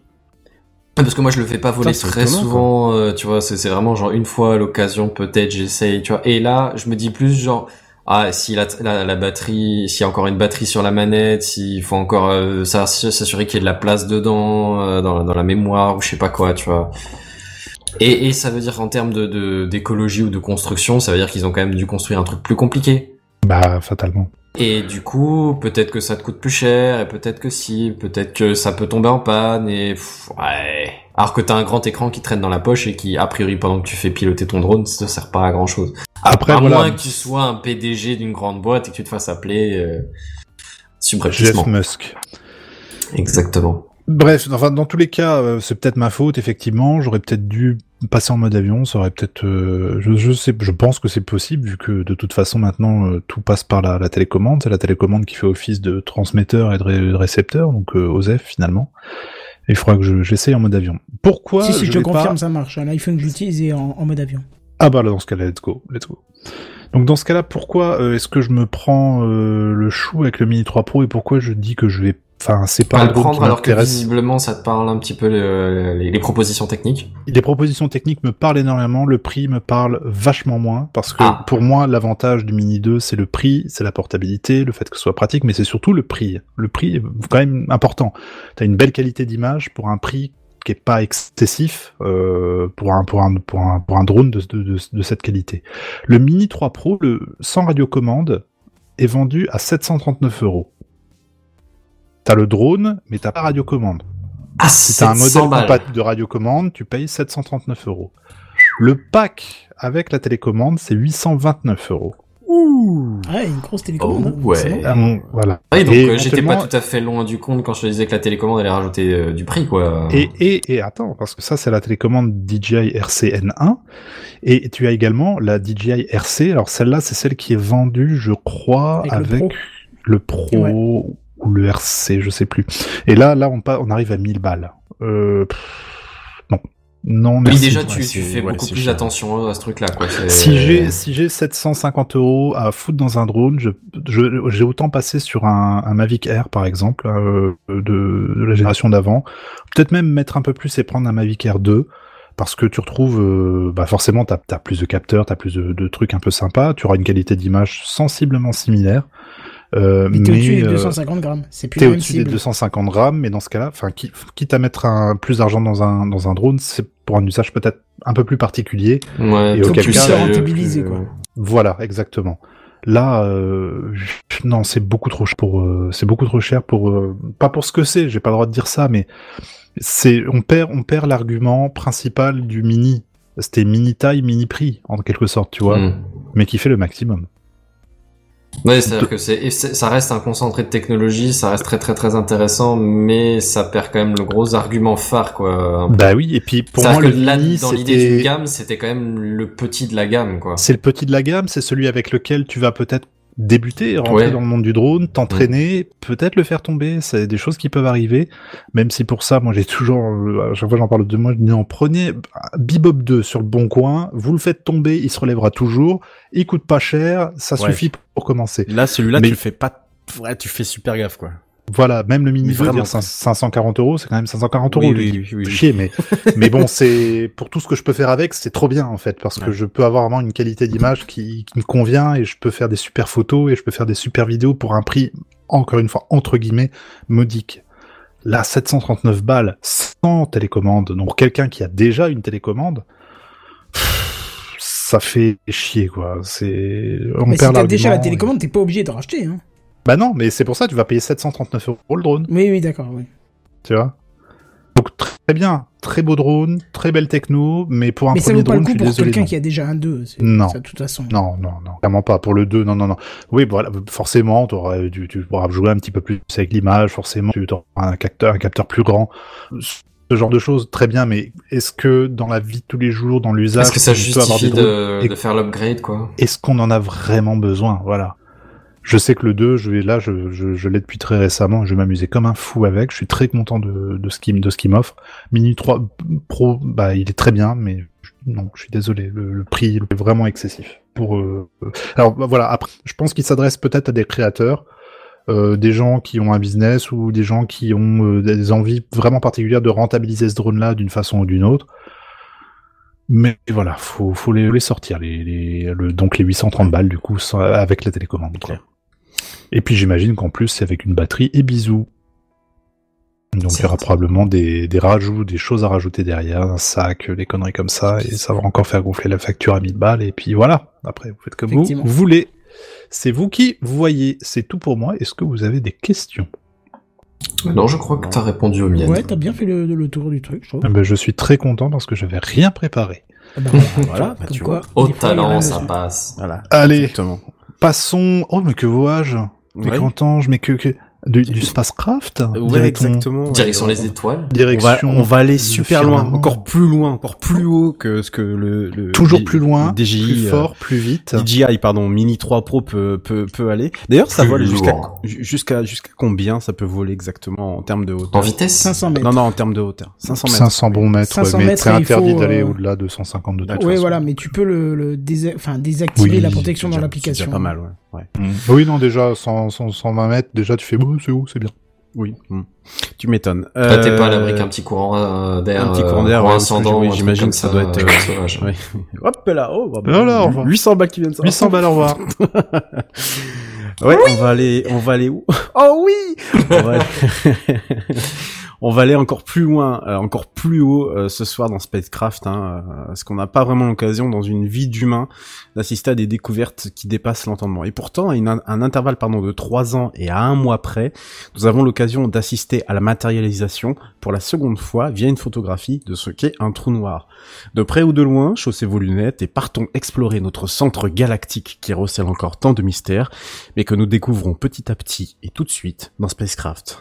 Parce que moi je le fais pas voler très souvent, euh, tu vois, c'est c'est vraiment genre une fois à l'occasion peut-être j'essaye, tu vois. Et là je me dis plus genre ah si la, la, la batterie, s'il y a encore une batterie sur la manette, s'il faut encore euh, s'assurer qu'il y ait de la place dedans euh, dans, dans la mémoire ou je sais pas quoi, tu vois. Et, et ça veut dire en termes de d'écologie ou de construction, ça veut dire qu'ils ont quand même dû construire un truc plus compliqué. bah, fatalement. Et du coup, peut-être que ça te coûte plus cher, et peut-être que si, peut-être que ça peut tomber en panne, et pff, ouais. Alors que t'as un grand écran qui traîne dans la poche et qui, a priori, pendant que tu fais piloter ton drone, ça te sert pas à grand chose. Après, à voilà. moins que tu sois un PDG d'une grande boîte et que tu te fasses appeler euh. Jeff Musk. Exactement. Bref, enfin, dans tous les cas, euh, c'est peut-être ma faute, effectivement. J'aurais peut-être dû passer en mode avion. Ça aurait peut-être, euh, je, je sais, je pense que c'est possible vu que de toute façon maintenant euh, tout passe par la, la télécommande. C'est la télécommande qui fait office de transmetteur et de, ré- de récepteur, donc euh, OSEF finalement. Et il faudra que je- j'essaye en mode avion. Pourquoi si, si, je, confirme, pas- ça marche. Un iPhone que j'utilise est en, en mode avion. Ah bah là, dans ce cas-là, let's go, let's go. Donc dans ce cas-là, pourquoi euh, est-ce que je me prends euh, le chou avec le Mini 3 Pro et pourquoi je dis que je vais, enfin, c'est pas le prendre alors que visiblement ça te parle un petit peu le- les, les propositions techniques. Les propositions techniques me parlent énormément, le prix me parle vachement moins, parce que Ah. pour moi, l'avantage du Mini 2, c'est le prix, c'est la portabilité, le fait que ce soit pratique, mais c'est surtout le prix. Le prix est quand même important. T'as une belle qualité d'image pour un prix qui est pas excessif euh, pour un pour un pour un pour un drone de, de, de, de cette qualité. Le Mini 3 Pro, le sans radiocommande, est vendu à 739 euros. T'as le drone, mais t'as pas radiocommande. Ah, Si t'as un 700 modèle compatible de radiocommande, tu payes 739 euros. Le pack avec la télécommande, c'est 829 euros. Ouh. Ouais, une grosse télécommande. hein, Oh, ouais. Ah, bon, voilà. Ah oui, donc euh, j'étais pas tout à fait loin du compte quand je te disais que la télécommande allait rajouter euh, du prix, quoi. Et, et, et attends, parce que ça, c'est la télécommande DJI RCN1. Et tu as également la DJI RC. Alors celle-là, c'est celle qui est vendue, je crois, Avec le Pro. le Pro Ouais. Ou le RC, je sais plus. Et là, là, on, on arrive à 1000 balles. Euh, non. Non, Oui, merci. déjà, tu, Ouais, tu c'est- fais ouais, beaucoup plus cher. attention à ce truc-là, Si j'ai si j'ai 750 euros à foutre dans un drone, je je- j'ai autant passé sur un, un Mavic Air par exemple euh, de, de la génération d'avant. Peut-être même mettre un peu plus et prendre un Mavic Air 2 parce que tu retrouves euh, bah forcément t'as as plus de capteurs, t'as plus de, de trucs un peu sympas, tu auras une qualité d'image sensiblement similaire. Euh, Mais t'es au-dessus des euh, 250 grammes. C'est plus T'es la même au-dessus des cible. 250 grammes, mais dans ce cas-là, enfin, qui- quitte à mettre un, plus d'argent dans un, dans un drone, c'est pour un usage peut-être un peu plus particulier. Ouais, Et auquel plus cas, rentabiliser, plus- quoi. Voilà, exactement. Là, euh, non, c'est beaucoup trop cher pour, euh, c'est beaucoup trop cher pour, euh, pas pour ce que c'est. J'ai pas le droit de dire ça, mais c'est, on perd, on perd l'argument principal du mini. C'était mini taille, mini prix, en quelque sorte, tu vois, Mm. mais qui fait le maximum. Ouais, c'est-à-dire que c'est, ça reste un concentré de technologie, ça reste très très très intéressant, mais ça perd quand même le gros argument phare, quoi. Bah oui, et puis pour moi, que le là, mini, dans l'idée d'une gamme, c'était quand même le petit de la gamme, quoi. C'est le petit de la gamme, c'est celui avec lequel tu vas peut-être débuter, rentrer Ouais. dans le monde du drone, t'entraîner, peut-être le faire tomber, c'est des choses qui peuvent arriver, même si pour ça, moi j'ai toujours, euh, à chaque fois j'en parle de moi, je dis non, prenez Bebop 2 sur le bon coin, vous le faites tomber, il se relèvera toujours, il coûte pas cher, ça Ouais. suffit pour commencer. Là, celui-là, Mais- tu le fais pas. Ouais, tu fais super gaffe, quoi. Voilà, même le mini Mais 2, vraiment, dire cin- 540 euros, c'est quand même 540 euros. Oui, oui, oui, oui, oui. Chier, mais, mais bon, c'est, pour tout ce que je peux faire avec, c'est trop bien, en fait, parce que je peux avoir vraiment une qualité d'image qui, qui me convient et je peux faire des super photos et je peux faire des super vidéos pour un prix, encore une fois, entre guillemets, modique. Là, 739 balles, sans télécommande, donc quelqu'un qui a déjà une télécommande, ça fait chier, quoi. C'est, on Mais si perd t'as déjà la télécommande, t'es pas obligé de racheter. Hein. Bah non, mais c'est pour ça, tu vas payer 739 euros le drone. Oui, oui, d'accord. Oui. tu vois? Donc très bien, très beau drone, très belle techno, mais pour un Mais ça premier vaut pas le drone, je coup suis pour quelqu'un qui a déjà un 2. Non. Ça, de toute façon. Non, non, non, clairement pas. Pour le 2, non, non, non. Oui, voilà, forcément, tu, tu pourras jouer un petit peu plus avec l'image, forcément, tu auras un capteur, un capteur plus grand. Ce genre de choses, très bien, mais est-ce que dans la vie de tous les jours, dans l'usage, Est-ce que ça peut avoir justifie des drones de, et- de faire l'upgrade, quoi? Est-ce qu'on en a vraiment besoin? Voilà. Je sais que le 2, je vais là, je, je, je l'ai depuis très récemment, je vais m'amuser comme un fou avec, je suis très content de, de ce qu'il m'offre. Mini 3 Pro, bah il est très bien, mais je- non, je suis désolé, le, prix est vraiment excessif. Pour euh, euh, alors bah, voilà, après, je pense qu'il s'adresse peut-être à des créateurs, euh, des gens qui ont un business ou des gens qui ont euh, des envies vraiment particulières de rentabiliser ce drone-là d'une façon ou d'une autre. Mais voilà, faut, faut les, les sortir, les, les, le, donc les 830 balles du coup avec la télécommande. Et puis j'imagine qu'en plus c'est avec une batterie et bisous. Donc il y aura probablement des, des rajouts, des choses à rajouter derrière, un sac, des conneries comme ça, et ça va encore faire gonfler la facture à 1000 balles, et puis voilà. Après, vous faites comme vous voulez. C'est vous qui voyez. C'est tout pour moi. Est-ce que vous avez des questions? Non, je crois que t'as répondu aux miennes. Ouais, t'as bien fait le, le tour du truc, je trouve. Eh ben, Je suis très content parce que j'avais rien préparé. Ah bah, Voilà, bah, comme tu quoi, Au des fois, il y a talent, ça passe. Voilà. Allez. Exactement. Passons. Oh, mais que vois-je? Mais Ouais. content, je mets que, que... Du, du spacecraft Ouais, Direction- exactement. ouais. Direction les étoiles. On va, Direction. on va aller le super loin, encore plus loin, encore plus haut que ce que le, le Toujours le- plus loin, le DJI, plus euh, fort, plus vite. DJI, pardon, Mini 3 Pro peut, peut, peut aller. D'ailleurs, ça vole jusqu'à, jusqu'à, jusqu'à combien ça peut voler exactement en termes de En hauteur? vitesse 500 mètres. Non, non, en termes de hauteur. 500 mètres. 500 bons mètres, 500 ouais, mais mètres, c'est interdit d'aller euh, au-delà de 150 de Oui, voilà, mais tu peux le, le dés- enfin, désactiver Oui, la protection dans l'application. C'est déjà pas mal, ouais. Ouais. Mm. Oui, non, déjà, 100, 100, 120 mètres, déjà, tu fais, bon, c'est où, c'est bien. Oui. mm. Tu m'étonnes. Là, t'es pas à l'abri Euh, qu'un petit courant euh, d'air. un petit euh, courant d'air, courant ouais, ascendant, oui, j'imagine que ça doit être, euh, euh, sauvage. ouais. Hop là, oh, bah, Voilà, au revoir. 800 balles qui viennent de sortir. 800 balles, au revoir. Ouais, on va aller, on va aller où? Oh oui on va, aller... on va aller encore plus loin, euh, encore plus haut euh, ce soir dans Spacecraft, hein, euh, parce qu'on n'a pas vraiment l'occasion dans une vie d'humain d'assister à des découvertes qui dépassent l'entendement. Et pourtant, à un intervalle pardon de trois ans et à un mois près, nous avons l'occasion d'assister à la matérialisation pour la seconde fois via une photographie de ce qu'est un trou noir. De près ou de loin, chaussez vos lunettes et partons explorer notre centre galactique qui recèle encore tant de mystères, mais que nous découvrons petit à petit et tout de suite dans Spacecraft.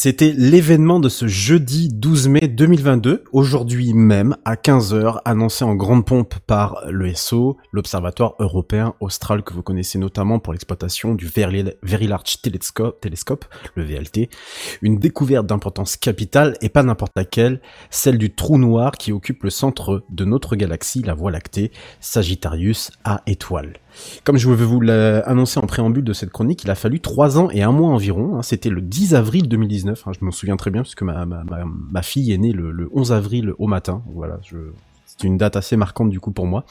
C'était l'événement de ce jeudi 12 mai 2022, aujourd'hui même à 15h, annoncé en grande pompe par l'ESO, l'Observatoire européen austral que vous connaissez notamment pour l'exploitation du Very, Large Telescope, Telescope, le VLT, une découverte d'importance capitale et pas n'importe laquelle, celle du trou noir qui occupe le centre de notre galaxie, la Voie lactée, Sagittarius A étoile. Comme je vais vous l'annoncer en préambule de cette chronique, il a fallu trois ans et un mois environ. hein. C'était le 10 avril 2019. hein, je m'en souviens très bien puisque ma, ma, fille est née le, le 11 avril au matin. Voilà, C'est une date assez marquante du coup pour moi.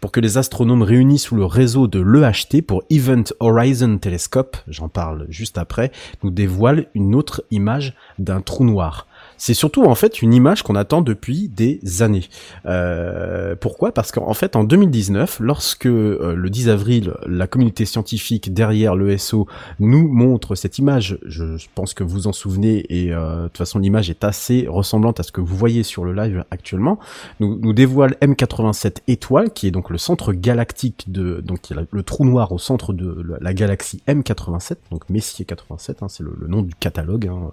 Pour que les astronomes réunis sous le réseau de l'EHT pour Event Horizon Telescope, j'en parle juste après, nous dévoilent une autre image d'un trou noir. C'est surtout en fait une image qu'on attend depuis des années. Euh, pourquoi? Parce qu'en fait en 2019, lorsque euh, le 10 avril, la communauté scientifique derrière l'ESO nous montre cette image, je, pense que vous en souvenez et euh, de toute façon l'image est assez ressemblante à ce que vous voyez sur le live actuellement, nous, dévoile M87 étoile qui est donc le centre galactique de donc le trou noir au centre de la, la galaxie M87, donc Messier 87, hein, c'est le, le, nom du catalogue hein,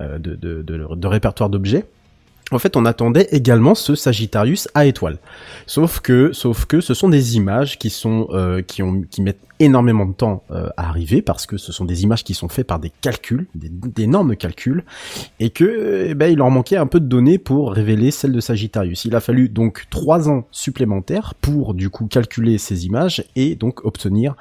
euh, de, de, de, de répertoire d'objets. En fait, on attendait également ce Sagittarius à étoile. Sauf que, sauf que, ce sont des images qui sont, euh, qui ont, qui mettent énormément de temps euh, à arriver parce que ce sont des images qui sont faites par des calculs, d'énormes calculs, et que, eh ben, il leur manquait un peu de données pour révéler celle de Sagittarius. Il a fallu donc trois ans supplémentaires pour du coup calculer ces images et donc obtenir,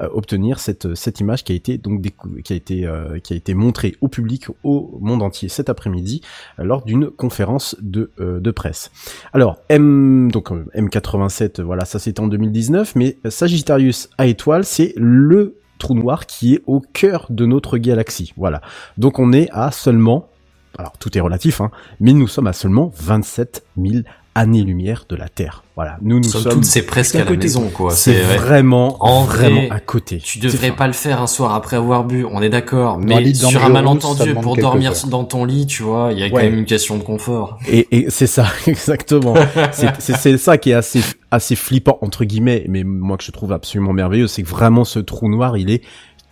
euh, obtenir cette cette image qui a été donc qui a été qui a été montrée au public au monde entier cet après-midi lors d'une conférence de de presse. Alors M donc M87 voilà ça c'était en 2019 mais Sagittarius à étoile c'est le trou noir qui est au cœur de notre galaxie. Voilà. Donc on est à seulement, alors tout est relatif, hein, mais nous sommes à seulement 27 000 années-lumière de la Terre. Voilà, nous nous sommes. Toutes, c'est presque à, la maison, quoi. C'est vraiment, en vraiment à côté. Tu devrais pas le faire un soir après avoir bu, on est d'accord. Mais sur un malentendu pour dormir dans ton lit, tu vois, il y a quand même une question de confort. Et, et c'est ça, exactement. c'est ça qui est assez assez flippant entre guillemets, mais moi que je trouve absolument merveilleux, c'est que vraiment ce trou noir, il est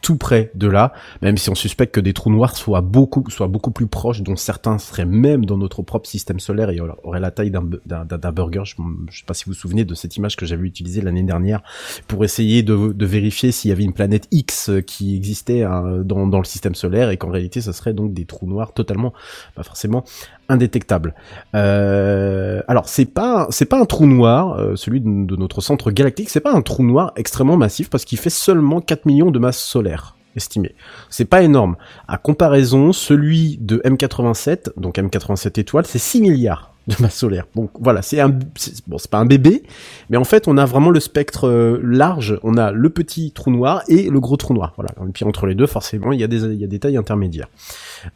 tout près de là, même si on suspecte que des trous noirs soient beaucoup, soient beaucoup plus proches, dont certains seraient même dans notre propre système solaire et auraient la taille d'un burger. Je, je sais pas si vous vous souvenez de cette image que j'avais utilisée l'année dernière pour essayer de, de vérifier s'il y avait une planète X qui existait hein, dans, dans, le système solaire et qu'en réalité ce serait donc des trous noirs totalement, pas forcément indétectables. Euh, alors c'est pas pas un trou noir, euh, celui de, notre centre galactique, c'est pas un trou noir extrêmement massif parce qu'il fait seulement 4 millions de masses solaires estimé. C'est pas énorme. À comparaison, celui de M87, donc M87 étoiles, c'est 6 milliards de masse solaire. Donc voilà, c'est un bon, c'est pas un bébé, mais en fait, on a vraiment le spectre euh, large, on a le petit trou noir et le gros trou noir. Voilà. Et puis entre les deux, forcément, il y a des il a des tailles intermédiaires.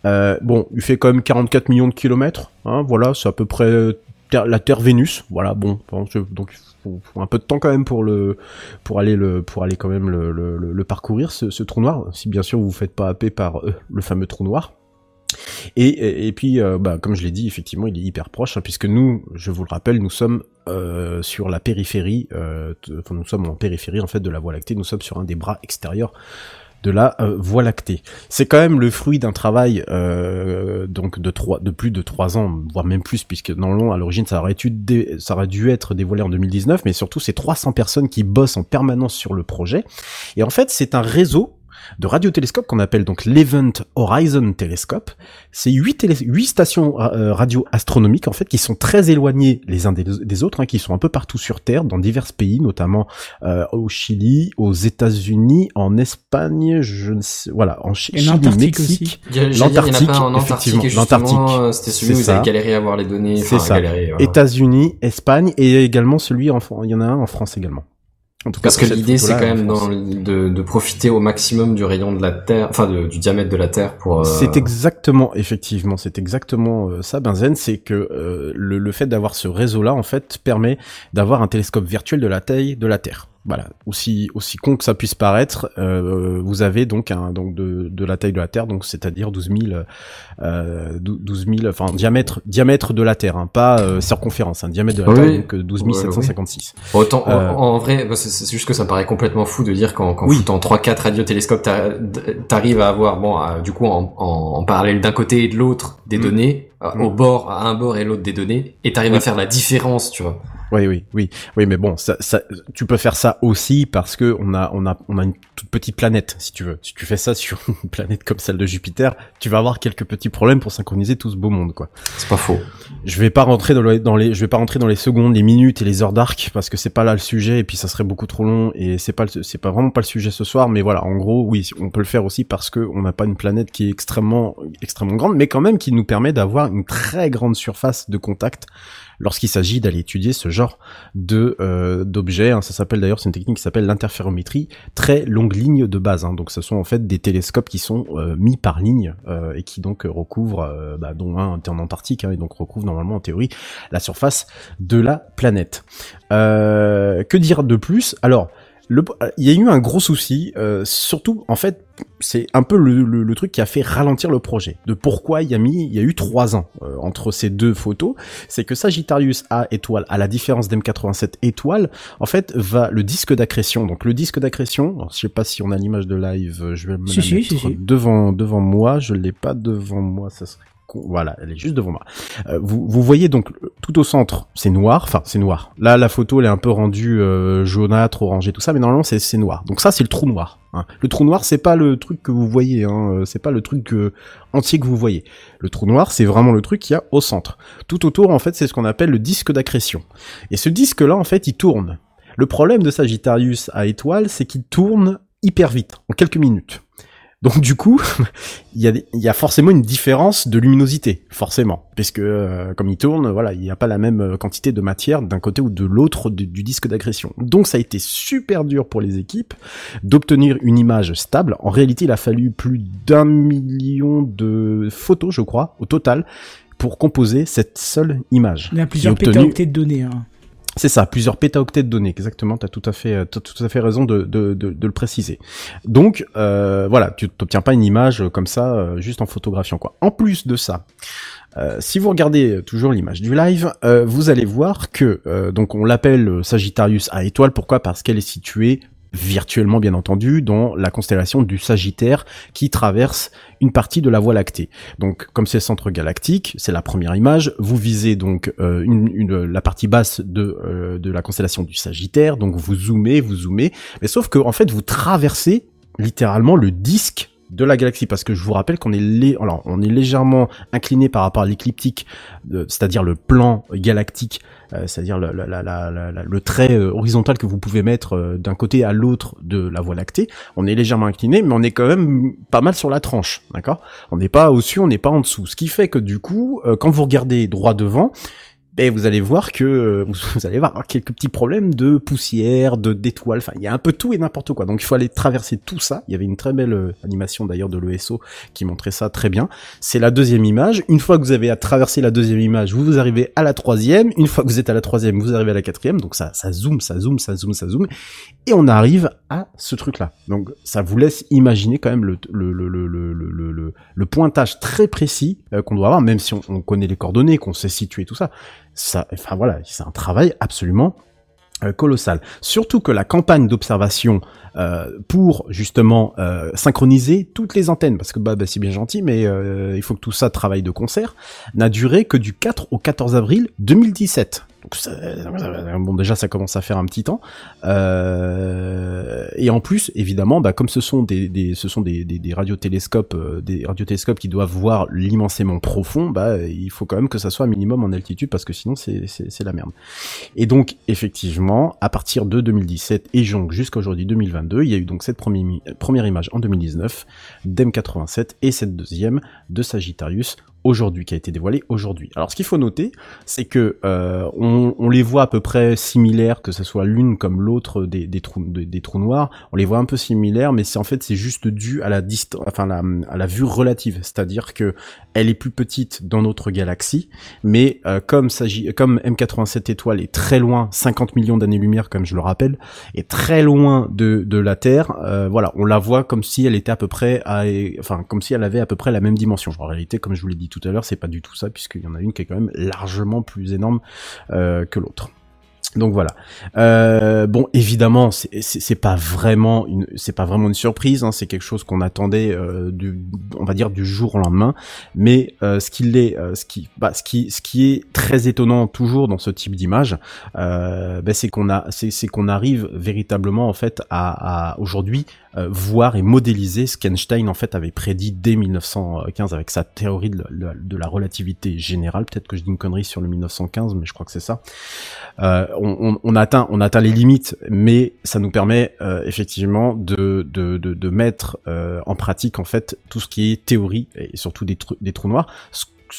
Euh, bon, il fait quand même 44 millions de kilomètres, hein, voilà, c'est à peu près la Terre Vénus, voilà, bon, donc un peu de temps quand même pour le aller le pour aller quand même le, parcourir ce, trou noir si bien sûr vous vous faites pas happer par euh, le fameux trou noir et, puis euh, bah, comme je l'ai dit effectivement il est hyper proche hein, puisque nous je vous le rappelle nous sommes euh, sur la périphérie euh, nous sommes en périphérie en fait de la Voie lactée nous sommes sur un des bras extérieurs de la Voie lactée. C'est quand même le fruit d'un travail donc de plus de trois ans, voire même plus, puisque dans le long à l'origine ça aurait ça aurait dû être dévoilé en 2019, mais surtout c'est 300 personnes qui bossent en permanence sur le projet. Et en fait c'est un réseau de radiotélescopes qu'on appelle donc l'Event Horizon Telescope. C'est huit, huit stations euh, radio astronomiques en fait qui sont très éloignées les uns des, des autres, hein, qui sont un peu partout sur Terre, dans divers pays, notamment euh, au Chili, aux États-Unis, en Espagne, je ne sais, voilà, en Ch Et Chili, Mexique, l'Antarctique, effectivement, l'Antarctique, c'était celui où vous avez galéré à avoir les données. C'est ça. Galéré, voilà. États-Unis, Espagne et également celui en, il y en a un en France également. En tout Parce cas, que l'idée, c'est quand même dans, de, de, profiter au maximum du rayon de la Terre, enfin de, du diamètre de la Terre pour. Euh... C'est exactement, effectivement, c'est exactement euh, ça, Benzen, c'est que euh, le, le fait d'avoir ce réseau-là, en fait, permet d'avoir un télescope virtuel de la taille de la Terre voilà, aussi aussi con que ça puisse paraître, euh, vous avez donc un donc de, de la taille de la Terre, donc c'est-à-dire 12 000 euh, 12 000 enfin diamètre diamètre de la Terre, hein, pas euh, circonférence, un hein, diamètre de la oui. Terre donc 12 756. Oui. Autant en, en, vrai, bah, c'est juste que ça me paraît complètement fou de dire qu'en qu oui. en 3-4 radiotélescopes, t'arrives à avoir bon du coup en, en, en parallèle d'un côté et de l'autre des mmh. données mmh. au bord à un bord et l'autre des données et t'arrives à faire la différence, tu vois. Oui, oui, oui, oui, mais bon, ça, ça, tu peux faire ça aussi parce que on a, on a, on a une toute petite planète, si tu veux. Si tu fais ça sur une planète comme celle de Jupiter, tu vas avoir quelques petits problèmes pour synchroniser tout ce beau monde, quoi. C'est pas faux. Je vais pas rentrer dans, le, dans les, je vais pas rentrer dans les secondes, les minutes et les heures d'arc parce que c'est pas là le sujet et puis ça serait beaucoup trop long et c'est pas, c'est pas vraiment pas le sujet ce soir, mais voilà, en gros, oui, on peut le faire aussi parce que on n'a pas une planète qui est extrêmement, extrêmement grande, mais quand même qui nous permet d'avoir une très grande surface de contact lorsqu'il s'agit d'aller étudier ce genre de euh, d'objets. hein. Ça s'appelle d'ailleurs, c'est une technique qui s'appelle l'interférométrie, très longue ligne de base. hein. Donc ce sont en fait des télescopes qui sont euh, mis par ligne euh, et qui donc recouvrent, bah, dont un en Antarctique hein, et donc recouvrent normalement en théorie la surface de la planète. Que dire de plus? Alors le- il y a eu un gros souci, euh, surtout en fait, c'est un peu le, le- le truc qui a fait ralentir le projet. De pourquoi il y a mis, il y a eu trois ans euh, entre ces deux photos, c'est que Sagittarius A étoile, à la différence d'M87 étoile, en fait, va le disque d'accrétion. Donc le disque d'accrétion, je sais pas si on a l'image de live, euh, je vais me Si, la si, mettre si, devant devant moi, je l'ai pas devant moi, ça serait voilà, elle est juste devant moi. Euh, vous, vous voyez donc euh, tout au centre, c'est noir, enfin c'est noir. Là, la photo elle est un peu rendue euh, jaunâtre, orangée, tout ça, mais normalement c'est noir. Donc ça c'est le trou noir. hein. Le trou noir c'est pas le truc que vous voyez, hein, euh, c'est pas le truc euh, entier que vous voyez. Le trou noir c'est vraiment le truc qu'il y a au centre. Tout autour en fait c'est ce qu'on appelle le disque d'accrétion. Et ce disque là en fait il tourne. Le problème de Sagittarius à étoile c'est qu'il tourne hyper vite, en quelques minutes. Donc du coup, il y, a y forcément une différence de luminosité, forcément, puisque euh, comme il tourne, voilà, il n'y a pas la même euh, quantité de matière d'un côté ou de l'autre du, du disque d'agression. Donc ça a été super dur pour les équipes d'obtenir une image stable. En réalité, il a fallu plus d'un million de photos, je crois, au total, pour composer cette seule image. Il y a plusieurs pétaoctets de données. Hein. C'est ça, plusieurs pétaoctets de données, exactement. T'as tout à fait, euh, t'as tout à fait raison de, de, le préciser. Donc euh, voilà, tu t'obtiens pas une image euh, comme ça juste en photographiant quoi. En plus de ça, euh, si vous regardez toujours l'image du live, vous allez voir que donc on l'appelle Sagittarius à étoile. Pourquoi? Parce qu'elle est située virtuellement bien entendu dans la constellation du Sagittaire qui traverse une partie de la Voie lactée. Donc comme c'est centre galactique, c'est la première image, vous visez donc euh, la partie basse de, euh, de la constellation du Sagittaire, donc vous zoomez, vous zoomez, mais sauf que en fait vous traversez littéralement le disque de la galaxie. Parce que je vous rappelle qu'on est légèrement incliné par rapport à l'écliptique euh, c'est-à-dire le plan galactique c'est-à-dire le, trait euh, horizontal que vous pouvez mettre euh, d'un côté à l'autre de la Voie lactée. On est légèrement incliné mais on est quand même pas mal sur la tranche d'accord? On n'est pas au-dessus on n'est pas en dessous. Ce qui fait que du coup euh, quand vous regardez droit devant ben vous allez voir que euh, vous allez voir quelques petits problèmes de poussière, de d'étoiles. Enfin, il y a un peu tout et n'importe quoi. Donc il faut aller traverser tout ça. Il y avait une très belle euh, animation d'ailleurs de l'ESO qui montrait ça très bien. C'est la deuxième image. Une fois que vous avez à traverser la deuxième image, vous vous arrivez à la troisième. Une fois que vous êtes à la troisième, vous arrivez à la quatrième. Donc ça, ça zoome, ça zoome, ça zoome, ça zoome, et on arrive ce truc-là. Donc ça vous laisse imaginer quand même le le le le pointage très précis euh, qu'on doit avoir, même si on, on connaît les coordonnées, qu'on sait situer tout ça ça, enfin voilà, c'est un travail absolument euh, colossal. Surtout que la campagne d'observation euh, pour justement synchroniser toutes les antennes, parce que bah, bah, c'est bien gentil, mais il faut que tout ça travaille de concert, n'a duré que du 4 au 14 avril 2017. Bon déjà ça commence à faire un petit temps. Euh, et en plus évidemment bah, comme ce sont des, des ce sont des, des, des radiotélescopes euh, des radiotélescopes qui doivent voir l'immensément profond bah il faut quand même que ça soit minimum en altitude parce que sinon c'est c'est la merde. Et donc effectivement à partir de 2017 et donc jusqu'à aujourd'hui 2022 il y a eu donc cette première, mi- première image en 2019 d'M87 et cette deuxième de Sagittarius aujourd'hui qui a été dévoilée aujourd'hui. Alors ce qu'il faut noter, c'est que euh, on, on les voit à peu près similaires, que ce soit l'une comme l'autre des, des trous des, trous noirs, on les voit un peu similaires, mais c'est en fait c'est juste dû à la distance, enfin la, à la vue relative, c'est-à-dire que elle est plus petite dans notre galaxie, mais euh, comme comme M87 étoile est très loin, 50 millions d'années-lumière comme je le rappelle, est très loin de, de la Terre, euh, voilà, on la voit comme si elle était à peu près à, enfin comme si elle avait à peu près la même dimension. En réalité, comme je vous l'ai dit tout à l'heure, c'est pas du tout ça puisqu'il y en a une qui est quand même largement plus énorme euh, que l'autre. Donc voilà. Euh, bon, évidemment, c'est pas vraiment une, c'est pas vraiment une surprise. Hein, c'est quelque chose qu'on attendait, euh, du, on va dire du jour au lendemain. Mais ce qui est, ce qui, ce qui, ce qui est très étonnant toujours dans ce type d'image, bah, c'est qu'on a, c'est qu'on arrive véritablement en fait à aujourd'hui euh, voir et modéliser ce qu'Einstein en fait avait prédit dès 1915 avec sa théorie de la, relativité générale. Peut-être que je dis une connerie sur le 1915, mais je crois que c'est ça. Euh, on, on, on atteint, on atteint les limites, mais ça nous permet euh, effectivement de, de, de, de mettre euh, en pratique en fait tout ce qui est théorie et surtout des, trous des trous noirs.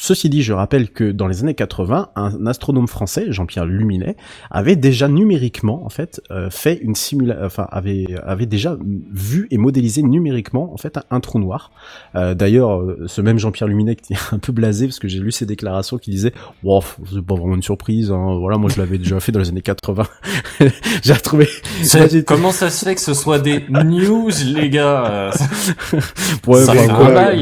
Ceci dit, je rappelle que dans les années 80, un astronome français, Jean-Pierre Luminet, avait déjà numériquement en fait euh, fait une simulation, enfin avait avait déjà vu et modélisé numériquement en fait un, un trou noir. Euh, D'ailleurs, euh, ce même Jean-Pierre Luminet qui est un peu blasé parce que j'ai lu ses déclarations qui disait, wow, c'est pas vraiment une surprise. Hein. Voilà, moi je l'avais déjà fait dans les années 80. j'ai retrouvé. Comment ça se fait que ce soit des news, les gars euh, Ouais, Ça bah,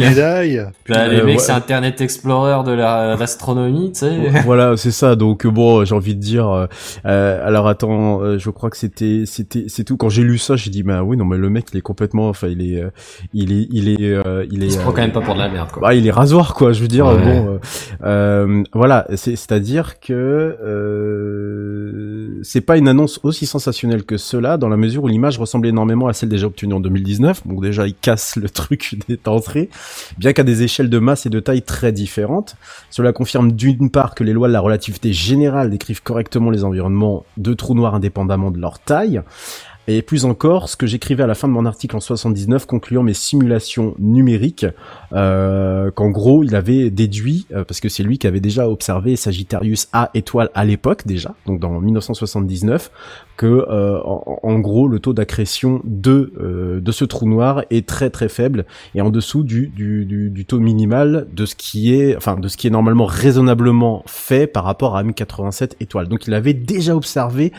là, les Euh, mecs, ouais. c'est Internet Explorer de la- l'astronomie, tu sais. voilà, c'est ça. Donc bon, j'ai envie de dire. euh, euh, alors attends, euh, je crois que c'était, c'était, c'est tout. Quand j'ai lu ça, j'ai dit, bah oui, non, mais le mec, il est complètement, enfin, il est, euh, il est, il est, euh, il est. Il se prend euh, quand même pas pour de la merde, quoi. Bah, il est rasoir, quoi. Je veux dire, Ouais. bon, euh, euh, voilà. C'est, c'est-à-dire que euh, c'est pas une annonce aussi sensationnelle que cela, dans la mesure où l'image ressemble énormément à celle déjà obtenue en 2019. Donc déjà, il casse le truc d'entrée, bien qu'à des échelles de masse et de taille très différentes. Cela confirme d'une part que les lois de la relativité générale décrivent correctement les environnements de trous noirs indépendamment de leur taille. Et plus encore, ce que j'écrivais à la fin de mon article en 79, concluant mes simulations numériques, euh, qu'en gros, il avait déduit, euh, parce que c'est lui qui avait déjà observé Sagittarius A étoile à l'époque déjà, donc dans 1979, que euh, en, gros le taux d'accrétion de euh, de ce trou noir est très très faible et en dessous du, du, du, du taux minimal de ce qui est enfin de ce qui est normalement raisonnablement fait par rapport à M87 étoiles. Donc il avait déjà observé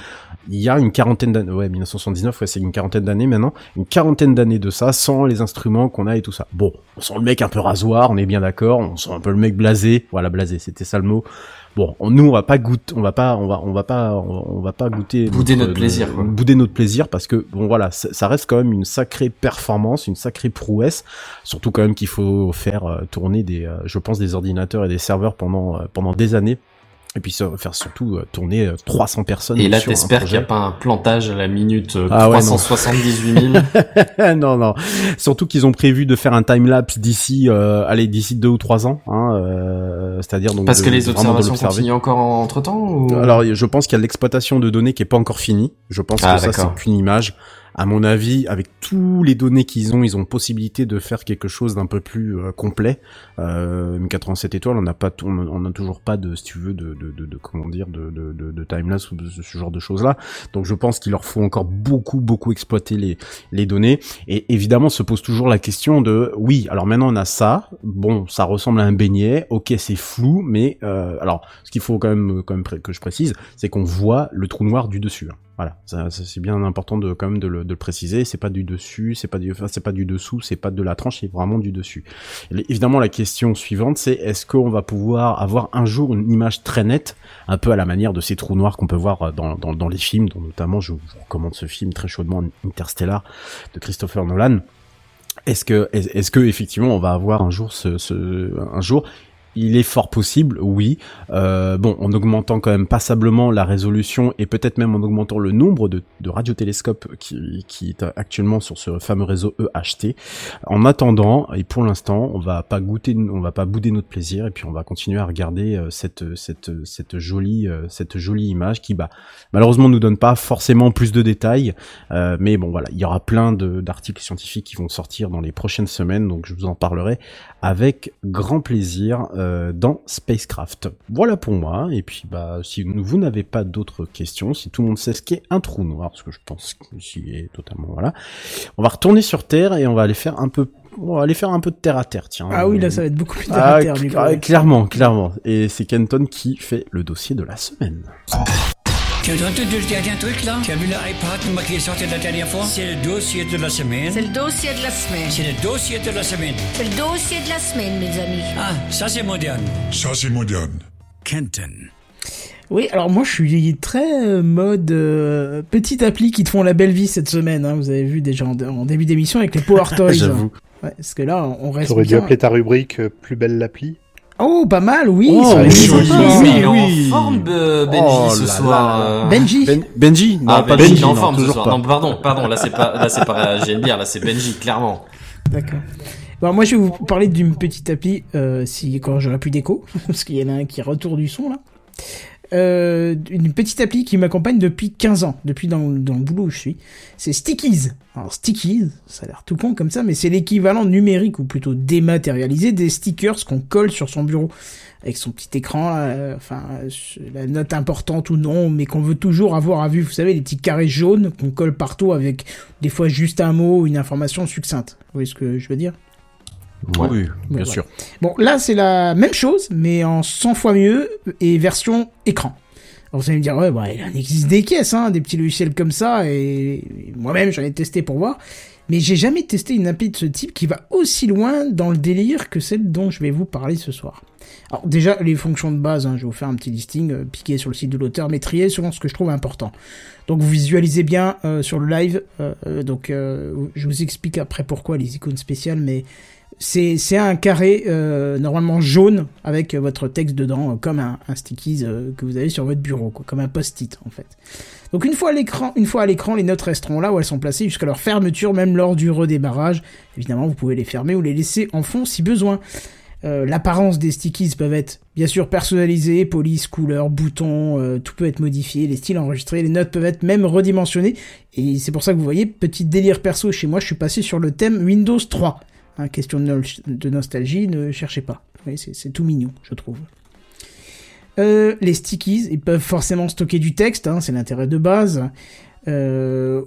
il y a une quarantaine d'années, ouais 1979, ouais c'est une quarantaine d'années maintenant, une quarantaine d'années de ça sans les instruments qu'on a et tout ça. Bon, on sent le mec un peu rasoir, on est bien d'accord, on sent un peu le mec blasé, voilà blasé, c'était ça le mot. Bon, on- nous on va pas goûter, on va pas, on va, on va pas, on va, pas goûter Bouder notre plaisir, quoi. bouder notre plaisir parce que bon voilà, ça reste quand même une sacrée performance, une sacrée prouesse, surtout quand même qu'il faut faire euh, tourner des, euh, je pense des ordinateurs et des serveurs pendant euh, pendant des années. Et puis ça, faire surtout euh, tourner euh, 300 personnes. Et là, t'espères qu'il n'y a pas un plantage à la minute euh, Ah ouais, non. 378 000. non, non. Surtout qu'ils ont prévu de faire un timelapse d'ici, euh, allez, d'ici deux ou trois ans, hein, euh, c'est-à-dire donc Parce de- que les observations continuent encore entre temps ou... Alors, je pense qu'il y a l'exploitation de données qui est pas encore finie. Je pense Ah, que ça, c'est qu'une image. À mon avis, avec tous les données qu'ils ont, ils ont possibilité de faire quelque chose d'un peu plus euh, complet. Euh, M87 étoiles, on n'a pas, on n'a toujours pas de, si tu veux, de, de, de, de- comment dire, de, de, de, de timelapse ou de ce genre de choses-là. Donc, je pense qu'il leur faut encore beaucoup, beaucoup exploiter les, les données. Et évidemment, se pose toujours la question de, oui, alors maintenant on a ça. Bon, ça ressemble à un beignet. Ok, c'est flou, mais euh, alors, ce qu'il faut quand même, quand même que je précise, c'est qu'on voit le trou noir du dessus. hein. Voilà, ça, ça, c'est bien important de quand même de le, de le préciser. C'est pas du dessus, c'est pas du, enfin, c'est pas du dessous, c'est pas de la tranche, c'est vraiment du dessus. Évidemment, la question suivante, c'est est-ce qu'on va pouvoir avoir un jour une image très nette, un peu à la manière de ces trous noirs qu'on peut voir dans, dans, dans les films, dont notamment je vous recommande ce film très chaudement, Interstellar, de Christopher Nolan. Est-ce que, est- est-ce que effectivement, on va avoir un jour ce, ce un jour il est fort possible, oui. Euh, bon, en augmentant quand même passablement la résolution et peut-être même en augmentant le nombre de, de radiotélescopes qui, qui est actuellement sur ce fameux réseau EHT. En attendant, et pour l'instant, on va pas goûter, on va pas bouder notre plaisir et puis on va continuer à regarder euh, cette cette cette jolie euh, cette jolie image qui bah malheureusement nous donne pas forcément plus de détails, euh, mais bon voilà, il y aura plein d'articles scientifiques qui vont sortir dans les prochaines semaines, donc je vous en parlerai avec grand plaisir euh, dans Spacecraft. Voilà pour moi. Et puis bah si vous n'avez pas d'autres questions, si tout le monde sait ce qu'est un trou noir, ce que je pense qu'ici est totalement voilà, on va retourner sur Terre et on va aller faire un peu, on va aller faire un peu de terre à terre. Tiens. Ah oui, là, ça va être beaucoup plus terre Ah, à terre, du coup. cl- clairement, clairement. Et c'est Kenton qui fait le dossier de la semaine. Tu as entendu le dernier truc là? Tu as vu l'iPad qui est sorti la dernière fois? C'est le dossier de la semaine. C'est le dossier de la semaine. C'est le dossier de la semaine. C'est le dossier de la semaine, mes amis. Ah, ça c'est moderne. Ça, c'est moderne. Kenton. Oui, alors moi je suis très euh, mode euh, petite appli qui te font la belle vie cette semaine. Hein. Vous avez vu déjà en, en début d'émission avec les Power Toys. J'avoue. Ouais, parce que là, on reste T'aurais dû bien. appeler ta rubrique euh, Plus belle l'appli Oh, pas mal, oui. Oh. Oui, il est oui. en forme, euh, Benji, Oh ce là soir. là. euh. Benji. Ben- Benji Non, Ah, pas Benji, Benji, en non, forme ce toujours soir. pas. Non, pardon, pardon, là c'est pas, là c'est pas GNBR, là c'est Benji, clairement. D'accord. Bon, moi je vais vous parler d'une petite appli, euh, si quand j'aurai plus d'écho, parce qu'il y en a un qui retourne du son là. Euh, une petite appli qui m'accompagne depuis 15 ans, depuis dans, dans le boulot où je suis. C'est Stickies. Alors Stickies, ça a l'air tout con comme ça, mais c'est l'équivalent numérique ou plutôt dématérialisé des stickers qu'on colle sur son bureau avec son petit écran, là, enfin la note importante ou non, mais qu'on veut toujours avoir à vue. Vous savez les petits carrés jaunes qu'on colle partout avec des fois juste un mot une information succincte. Vous voyez ce que je veux dire? Ouais. Oui, bien sûr. Bon, là, c'est la même chose, mais en 100 fois mieux et version écran. Alors, vous allez me dire, ouais, bah, il en existe des caisses, hein, des petits logiciels comme ça, et moi-même, j'en ai testé pour voir. Mais j'ai jamais testé une appli de ce type qui va aussi loin dans le délire que celle dont je vais vous parler ce soir. Alors déjà, les fonctions de base, hein, je vais vous faire un petit listing, euh, piqué sur le site de l'auteur, mais trié selon ce que je trouve important. Donc vous visualisez bien euh, sur le live, euh, euh, donc je vous explique après pourquoi les icônes spéciales, mais c'est un carré euh, normalement jaune avec votre texte dedans, euh, comme un, un stickies euh, que vous avez sur votre bureau, comme un post-it en fait. Donc une fois à l'écran, les notes resteront là où elles sont placées jusqu'à leur fermeture, même lors du redémarrage. Évidemment, vous pouvez les fermer ou les laisser en fond si besoin. L'apparence des stickies peuvent être bien sûr personnalisées, police, couleurs, boutons, tout peut être modifié, les styles enregistrés, les notes peuvent être même redimensionnées. Et c'est pour ça que vous voyez, petit délire perso chez moi, je suis passé sur le thème Windows 3. Hein, question de, nostalgie, ne cherchez pas. C'est tout mignon, je trouve. Euh, les stickies, ils peuvent forcément stocker du texte, hein, c'est l'intérêt de base. Euh,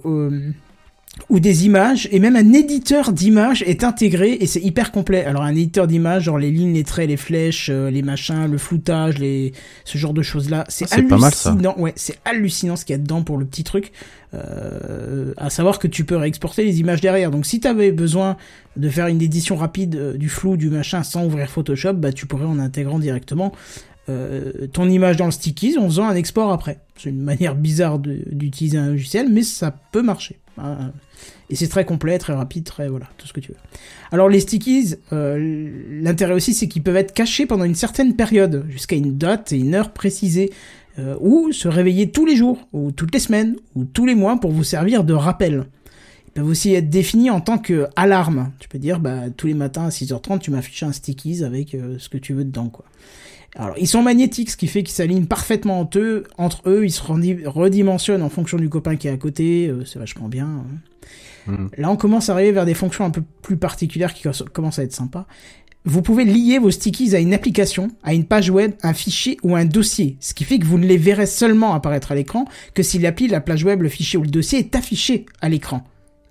ou des images, et même un éditeur d'images est intégré, et c'est hyper complet. Alors un éditeur d'images, genre les lignes, les traits, les flèches, euh, les machins, le floutage, les ce genre de choses-là, c'est Ah, c'est pas mal, ça. hallucinant. Ouais, c'est hallucinant ce qu'il y a dedans pour le petit truc. Euh, à savoir que tu peux réexporter les images derrière. Donc si tu avais besoin de faire une édition rapide euh, du flou, du machin, sans ouvrir Photoshop, bah tu pourrais en intégrant directement euh, ton image dans le stickies en faisant un export après. C'est une manière bizarre d'utiliser un logiciel, mais ça peut marcher. hein. Et c'est très complet, très rapide, très voilà, tout ce que tu veux. Alors les stickies, euh, l'intérêt aussi c'est qu'ils peuvent être cachés pendant une certaine période, jusqu'à une date et une heure précisée, euh, ou se réveiller tous les jours, ou toutes les semaines, ou tous les mois pour vous servir de rappel. Peuvent aussi être définis en tant que alarme. Tu peux dire, bah, tous les matins à 6h30, tu m'affiches un stickies avec euh, ce que tu veux dedans, quoi. Alors, ils sont magnétiques, ce qui fait qu'ils s'alignent parfaitement entre eux. Entre eux, ils se redimensionnent en fonction du copain qui est à côté. euh, c'est vachement bien. hein. Mhm. Là, on commence à arriver vers des fonctions un peu plus particulières qui co- commencent à être sympas. Vous pouvez lier vos stickies à une application, à une page web, un fichier ou un dossier, ce qui fait que vous ne les verrez seulement apparaître à l'écran que si l'appli, la page web, le fichier ou le dossier est affiché à l'écran.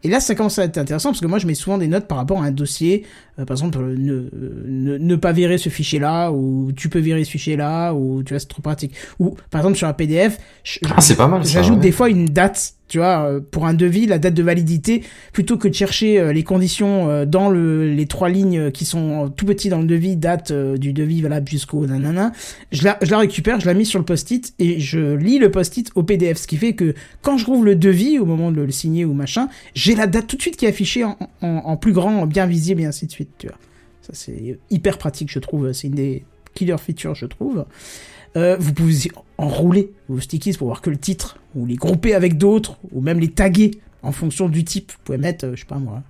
Et là, ça commence à être intéressant parce que moi, je mets souvent des notes par rapport à un dossier. Euh, par exemple, euh, ne, euh, ne, ne pas virer ce fichier-là, ou tu peux virer ce fichier-là, ou tu vois, c'est trop pratique. Ou, par exemple, sur un PDF, Ah, J'ajoute ouais. des fois une date, tu vois, euh, pour un devis, la date de validité, plutôt que de chercher euh, les conditions euh, dans le, les trois lignes qui sont tout petits dans le devis, date du devis valable jusqu'au nanana. Je la, je la récupère, je la mets sur le post-it et je lis le post-it au PDF, ce qui fait que quand je rouvre le devis au moment de le signer ou machin, j'ai la date tout de suite qui est affichée en, en, en plus grand, bien visible et ainsi de suite, tu vois. Ça c'est hyper pratique, je trouve. C'est une des killer features, je trouve. Euh, vous pouvez enrouler vos stickies pour voir que le titre, ou les grouper avec d'autres, ou même les taguer en fonction du type. Vous pouvez mettre, euh, je sais pas moi,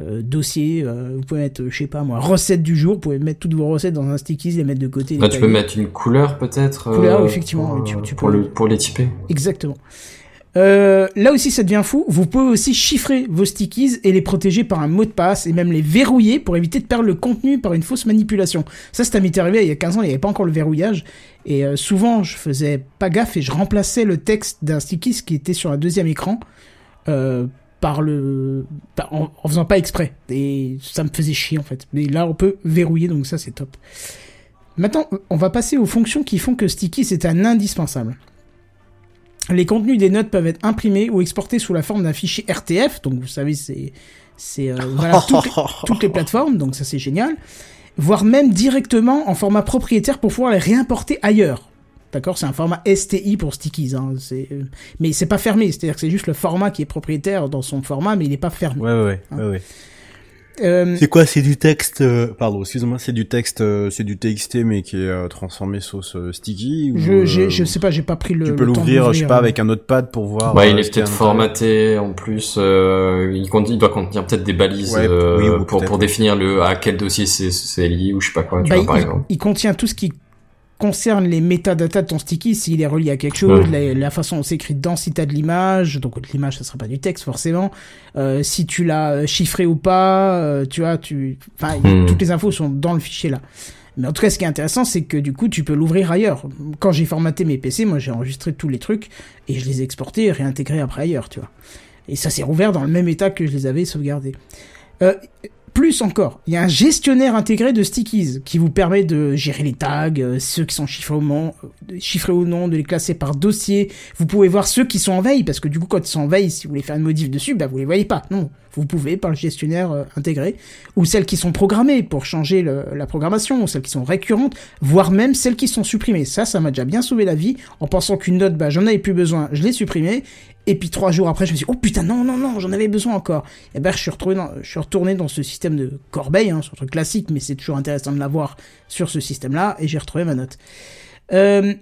euh, dossier, euh, vous pouvez mettre, je sais pas moi, recette du jour, vous pouvez mettre toutes vos recettes dans un stickies, les mettre de côté. Là, Bah, tu peux mettre une couleur peut-être. Couleur, effectivement, Pour, tu- tu pour, peux- le, pour les typer. Exactement. Euh, là aussi, ça devient fou. Vous pouvez aussi chiffrer vos stickies et les protéger par un mot de passe et même les verrouiller pour éviter de perdre le contenu par une fausse manipulation. Ça, ça m'était arrivé il y a 15 ans, il n'y avait pas encore le verrouillage. Et euh, souvent, je faisais pas gaffe et je remplaçais le texte d'un stickies qui était sur un deuxième écran euh, par le, en, en faisant pas exprès. Et ça me faisait chier en fait. Mais là, on peut verrouiller, donc ça, c'est top. Maintenant, on va passer aux fonctions qui font que Stickies est un indispensable. Les contenus des notes peuvent être imprimés ou exportés sous la forme d'un fichier RTF, donc vous savez, c'est c'est euh, voilà, toutes, les, toutes les plateformes, donc ça c'est génial. Voire même directement en format propriétaire pour pouvoir les réimporter ailleurs. D'accord, c'est un format STI pour Stickies, hein, c'est euh, mais c'est pas fermé, c'est-à-dire que c'est juste le format qui est propriétaire dans son format, mais il n'est pas fermé. Ouais, ouais, ouais. Hein. ouais, ouais. Euh, C'est quoi C'est du texte. euh, Pardon, excuse-moi. C'est du texte. euh, c'est du TXT mais qui est euh, transformé sauce euh, sticky. ou, je, euh, je sais pas, j'ai pas pris le. Tu peux l'ouvrir, je sais pas, avec un notepad pour voir. Ouais, euh, il est peut-être formaté en plus. Euh, il, contient- il doit contenir peut-être des balises Ouais, euh, oui, ou pour pour définir le à quel dossier c'est c'est lié ou je sais pas quoi. Tu Bah, vois, par il, exemple. il contient tout ce qui concerne les métadatas de ton sticky, s'il est relié à quelque chose, la, la façon dont c'est écrit dedans, si t'as de l'image, donc l'image ça sera pas du texte forcément, euh, si tu l'as euh, chiffré ou pas, euh, tu vois, tu, enfin Hmm. toutes les infos sont dans le fichier là. Mais en tout cas, ce qui est intéressant, c'est que du coup, tu peux l'ouvrir ailleurs. Quand j'ai formaté mes PC, moi, j'ai enregistré tous les trucs et je les ai exportés et réintégrés après ailleurs, tu vois. Et ça s'est rouvert dans le même état que je les avais sauvegardés. Euh, plus encore, il y a un gestionnaire intégré de stickies qui vous permet de gérer les tags, euh, ceux qui sont chiffrés au, nom, euh, chiffrés au nom, de les classer par dossier. Vous pouvez voir ceux qui sont en veille, parce que du coup, quand ils sont en veille, si vous voulez faire une modif dessus, bah, vous les voyez pas. Non, vous pouvez par le gestionnaire euh, intégré. Ou celles qui sont programmées pour changer la programmation, ou celles qui sont récurrentes, voire même celles qui sont supprimées. Ça, ça m'a déjà bien sauvé la vie, en pensant qu'une note, bah, j'en avais plus besoin, je l'ai supprimée. Et puis trois jours après, je me suis dit, oh putain, non, non, non, j'en avais besoin encore. Et ben, je suis retourné dans, ce système de corbeille, hein, un truc classique, mais c'est toujours intéressant de l'avoir sur ce système-là, et j'ai retrouvé ma note. Euh,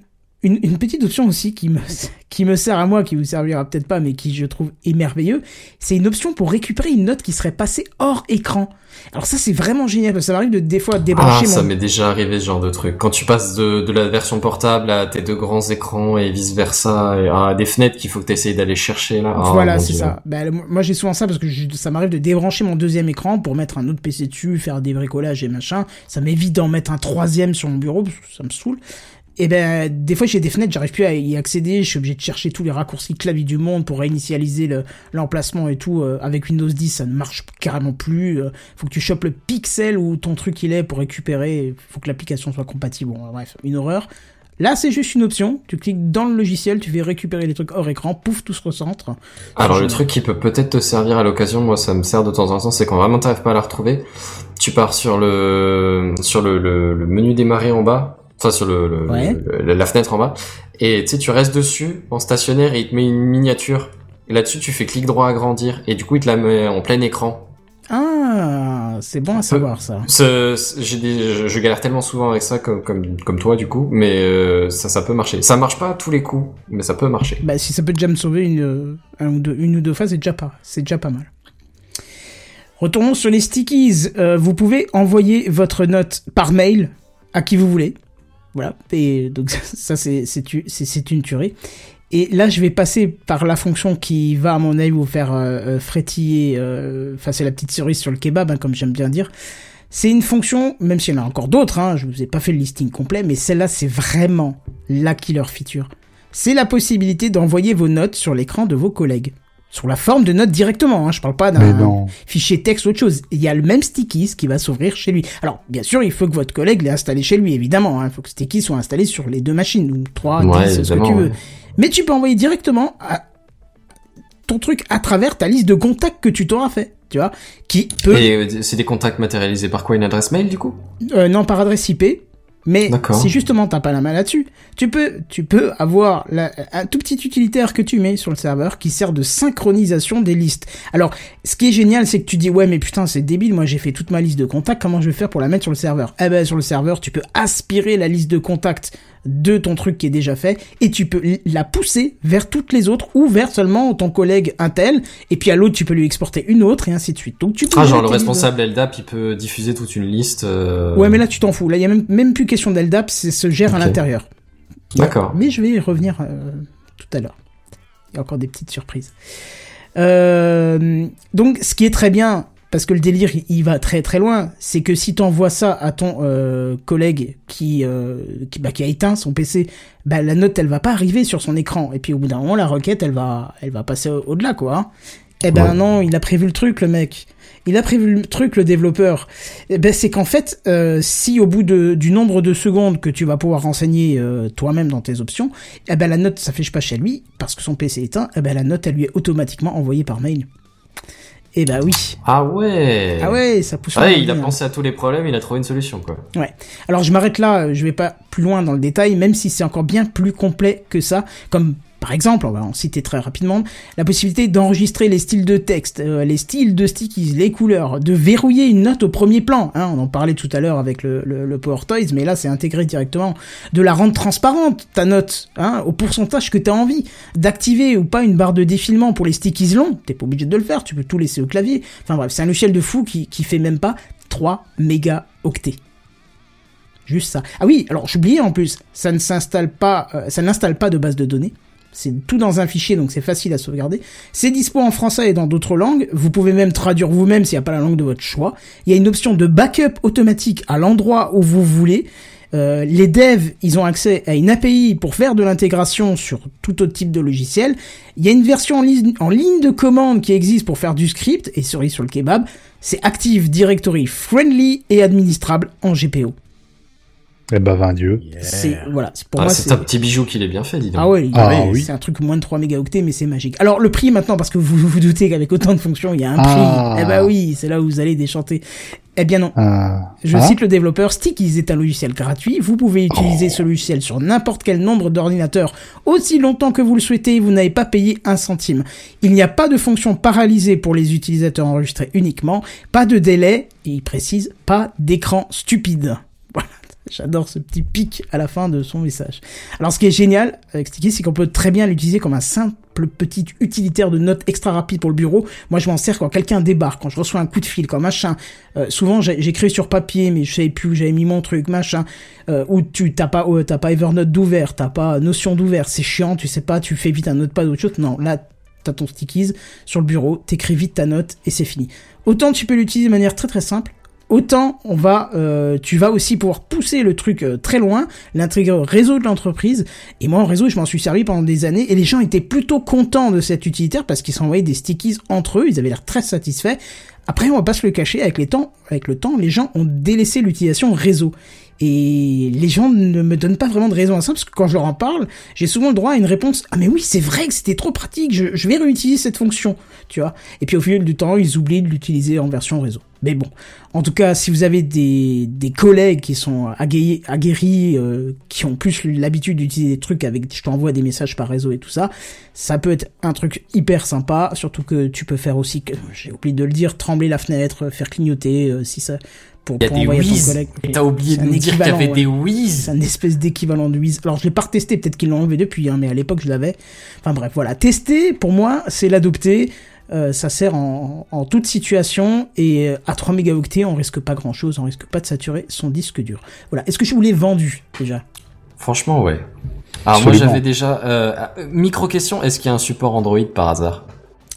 une, une petite option aussi qui me, qui me sert à moi, qui vous servira peut-être pas, mais qui je trouve émerveilleux, c'est une option pour récupérer une note qui serait passée hors écran. Alors ça, c'est vraiment génial, parce que ça m'arrive de, des fois, Ah, débrancher ça mon... m'est déjà arrivé ce genre de truc. Quand tu passes de, de la version portable à tes deux grands écrans et vice versa, et à des fenêtres qu'il faut que tu essayes d'aller chercher là. Ah, voilà, c'est ça. Ben, moi, j'ai souvent ça parce que je- ça m'arrive de débrancher mon deuxième écran pour mettre un autre PC dessus, faire des bricolages et machin. Ça m'évite d'en mettre un troisième sur mon bureau parce que ça me saoule. Et ben, des fois, j'ai des fenêtres, j'arrive plus à y accéder. Je suis obligé de chercher tous les raccourcis clavier du monde pour réinitialiser le- l'emplacement et tout. Euh, avec Windows 10, ça ne marche carrément plus. Euh, faut que tu chopes le pixel où ton truc il est pour récupérer. Faut que l'application soit compatible. Bref, une horreur. Là, c'est juste une option. Tu cliques dans le logiciel, tu fais récupérer les trucs hors écran, pouf, tout se recentre. Alors le truc qui peut peut-être te servir à l'occasion, moi ça me sert de temps en temps, c'est quand vraiment t'arrives pas à la retrouver, tu pars sur le sur le, le, le menu démarrer en bas, enfin sur le, le- Ouais. le- la fenêtre en bas, et tu sais tu restes dessus en stationnaire et il te met une miniature. Là-dessus tu fais clic droit agrandir et du coup il te la met en plein écran. Ah, c'est bon à savoir ça. Ce- ce- j'ai des, je, je galère tellement souvent avec ça comme comme comme toi du coup, mais euh, ça ça peut marcher. Ça marche pas à tous les coups, mais ça peut marcher. Bah, si ça peut déjà me sauver une, euh, un ou deux, une ou deux fois, c'est déjà pas, c'est déjà pas mal. Retournons sur les stickies. Euh, vous pouvez envoyer votre note par mail à qui vous voulez. Voilà. Et donc ça, c'est une tuerie. Et là, je vais passer par la fonction qui va, à mon avis, vous faire euh, euh, frétiller, euh, enfin, c'est la petite cerise sur le kebab, hein, comme j'aime bien dire. C'est une fonction, même s'il y en a encore d'autres, hein, je vous ai pas fait le listing complet, mais celle-là, c'est vraiment la killer feature. C'est la possibilité d'envoyer vos notes sur l'écran de vos collègues. Sur la forme de notes directement, hein, je parle pas d'un fichier texte ou autre chose. Il y a le même Stickies qui va s'ouvrir chez lui. Alors, bien sûr, il faut que votre collègue l'ait installé chez lui, évidemment. hein. Il faut que Stickies soit installé sur les deux machines, ou trois, Ouais, dix, ce que tu veux. ouais. Mais tu peux envoyer directement à ton truc à travers ta liste de contacts que tu t'auras fait, tu vois, qui peut, Et euh, c'est des contacts matérialisés par quoi? Une adresse mail du coup? Euh, non par adresse IP, mais si justement t'as pas la main là-dessus, tu peux, tu peux avoir la- un tout petit utilitaire que tu mets sur le serveur qui sert de synchronisation des listes. Alors, ce qui est génial, c'est que tu dis ouais mais putain c'est débile, moi j'ai fait toute ma liste de contacts, comment je vais faire pour la mettre sur le serveur? Eh ben sur le serveur, tu peux aspirer la liste de contacts de ton truc qui est déjà fait et tu peux la pousser vers toutes les autres ou vers seulement ton collègue Intel et puis à l'autre tu peux lui exporter une autre et ainsi de suite. Donc tu peux Ah, genre le responsable LDAP, il peut diffuser toute une liste. euh, Ouais, mais là, tu t'en fous. Là, il y a même, même plus question d'LDAP, c'est se gère à l'intérieur. D'accord. Mais je vais y revenir euh, tout à l'heure. Il y a encore des petites surprises. Euh, donc, ce qui est très bien, parce que le délire, il, va très très loin, c'est que si tu envoies ça à ton euh, collègue qui, euh, qui, bah, qui a éteint son PC, bah, la note, elle va pas arriver sur son écran. Et puis, au bout d'un moment, la requête, elle va, elle va passer au- au-delà, quoi. hein. Eh ben Ouais. non, il a prévu le truc, le mec. Il a prévu le truc, le développeur. Eh ben, c'est qu'en fait, euh, si au bout de, du nombre de secondes que tu vas pouvoir renseigner toi-même dans tes options, eh ben la note s'affiche pas chez lui parce que son PC est éteint. Eh ben la note, elle lui est automatiquement envoyée par mail. Eh ben oui. Ah ouais. Ah ouais, ça pousse. Ouais, loin, il a hein. pensé à tous les problèmes, il a trouvé une solution quoi. Ouais. Alors je m'arrête là, euh, je vais pas plus loin dans le détail, même si c'est encore bien plus complet que ça. Comme par exemple, on va en citer très rapidement, la possibilité d'enregistrer les styles de texte, euh, les styles de stickies, les couleurs, de verrouiller une note au premier plan. Hein, on en parlait tout à l'heure avec le, Power Toys, mais là c'est intégré directement. De la rendre transparente, ta note, hein, au pourcentage que tu as envie. D'activer ou pas une barre de défilement pour les stickies longs, t'es pas obligé de le faire, tu peux tout laisser au clavier. Enfin bref, c'est un logiciel de fou qui, qui fait même pas 3 mégaoctets. Juste ça. Ah oui, alors j'oubliais en plus, ça ne s'installe pas, euh, ça n'installe pas de base de données. C'est tout dans un fichier, donc c'est facile à sauvegarder. C'est dispo en français et dans d'autres langues. Vous pouvez même traduire vous-même s'il n'y a pas la langue de votre choix. Il y a une option de backup automatique à l'endroit où vous voulez. Euh, les devs, ils ont accès à une API pour faire de l'intégration sur tout autre type de logiciel. Il y a une version en, ligne- de commande qui existe pour faire du script et cerise sur le kebab. C'est Active Directory Friendly et administrable en GPO. Eh ben, vingt Dieu. C'est voilà, c'est pour Ah, moi c'est un petit bijou qu'il est bien fait, dis donc. ah ouais, il- Ah ouais, oui. c'est un truc moins de 3 mégaoctets, mais c'est magique. Alors le prix maintenant, parce que vous vous doutez qu'avec autant de fonctions, il y a un Ah. prix. Eh ben oui, c'est là où vous allez déchanter. Eh bien non. Ah. Je Ah. cite le développeur, Stickies est un logiciel gratuit. Vous pouvez utiliser ce logiciel sur n'importe quel nombre d'ordinateurs aussi longtemps que vous le souhaitez. Vous n'avez pas payé un centime. Il n'y a pas de fonction paralysée pour les utilisateurs enregistrés uniquement. Pas de délai. Et il précise, pas d'écran stupide. J'adore ce petit pic à la fin de son message. Alors ce qui est génial avec Sticky, c'est qu'on peut très bien l'utiliser comme un simple petit utilitaire de notes extra rapide pour le bureau. Moi je m'en sers quand quelqu'un débarque, quand je reçois un coup de fil, quand machin. Euh, souvent j'écris sur papier mais je savais plus où j'avais mis mon truc, machin. Euh, ou tu t'as pas t'as pas Evernote d'ouvert, t'as pas Notion d'ouvert, c'est chiant, tu sais pas, tu fais vite un notepad ou autre chose. Non, là t'as ton stickies sur le bureau, t'écris vite ta note et c'est fini. Autant tu peux l'utiliser de manière très très simple, autant on va, euh, tu vas aussi pouvoir pousser le truc euh, très loin, l'intégrer au réseau de l'entreprise. Et moi, en réseau, je m'en suis servi pendant des années et les gens étaient plutôt contents de cet utilitaire parce qu'ils s'envoyaient des stickies entre eux, ils avaient l'air très satisfaits. Après, on va pas se le cacher, avec les temps, avec le temps, les gens ont délaissé l'utilisation réseau. Et les gens ne me donnent pas vraiment de raison à ça, parce que quand je leur en parle, j'ai souvent le droit à une réponse « Ah mais oui, c'est vrai que c'était trop pratique, je, je vais réutiliser cette fonction. » Tu vois Et puis au fil du temps, ils oublient de l'utiliser en version réseau. Mais bon, en tout cas, si vous avez des, des collègues qui sont aguerris, aguerris euh, qui ont plus l'habitude d'utiliser des trucs avec, je t'envoie des messages par réseau et tout ça, ça peut être un truc hyper sympa, surtout que tu peux faire aussi, que j'ai oublié de le dire, trembler la fenêtre, faire clignoter, euh, si ça, pour, Il y a pour des whiz. Et t'as oublié de nous dire qu'il y avait ouais. des whiz. C'est un espèce d'équivalent de Wiz. Alors je l'ai pas retesté, peut-être qu'ils l'ont enlevé depuis, hein, mais à l'époque je l'avais. Enfin bref, voilà. Tester, pour moi, c'est l'adopter. Euh, ça sert en, en toute situation et euh, à 3 mégaoctets, on risque pas grand chose, on risque pas de saturer son disque dur. Voilà. Est-ce que je vous l'ai vendu déjà? Franchement, ouais. Alors moi Absolument. j'avais déjà... Euh, euh, micro question, est-ce qu'il y a un support Android par hasard?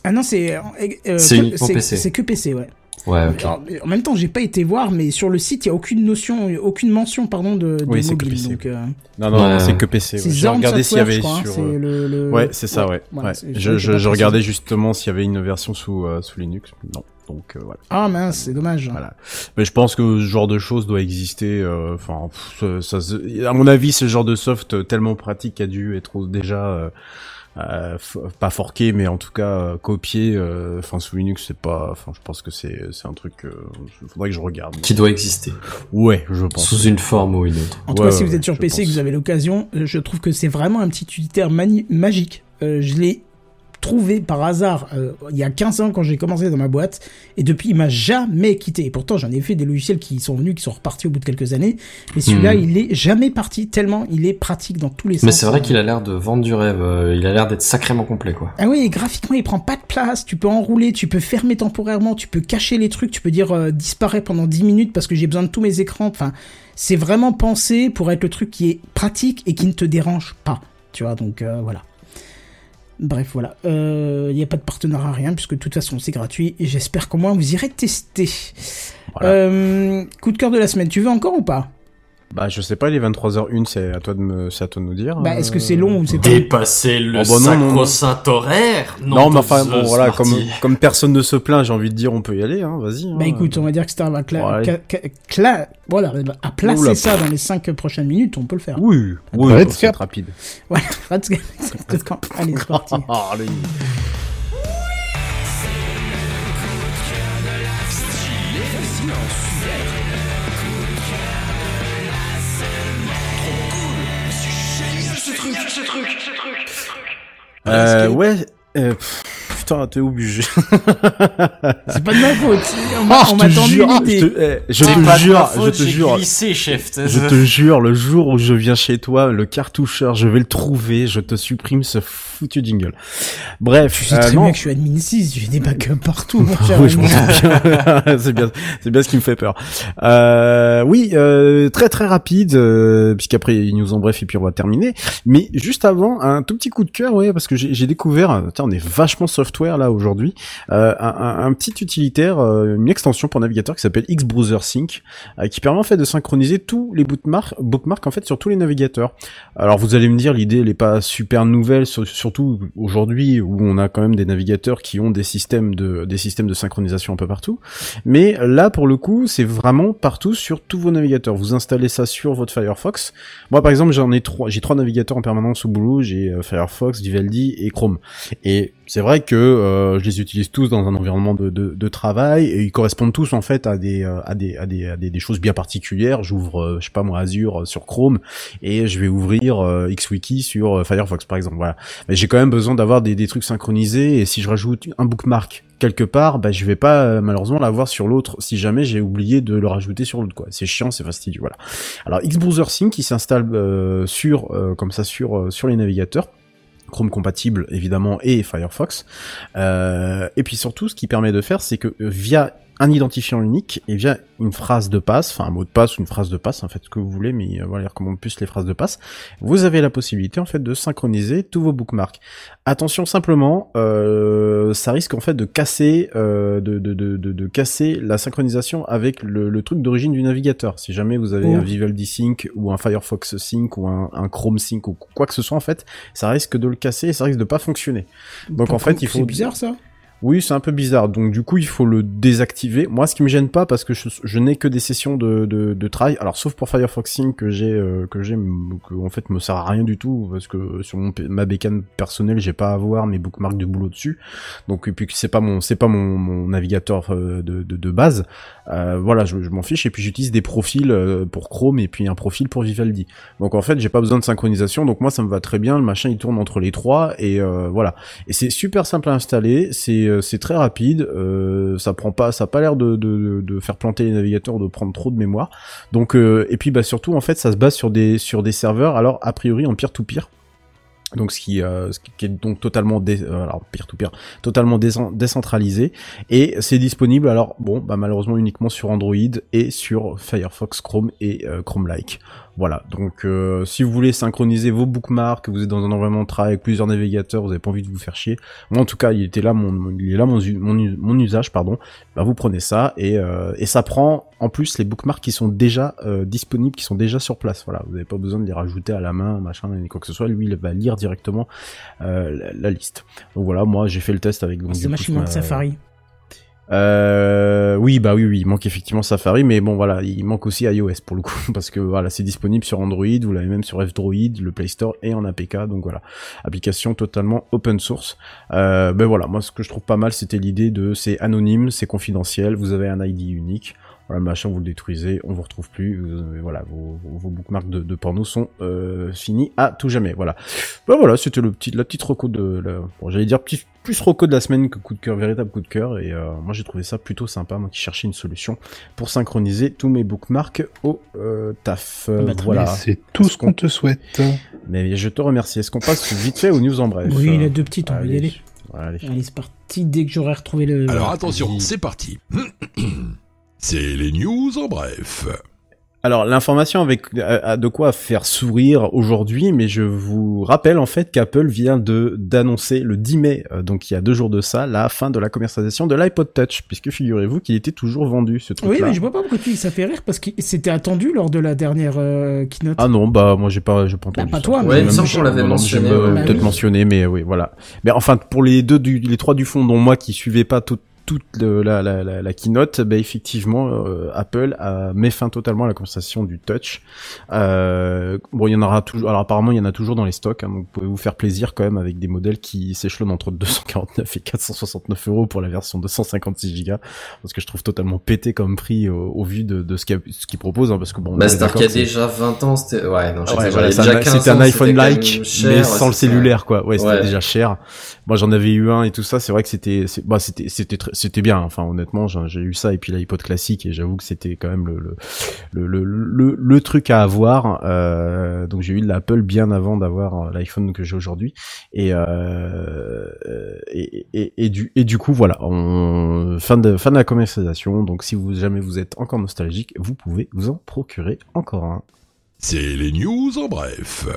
Ah non, c'est euh, C'est que- uniquement PC. C'est que PC, ouais. Ouais, ok. Alors, en même temps, j'ai pas été voir, mais sur le site, il y a aucune notion, aucune mention, pardon, de, de Oui, que mobile. PC. Donc, euh, Non, non, Ouais. non, c'est que PC. ouais. J'ai regardé s'il y avait crois, hein, sur. c'est euh, le, le- Ouais, c'est ça, ouais. voilà, ouais. c'est- Je, je, je regardais justement s'il y avait une version sous, euh, sous Linux. Non. Donc, euh, voilà. Ah mince, c'est dommage. Voilà. Mais je pense que ce genre de choses doit exister. euh, Enfin, ça, ça se- à mon avis, ce genre de soft euh, tellement pratique a dû être déjà euh, euh, f- pas forqué, mais en tout cas euh, copié. euh, Enfin, sous Linux, c'est pas. Enfin, je pense que c'est c'est un truc. euh, faudrait que je regarde. Qui doit exister. Ouais, je pense. Sous une forme ou une autre. En tout Ouais, cas, si ouais, vous êtes sur PC et que vous avez l'occasion, euh, je trouve que c'est vraiment un petit utilitaire magique. Euh, je l'ai trouvé par hasard euh, il y a 15 ans quand j'ai commencé dans ma boîte et depuis il m'a jamais quitté. Et pourtant j'en ai fait des logiciels qui sont venus, qui sont repartis au bout de quelques années. Mais celui-là Mhm. il est jamais parti tellement il est pratique dans tous les sens. Mais c'est vrai qu'il a l'air de vendre du rêve. euh, Il a l'air d'être sacrément complet, quoi. Ah oui, et graphiquement, il prend pas de place. Tu peux enrouler, tu peux fermer temporairement, tu peux cacher les trucs, tu peux dire euh, disparaît pendant 10 minutes parce que j'ai besoin de tous mes écrans. Enfin, c'est vraiment pensé pour être le truc qui est pratique et qui ne te dérange pas. Tu vois, donc euh, voilà. Bref, voilà. Il n'y a pas de partenariat, rien, puisque de toute façon, c'est gratuit. Et j'espère qu'au moins, vous irez tester. Voilà. Euh, coup de cœur de la semaine, tu veux encore ou pas? Bah, je sais pas. Il est 23h01. C'est à toi de me, c'est à toi de nous dire. Bah, est-ce que c'est long ou c'est pas Dépasser le Oh, bah non, sacro-saint horaire Non, mais enfin, bon, voilà, comme, comme personne ne se plaint, j'ai envie de dire, on peut y aller, hein, vas-y. Bah hein. écoute, on va dire que Star va cla- ca- ca- voilà, à placer Oula. ça dans les 5 prochaines minutes, on peut le faire. Oui, oui, Let's c'est rapide. Voilà. Let's go. Allez, c'est parti. Allez. Euh, ouais, euh, putain, t'es obligé. C'est pas de ma faute. On m'a on je m'a te tendu jure, je te, eh, je te pas jure, faute, je te jure, glissé, chef. je te jure, le jour où je viens chez toi, le cartoucheur, je vais le trouver, je te supprime ce foutu jingle. Bref, Tu sais euh, très non. bien que je suis admin 6, j'ai des backups partout, mon cher. Oui, je m'en ami. doute bien. c'est bien, c'est bien ce qui me fait peur. Euh, oui, euh, très très rapide, euh, puisqu'après il y a une news en bref et puis on va terminer. Mais juste avant, un tout petit coup de cœur, ouais, parce que j'ai découvert, euh, tiens, on est vachement là aujourd'hui, euh, un, petit utilitaire, euh, une extension pour navigateur qui s'appelle X-Browser Sync, euh, qui permet en fait de synchroniser tous les bookmarks, bookmarks en fait sur tous les navigateurs. Alors vous allez me dire, l'idée elle est pas super nouvelle, sur- surtout aujourd'hui où on a quand même des navigateurs qui ont des systèmes de des systèmes de synchronisation un peu partout. Mais là pour le coup, c'est vraiment partout sur tous vos navigateurs. Vous installez ça sur votre Firefox. Moi par exemple, j'en ai trois, j'ai trois navigateurs en permanence au boulot. J'ai Firefox, Vivaldi et Chrome. Et c'est vrai que euh, je les utilise tous dans un environnement de, travail et ils correspondent tous en fait à des euh, choses bien particulières. J'ouvre, euh, je sais pas moi, Azure sur Chrome et je vais ouvrir euh, XWiki sur Firefox par exemple. Voilà. Mais j'ai quand même besoin d'avoir des, des trucs synchronisés et si je rajoute un bookmark quelque part, bah je vais pas malheureusement l'avoir sur l'autre si jamais j'ai oublié de le rajouter sur l'autre quoi. C'est chiant, c'est fastidieux voilà. Alors Xbrowser Sync qui s'installe sur comme ça sur les navigateurs Chrome compatible évidemment et Firefox. Euh, et puis surtout, ce qui permet de faire, c'est que euh, via un identifiant unique et via une phrase de passe, enfin un mot de passe ou une phrase de passe, en fait ce que vous voulez, mais euh, voilà, il recommande plus les phrases de passe. Vous avez la possibilité en fait de synchroniser tous vos bookmarks. Attention simplement, euh, ça risque en fait de casser, euh, de, de, de, casser la synchronisation avec le, le truc d'origine du navigateur. Si jamais vous avez Oh. un Vivaldi Sync ou un Firefox Sync ou un, un Chrome Sync ou quoi que ce soit en fait, ça risque de le casser et ça risque de pas fonctionner. Donc en fait, il faut C'est bizarre ça. Oui, c'est un peu bizarre. Donc du coup, il faut le désactiver. Moi, ce qui me gêne pas, parce que je, n'ai que des sessions de, de, de. Alors, sauf pour Firefox que j'ai, euh, que j'ai, que en fait me sert à rien du tout, parce que sur mon, ma bécane personnelle, j'ai pas à avoir mes bookmarks de boulot dessus. Donc et puis c'est pas mon, c'est pas mon, mon navigateur euh, de, de, base. Euh, voilà, je, m'en fiche. Et puis j'utilise des profils euh, pour Chrome et puis un profil pour Vivaldi. Donc en fait, j'ai pas besoin de synchronisation. Donc moi, ça me va très bien. Le machin, il tourne entre les trois et euh, voilà. Et c'est super simple à installer, euh, c'est très rapide, euh, ça prend pas, ça a pas l'air de, faire planter les navigateurs, de prendre trop de mémoire. Donc euh, et puis bah surtout en fait ça se base sur des serveurs, alors a priori en peer to peer. Donc ce qui, est donc totalement dé, euh, alors peer to peer, totalement décen- décentralisé et c'est disponible alors bon bah malheureusement uniquement sur Android et sur Firefox, Chrome et Chrome like. Voilà, donc euh, si vous voulez synchroniser vos bookmarks, que vous êtes dans un environnement de travail avec plusieurs navigateurs, vous avez pas envie de vous faire chier. Moi en tout cas, il était là mon, mon- il est là mon, usage pardon. Bah vous prenez ça et euh, et ça prend en plus les bookmarks qui sont déjà euh, disponibles, qui sont déjà sur place. Voilà, vous n'avez pas besoin de les rajouter à la main, machin, ni quoi que ce soit. Lui, il va lire directement la, la liste. Donc voilà, moi j'ai fait le test avec. C'est du dommage coup, qu'il je manque m'a- Safari. Euh, oui, bah oui, oui, il manque effectivement Safari, mais bon, voilà, il manque aussi iOS pour le coup, parce que voilà, c'est disponible sur Android, vous l'avez même sur F-Droid, le Play Store et en APK, donc voilà, application totalement open source. Euh, ben voilà, moi ce que je trouve pas mal, c'était l'idée de, c'est anonyme, c'est confidentiel, vous avez un ID unique. Voilà, machin, vous le détruisez, on vous retrouve plus. vous voilà, vos, vos- vos bookmarks de, de porno sont euh, finis à tout jamais. Voilà. Ben voilà, c'était le petit, la petite reco de, la, bon, j'allais dire petit, plus reco de la semaine que coup de cœur, véritable coup de cœur. Et euh, moi, j'ai trouvé ça plutôt sympa, moi qui cherchais une solution pour synchroniser tous mes bookmarks au euh, taf. Euh, Bah, voilà. C'est tout ce qu'on te souhaite. Mais je te remercie. Est-ce qu'on passe vite fait aux news en bref Oui, il Euh, a deux petites, on va y allez. aller. Allez. Allez, c'est parti dès que j'aurai retrouvé le. Alors attention, c'est parti. C'est les news en bref. Alors l'information avec a, a de quoi faire sourire aujourd'hui, mais je vous rappelle en fait qu'Apple vient de d'annoncer le 10 mai, euh, donc il y a deux jours de ça, la fin de la commercialisation de l'iPod Touch, puisque figurez-vous qu'il était toujours vendu ce truc-là. Oui, mais je vois pas pourquoi tu ça fait rire parce que c'était attendu lors de la dernière euh, keynote. Ah non, bah moi j'ai pas, j'ai pas entendu. pas ça. toi, mais- Ouais, il me même semble je- qu'on l'avait mentionné. euh. Bah peut-être oui. mentionné, mais oui, voilà. Mais enfin, pour les deux, du, les trois du fond, dont moi qui suivais pas tout- toute le- la, la, la, la keynote, bah, effectivement, euh, Apple a met fin totalement à la conversation du touch. Euh, bon, il y en aura toujours. Alors apparemment, il y en a toujours dans les stocks. Hein, donc vous pouvez vous faire plaisir quand même avec des modèles qui s'échelonnent entre 249 et 469 euros pour la version 256 Go, parce que je trouve totalement pété comme prix au, au vu de, de ce qu'il ce qu'il propose, hein, parce que bon. on Bah, y a déjà 20 ans, c'était, ouais, non, Ouais, voilà, déjà un- 15 c'était un ans, iPhone quand like, même cher, mais ouais, sans le cellulaire, quoi. Ouais, c'était Ouais. déjà cher. Moi, j'en avais eu un et tout ça. C'est vrai que c'était, bah, c'était, c'était, c'était bien. Enfin, honnêtement, j'ai eu ça et puis l'iPod classique et j'avoue que c'était quand même le, le, le, le, truc à avoir. Euh, donc j'ai eu l'Apple bien avant d'avoir euh, l'iPhone que j'ai aujourd'hui. Et, euh, et, et, du, et du coup, voilà, fin de, fin de la commercialisation. Donc si vous jamais vous êtes encore nostalgique, vous pouvez vous en procurer encore un. C'est les news en bref.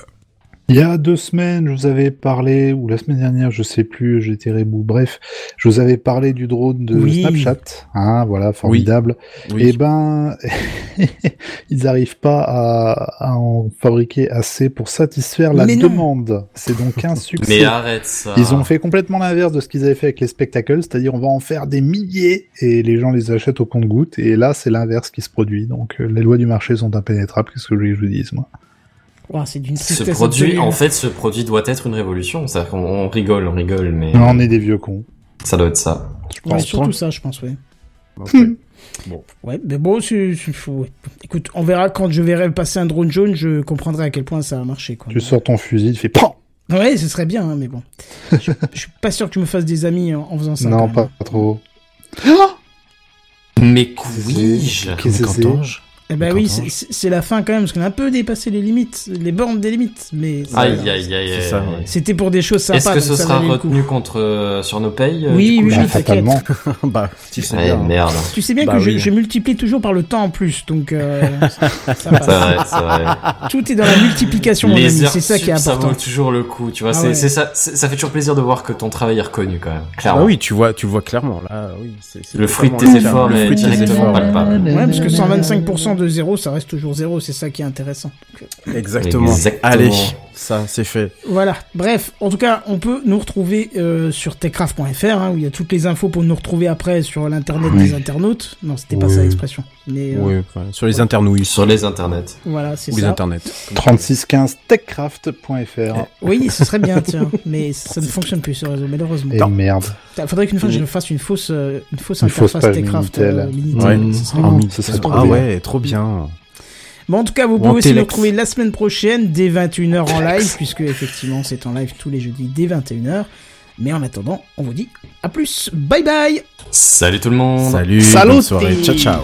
Il y a deux semaines, je vous avais parlé, ou la semaine dernière, je sais plus, j'étais rebou. Bref, je vous avais parlé du drone de Oui. Snapchat. Hein, voilà, formidable. Oui. Et ben, ils n'arrivent pas à, à en fabriquer assez pour satisfaire la Mais non. demande. C'est donc un succès. Mais arrête ça. Ils ont fait complètement l'inverse de ce qu'ils avaient fait avec les spectacles, c'est-à-dire on va en faire des milliers et les gens les achètent au compte-gouttes. Et là, c'est l'inverse qui se produit. Donc euh, les lois du marché sont impénétrables. Qu'est-ce que je voulais que je vous dise, moi? Ouah, c'est d'une Ce produit, en fait, ce produit doit être une révolution. C'est-à-dire qu'on on rigole, on rigole, mais On est des vieux cons. ça doit être ça. Je Ouais, pense. surtout ça, je pense, ouais. Donc, ouais. Bon. Ouais, mais bon, c'est, fou. Écoute, on verra quand je verrai passer un drone jaune, je comprendrai à quel point ça a marché, quoi. Tu sors ton fusil, tu fais PAM Ouais, ce serait bien, hein, mais bon. je, je suis pas sûr que tu me fasses des amis en, en faisant ça. Non, pas, pas trop. Mais couille Qu'est-ce que c'est Eh ben oui, c'est- la fin quand même, parce qu'on a un peu dépassé les limites, les bornes des limites, mais c'était pour des choses sympas. Est-ce que ce sera retenu contre euh, sur nos payes euh, Oui, oui, je- Bah, fatalement. bah, tu sais Ouais, bien. merde. Tu sais bien Bah que je, oui. je multiplie toujours par le temps en plus, donc euh, ça C'est passe. vrai, c'est vrai. Tout est dans la multiplication, mon ami, Les c'est ça qui est sup, ça important. vaut toujours le coup, tu vois. Ah c'est, ouais. c'est ça, ça fait toujours plaisir de voir que ton travail est reconnu quand même. Clairement. Ah oui, tu vois, tu vois clairement là. Oui, Le fruit de tes efforts cas. Le est fruit de tes directement palpable. Ouais, parce que 125% de zéro, ça reste toujours zéro, c'est ça qui est intéressant. Donc, euh, Exactement. Exactement. Allez, ça c'est fait. Voilà. Bref, en tout cas, on peut nous retrouver euh, sur techcraft.fr, hein, où il y a toutes les infos pour nous retrouver après sur l'internet Oui. des internautes. Non, c'était pas Oui. ça l'expression. Mais euh, Oui, enfin, sur les internouilles, Sur les internets. voilà, c'est les ça. internets. 3615 techcraft.fr. Oui, ce serait bien, tiens. Mais ça ne fonctionne plus ce réseau, malheureusement. Et merde. Il faudrait qu'une fois je fasse une fausse, euh, une fausse Une fausse interface page Techcraft Minitel. euh, Minitel. Ouais. Ce serait Ah, bon. mi- ce serait trop ah bien. ouais, trop bien. Bon, en tout cas, vous Ou pouvez aussi nous retrouver la semaine prochaine dès 21h en live, puisque effectivement c'est en live tous les jeudis dès 21h. Mais en attendant, on vous dit à plus. Bye bye Salut tout le monde. Salut, Salut. bonne soirée, ciao ciao.